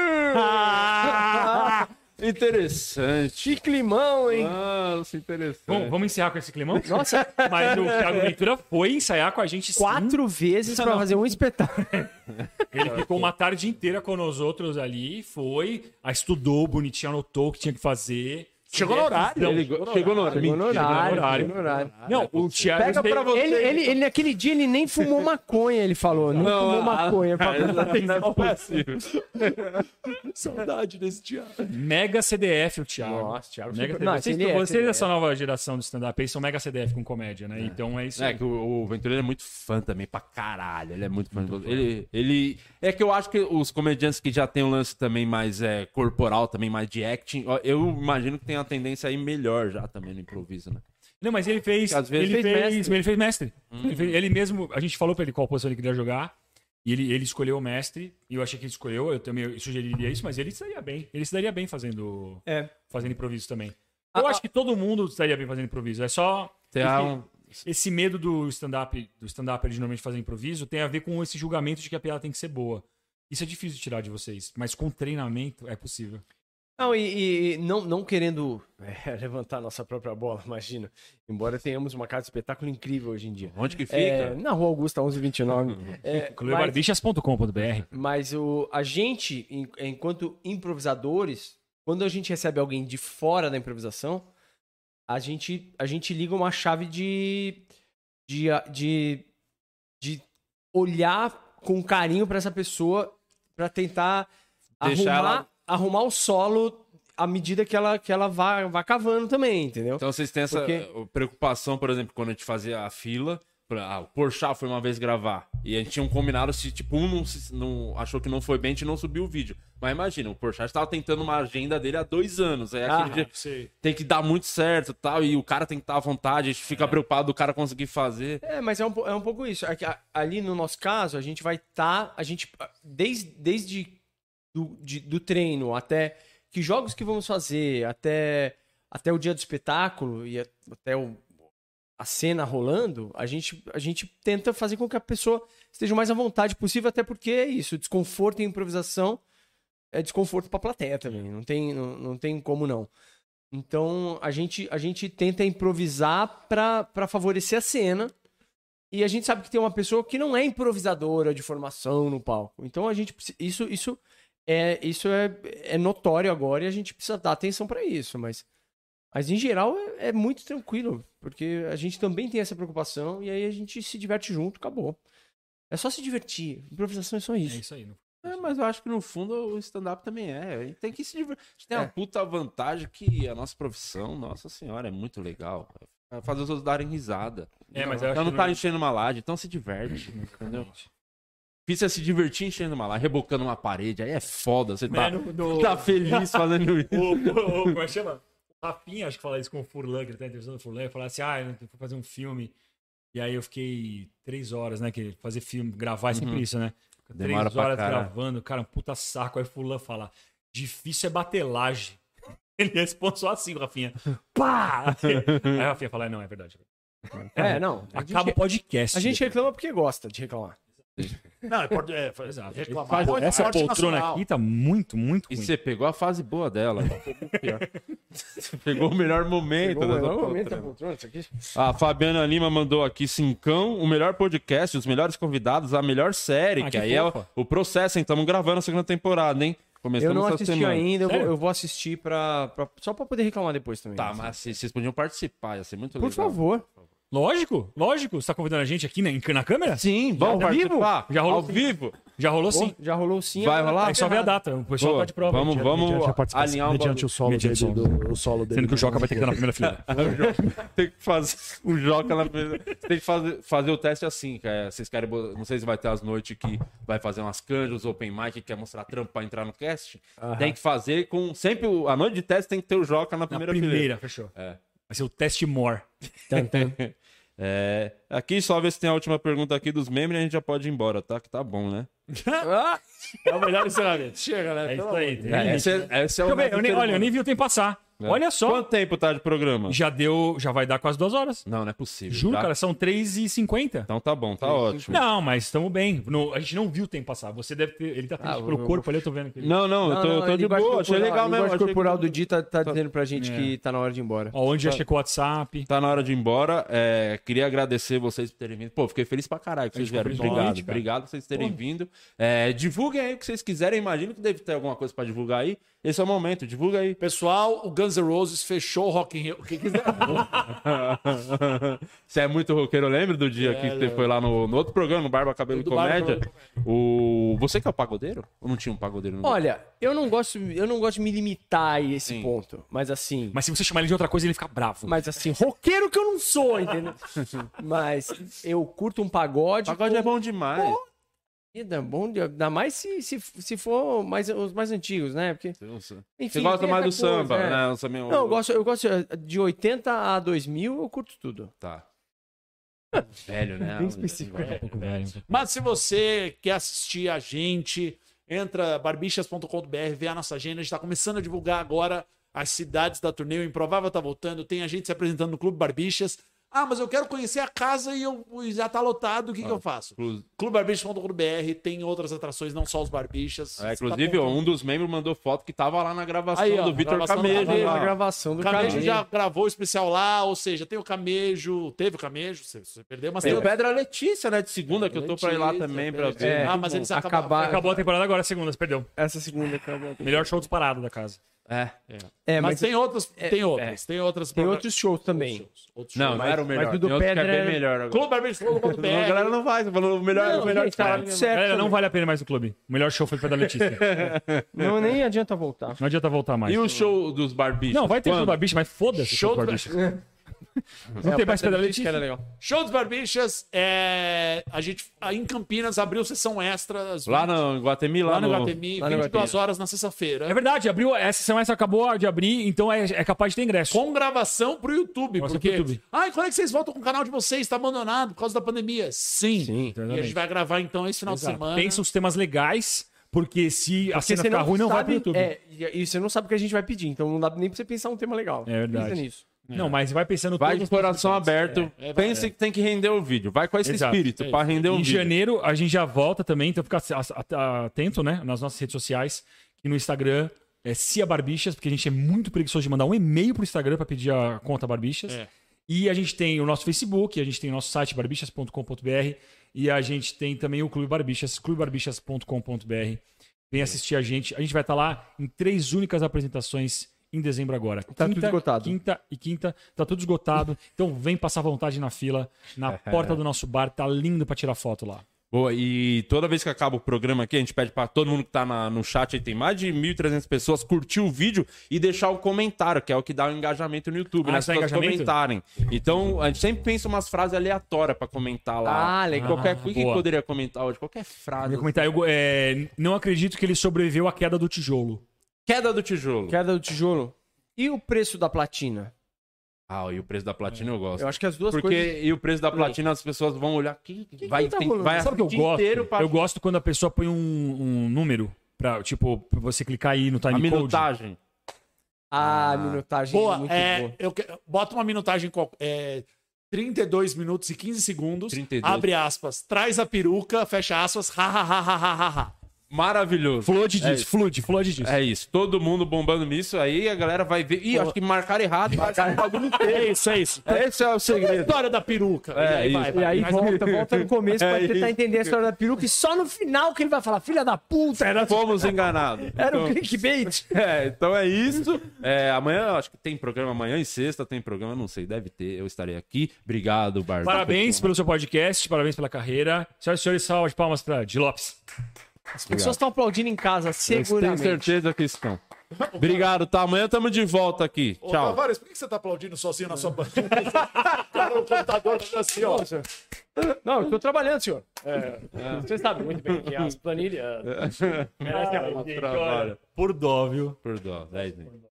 Interessante. Que climão, hein? Nossa, interessante. Vamos, vamos encerrar com esse climão? Nossa, Mas o Thiago Ventura foi ensaiar com a gente sim. quatro vezes pra fazer um espetáculo. <laughs> Ele ficou uma tarde inteira com nós outros ali, foi, aí estudou bonitinho, anotou o que tinha que fazer. Chegou no horário. Não, Ele chegou no horário. Chegou no horário, horário. chegou no horário. Não, o Thiago. Pega pra você. Ele, ele, ele, naquele dia, ele nem fumou <laughs> maconha, ele falou. Não, fumou ah, maconha. pra atenção. não é possível. <laughs> Saudade desse Thiago. Mega CDF, o Thiago. Nossa, Thiago Mega super- CDF. Não, vocês é CDF. dessa nova geração do stand-up aí são Mega CDF com comédia, né? Então é isso. É que o, o Ventura ele é muito fã também, pra caralho. Ele é muito fã. Ele, ele. É que eu acho que os comediantes que já tem um lance também mais é, corporal, também mais de acting, eu imagino que tem uma tendência aí melhor já também no improviso, né? Não, mas ele fez. Às vezes ele, fez fez, mestre. ele fez mestre. Ele, fez- ele mesmo. A gente falou pra ele qual posição ele queria jogar. E ele, ele escolheu o mestre. E eu achei que ele escolheu. Eu também sugeriria isso, mas ele se daria bem. Ele se daria bem fazendo, É. fazendo improviso também. Ah, Eu ah. acho que todo mundo estaria bem fazendo improviso. É só. Tem esse, um- esse medo do stand-up, do stand-up de normalmente fazer improviso, tem a ver com esse julgamento de que a piada tem que ser boa. Isso é difícil de tirar de vocês, mas com treinamento é possível. Não, e, e não, não querendo é, <laughs> levantar nossa própria bola, imagina. Embora tenhamos uma casa de espetáculo incrível hoje em dia. Onde que fica? É, na Rua Augusta 1129. É, <laughs> mas, clubebarbichas.com.br mas o, a gente, enquanto improvisadores, quando a gente recebe alguém de fora da improvisação, a gente, a gente liga uma chave de, de, de, de olhar com carinho pra essa pessoa para tentar Deixar arrumar, ela- arrumar o solo à medida que ela, que ela vá, vá cavando também, entendeu? Então vocês têm essa Porque- preocupação, por exemplo, quando a gente fazia a fila. Ah, o Porchat foi uma vez gravar. E a gente tinha um combinado se, tipo, um não, se- não- achou que não foi bem, a gente não subiu o vídeo. Mas imagina, o Porchat estava tentando uma agenda dele há dois anos. Aí aquele Ah, dia tem que dar muito certo e tal. E o cara tem que estar à vontade, a gente fica preocupado do cara conseguir fazer. É, mas é um, é um pouco isso. É que ali no nosso caso, a gente vai estar. a gente. Desde, desde do, de- do treino até que jogos que vamos fazer, até, até o dia do espetáculo e a- até o- a cena rolando, a gente, a gente tenta fazer com que a pessoa esteja o mais à vontade possível, até porque é isso. Desconforto em improvisação é desconforto pra plateia também. Não tem, não, não tem como não. Então a gente, a gente tenta improvisar pra favorecer a cena. E a gente sabe que tem uma pessoa que não é improvisadora de formação no palco. Então a gente isso isso é isso é, é notório agora e a gente precisa dar atenção pra isso, mas mas em geral é, é muito tranquilo, porque a gente também tem essa preocupação e aí a gente se diverte junto, acabou. É só se divertir. Improvisação é só É isso. isso aí. É, mas eu acho que no fundo o stand-up também é. A gente tem que se divertir. A gente tem uma É. puta vantagem que a nossa profissão, nossa senhora, é muito legal. É fazer os outros darem risada. É, mas eu acho Então não que tá não- enchendo uma laje, então se diverte. entendeu? Difícil é se divertir enchendo uma laje, rebocando uma parede. Aí é foda. Você tá, Mano, no- tá feliz fazendo <laughs> isso. O, o, o, como é que chama? O Rafinha, acho que fala isso com o Furlan, que ele tá entrevistando o Furlan, ele fala assim, ah, eu fui fazer um filme, e aí eu fiquei três horas, né, que fazer filme, gravar é sempre isso, né? Fica Uhum. Demora três pra horas caralho. gravando, cara, um puta saco, aí o Furlan fala, difícil é bater laje. <laughs> Ele responde só assim, o Rafinha, pá! <laughs> Aí o Rafinha fala, não, é verdade. É, não. A Acaba o gente, podcast. a gente reclama porque gosta de reclamar. Não, é, pode- é, Exato. reclamar. Faz- essa poltrona nacional. aqui tá muito, muito E ruim. você pegou a fase boa dela. Você <laughs> pegou o melhor momento. Pegou o dessa melhor momento da poltrona. poltrona. A Fabiana Lima mandou aqui cincão, o melhor podcast, os melhores convidados, a melhor série, Ah, que que aí é o, o processo, hein? Estamos gravando a segunda temporada, hein? Eu Começamos não essa assisti semana. ainda, eu vou, eu vou assistir pra, pra- só pra poder reclamar depois também. Tá, mas se- vocês podiam participar, ia ser muito Por legal. favor. Lógico, lógico. Você tá convidando a gente aqui na, na câmera? Sim, vamos ao vivo? Já rolou ao vivo. Já rolou sim. Já rolou sim. Vai agora rolar? que só ver a data. O pessoal Pô, tá de prova. vamos, vamos alinhar o mediante o solo Mediante dele, solo. do, o solo dele. Sendo que o Joca vai ter que estar na primeira fila. <laughs> tem que fazer o Joca na Tem que fazer, fazer o teste assim, que é, vocês querem. Não sei se vai ter as noites que vai fazer umas canjas, open mic, que quer mostrar trampo pra entrar no cast. Tem que fazer com. Sempre a noite de teste tem que ter o Joca na Na primeira, primeira, fileira. fechou. É. Vai ser o teste more. <laughs> É, aqui só ver se tem a última pergunta aqui dos memes e a gente já pode ir embora, tá? Que tá bom, né? <laughs> Ah, É o melhor encerramento. Chega, né? É isso aí. É, esse é, esse é o eu eu nem- olha, eu nem vi o tempo passar. É. Olha só. Quanto tempo tá de programa? Já deu, já vai dar quase duas horas. Não, não é possível. Juro, tá? cara, são 3h50. Então tá bom, tá ótimo. Não, mas estamos bem. No- a gente não viu o tempo passar. Você deve ter. Ele tá triste Ah, pelo eu- corpo ali, eu tô vendo aqui. Não, não, eu não, tô, não, eu tô a de boa, achei legal mesmo. linguagem achei corporal que- do Di tá, tá dizendo pra gente É. que tá na hora de ir embora. Ó, onde já checou o WhatsApp. Tá na hora de ir embora. É, queria agradecer vocês por terem vindo. Pô, fiquei feliz pra caralho que vocês vieram. o Obrigado. Obrigado por vocês terem vindo. É, divulguem aí o que vocês quiserem. Imagino que deve ter alguma coisa pra divulgar aí. Esse é o momento, divulga aí. Pessoal, o Guns N' Roses fechou o Rock in Rio. Quem quiser. <laughs> Você é muito roqueiro, lembra do dia É, que você é. foi lá no, no outro programa, no Barba Cabelo e Barba, Comédia? O... Você que é o pagodeiro? Ou não tinha um pagodeiro no Olha, eu não gosto, eu não gosto de me limitar a esse Sim. ponto, mas assim, Mas se você chamar ele de outra coisa, ele fica bravo. mas assim, roqueiro que eu não sou, entendeu? <laughs> mas eu curto um pagode. Pagode é com bom demais. Vida, bom, de- ainda mais se, se, se for mais, os mais antigos, né? Porque, Você enfim, gosta tem mais do coisa, samba, é. né? O samba- Não, eu gosto, eu gosto de 80 a 2000, eu curto tudo. Tá. <laughs> Velho, né? Bem específico. É, um pouco velho. Mas se você quer assistir a gente, entra barbichas.com.br, vê a nossa agenda. A gente tá começando a divulgar agora as cidades da turnê. O Improvável tá voltando, tem a gente se apresentando no Clube Barbichas. Ah, mas eu quero conhecer a casa e, eu, e já tá lotado, o que, que eu faço? Clubebarbichas.com.br tem outras atrações, não só os Barbichas. É, Você inclusive, tá um dos membros mandou foto que tava lá na gravação Aí, ó, do Vitor do Camejo. Camejo. A lá. gravação do O Camejo Camejo. já gravou o especial lá, ou seja, tem o Camejo, teve o Camejo, você, você perdeu, mas Tem tem o Pedra Letícia, né? De segunda, que eu tô pra ir lá também pra ver. É, ah, mas eles acabaram. acabar- Acabou a temporada agora, segunda, você perdeu. Essa segunda acabou. Melhor show disparado da casa. É. É, mas, mas, tem outras, tem outras, tem outras. tem outros shows também. Outros Não, shows. não era o melhor. mas o do Tem que é Pedra bem era- melhor agora. Clubebarbichas.com.br. <laughs> Não, a galera não vai, você falou o melhor, Não, o melhor gente, tá certo Galera, não vale a pena mais o clube. O melhor show foi o da Letícia. <laughs> Não, nem adianta voltar. Não adianta voltar mais. E o show dos barbichos? Não, vai ter show Quando? do Barbicha, mas foda-se. Show Show do Não tem mais Pedra que Letícia. era legal. Show dos Barbichas, é, a gente aí em Campinas abriu sessão extra. às Lá 20, no Guatemi, lá, lá no no... Guatemi, lá no 22 Guatemi. horas na sexta-feira. É verdade, abriu, essa sessão essa acabou de abrir, então é, é capaz de ter ingresso. Com gravação pro YouTube, Gravação porque... pro YouTube. Ai, quando é que vocês voltam com o canal de vocês? Tá abandonado por causa da pandemia. Sim. Sim. E a gente vai gravar então esse final Exato. de semana. Pensa os temas legais, porque se a Porque cena você ficar não ruim, não vai sabe, pro YouTube. É, e e você não sabe o que a gente vai pedir, então não dá nem pra você pensar um tema legal. É verdade. Pensa nisso. Não, mas vai pensando Vai de coração aberto. É, é, Pense que tem que render o vídeo. Vai com esse Exato. espírito É isso. render um Em vídeo. janeiro a gente já volta também, então fica atento, né, nas nossas redes sociais e no Instagram é Cia Barbichas, porque a gente é muito preguiçoso de mandar um e-mail pro Instagram pra pedir a conta Barbichas. É. E a gente tem o nosso Facebook, a gente tem o nosso site barbichas.com.br e a gente tem também o Clube Barbichas, clubebarbichas.com.br. Vem assistir a gente. A gente vai estar lá em três únicas apresentações em dezembro agora. Tá tudo esgotado. Quinta e quinta, tá tudo esgotado. <laughs> Então vem passar vontade na fila, na <laughs> porta do nosso bar, tá lindo pra tirar foto lá. Boa, e toda vez que acaba o programa aqui, a gente pede pra todo mundo que tá na- no chat aí, tem mais de 1.300 pessoas, curtir o vídeo e deixar o comentário, que é o que dá o engajamento no YouTube, Ah, né? As isso pessoas engajamento? comentarem. Então, a gente sempre pensa umas frases aleatórias pra comentar lá. Ah, legal. Qualquer coisa que boa. poderia comentar hoje, qualquer frase. Meu comentário, eu, é, não acredito que ele sobreviveu à queda do tijolo. Queda do tijolo. Queda do tijolo. E o preço da platina? Ah, e o preço da platina eu gosto. Eu acho que as duas Porque coisas. e o preço da platina as pessoas vão olhar que, vai, tá tem, vai Sabe o que eu gosto? pra Eu gosto quando a pessoa põe um, um número pra, tipo, pra você clicar aí no a timecode. minutagem. Ah, minutagem Boa, muito é, boa. eu que- bota uma minutagem é, 32 minutos e 15 segundos. 32. Abre aspas. Traz a peruca, fecha aspas. Ha, ha, ha, ha, ha, ha, ha. Maravilhoso. Flood É disso, flood, flood disso. É isso. Todo mundo bombando nisso, aí a galera vai ver. Ih, acho que marcaram errado. Marcaram o bagulho inteiro. É isso, é isso. Esse é o A segredo. história da peruca. É, e aí, isso. E aí a volta, <laughs> volta no começo É pra tentar isso. entender a história da peruca e só no final que ele vai falar, filha da puta, era, Fomos enganados. era um Então- clickbait. <laughs> É, então é isso. É, amanhã, acho que tem programa amanhã e sexta tem programa, não sei, deve ter. Eu estarei aqui. Obrigado, Barbie. Parabéns pelo seu podcast, parabéns pela carreira. Senhoras e senhores, salve de palmas pra Di Lopes. As pessoas estão aplaudindo em casa, Eu tenho seguramente. certeza que estão. Obrigado, tá? Amanhã estamos de volta aqui. Ô, Tchau. Tavares, por que você tá aplaudindo sozinho na sua banca? <laughs> Cara, o computador tá assim, ó. Não, eu tô trabalhando, senhor. É, Você sabe muito bem que as planilhas... <laughs> merecem aplauso. Trabalho. Por dó, viu? Por dó, 10 minutos.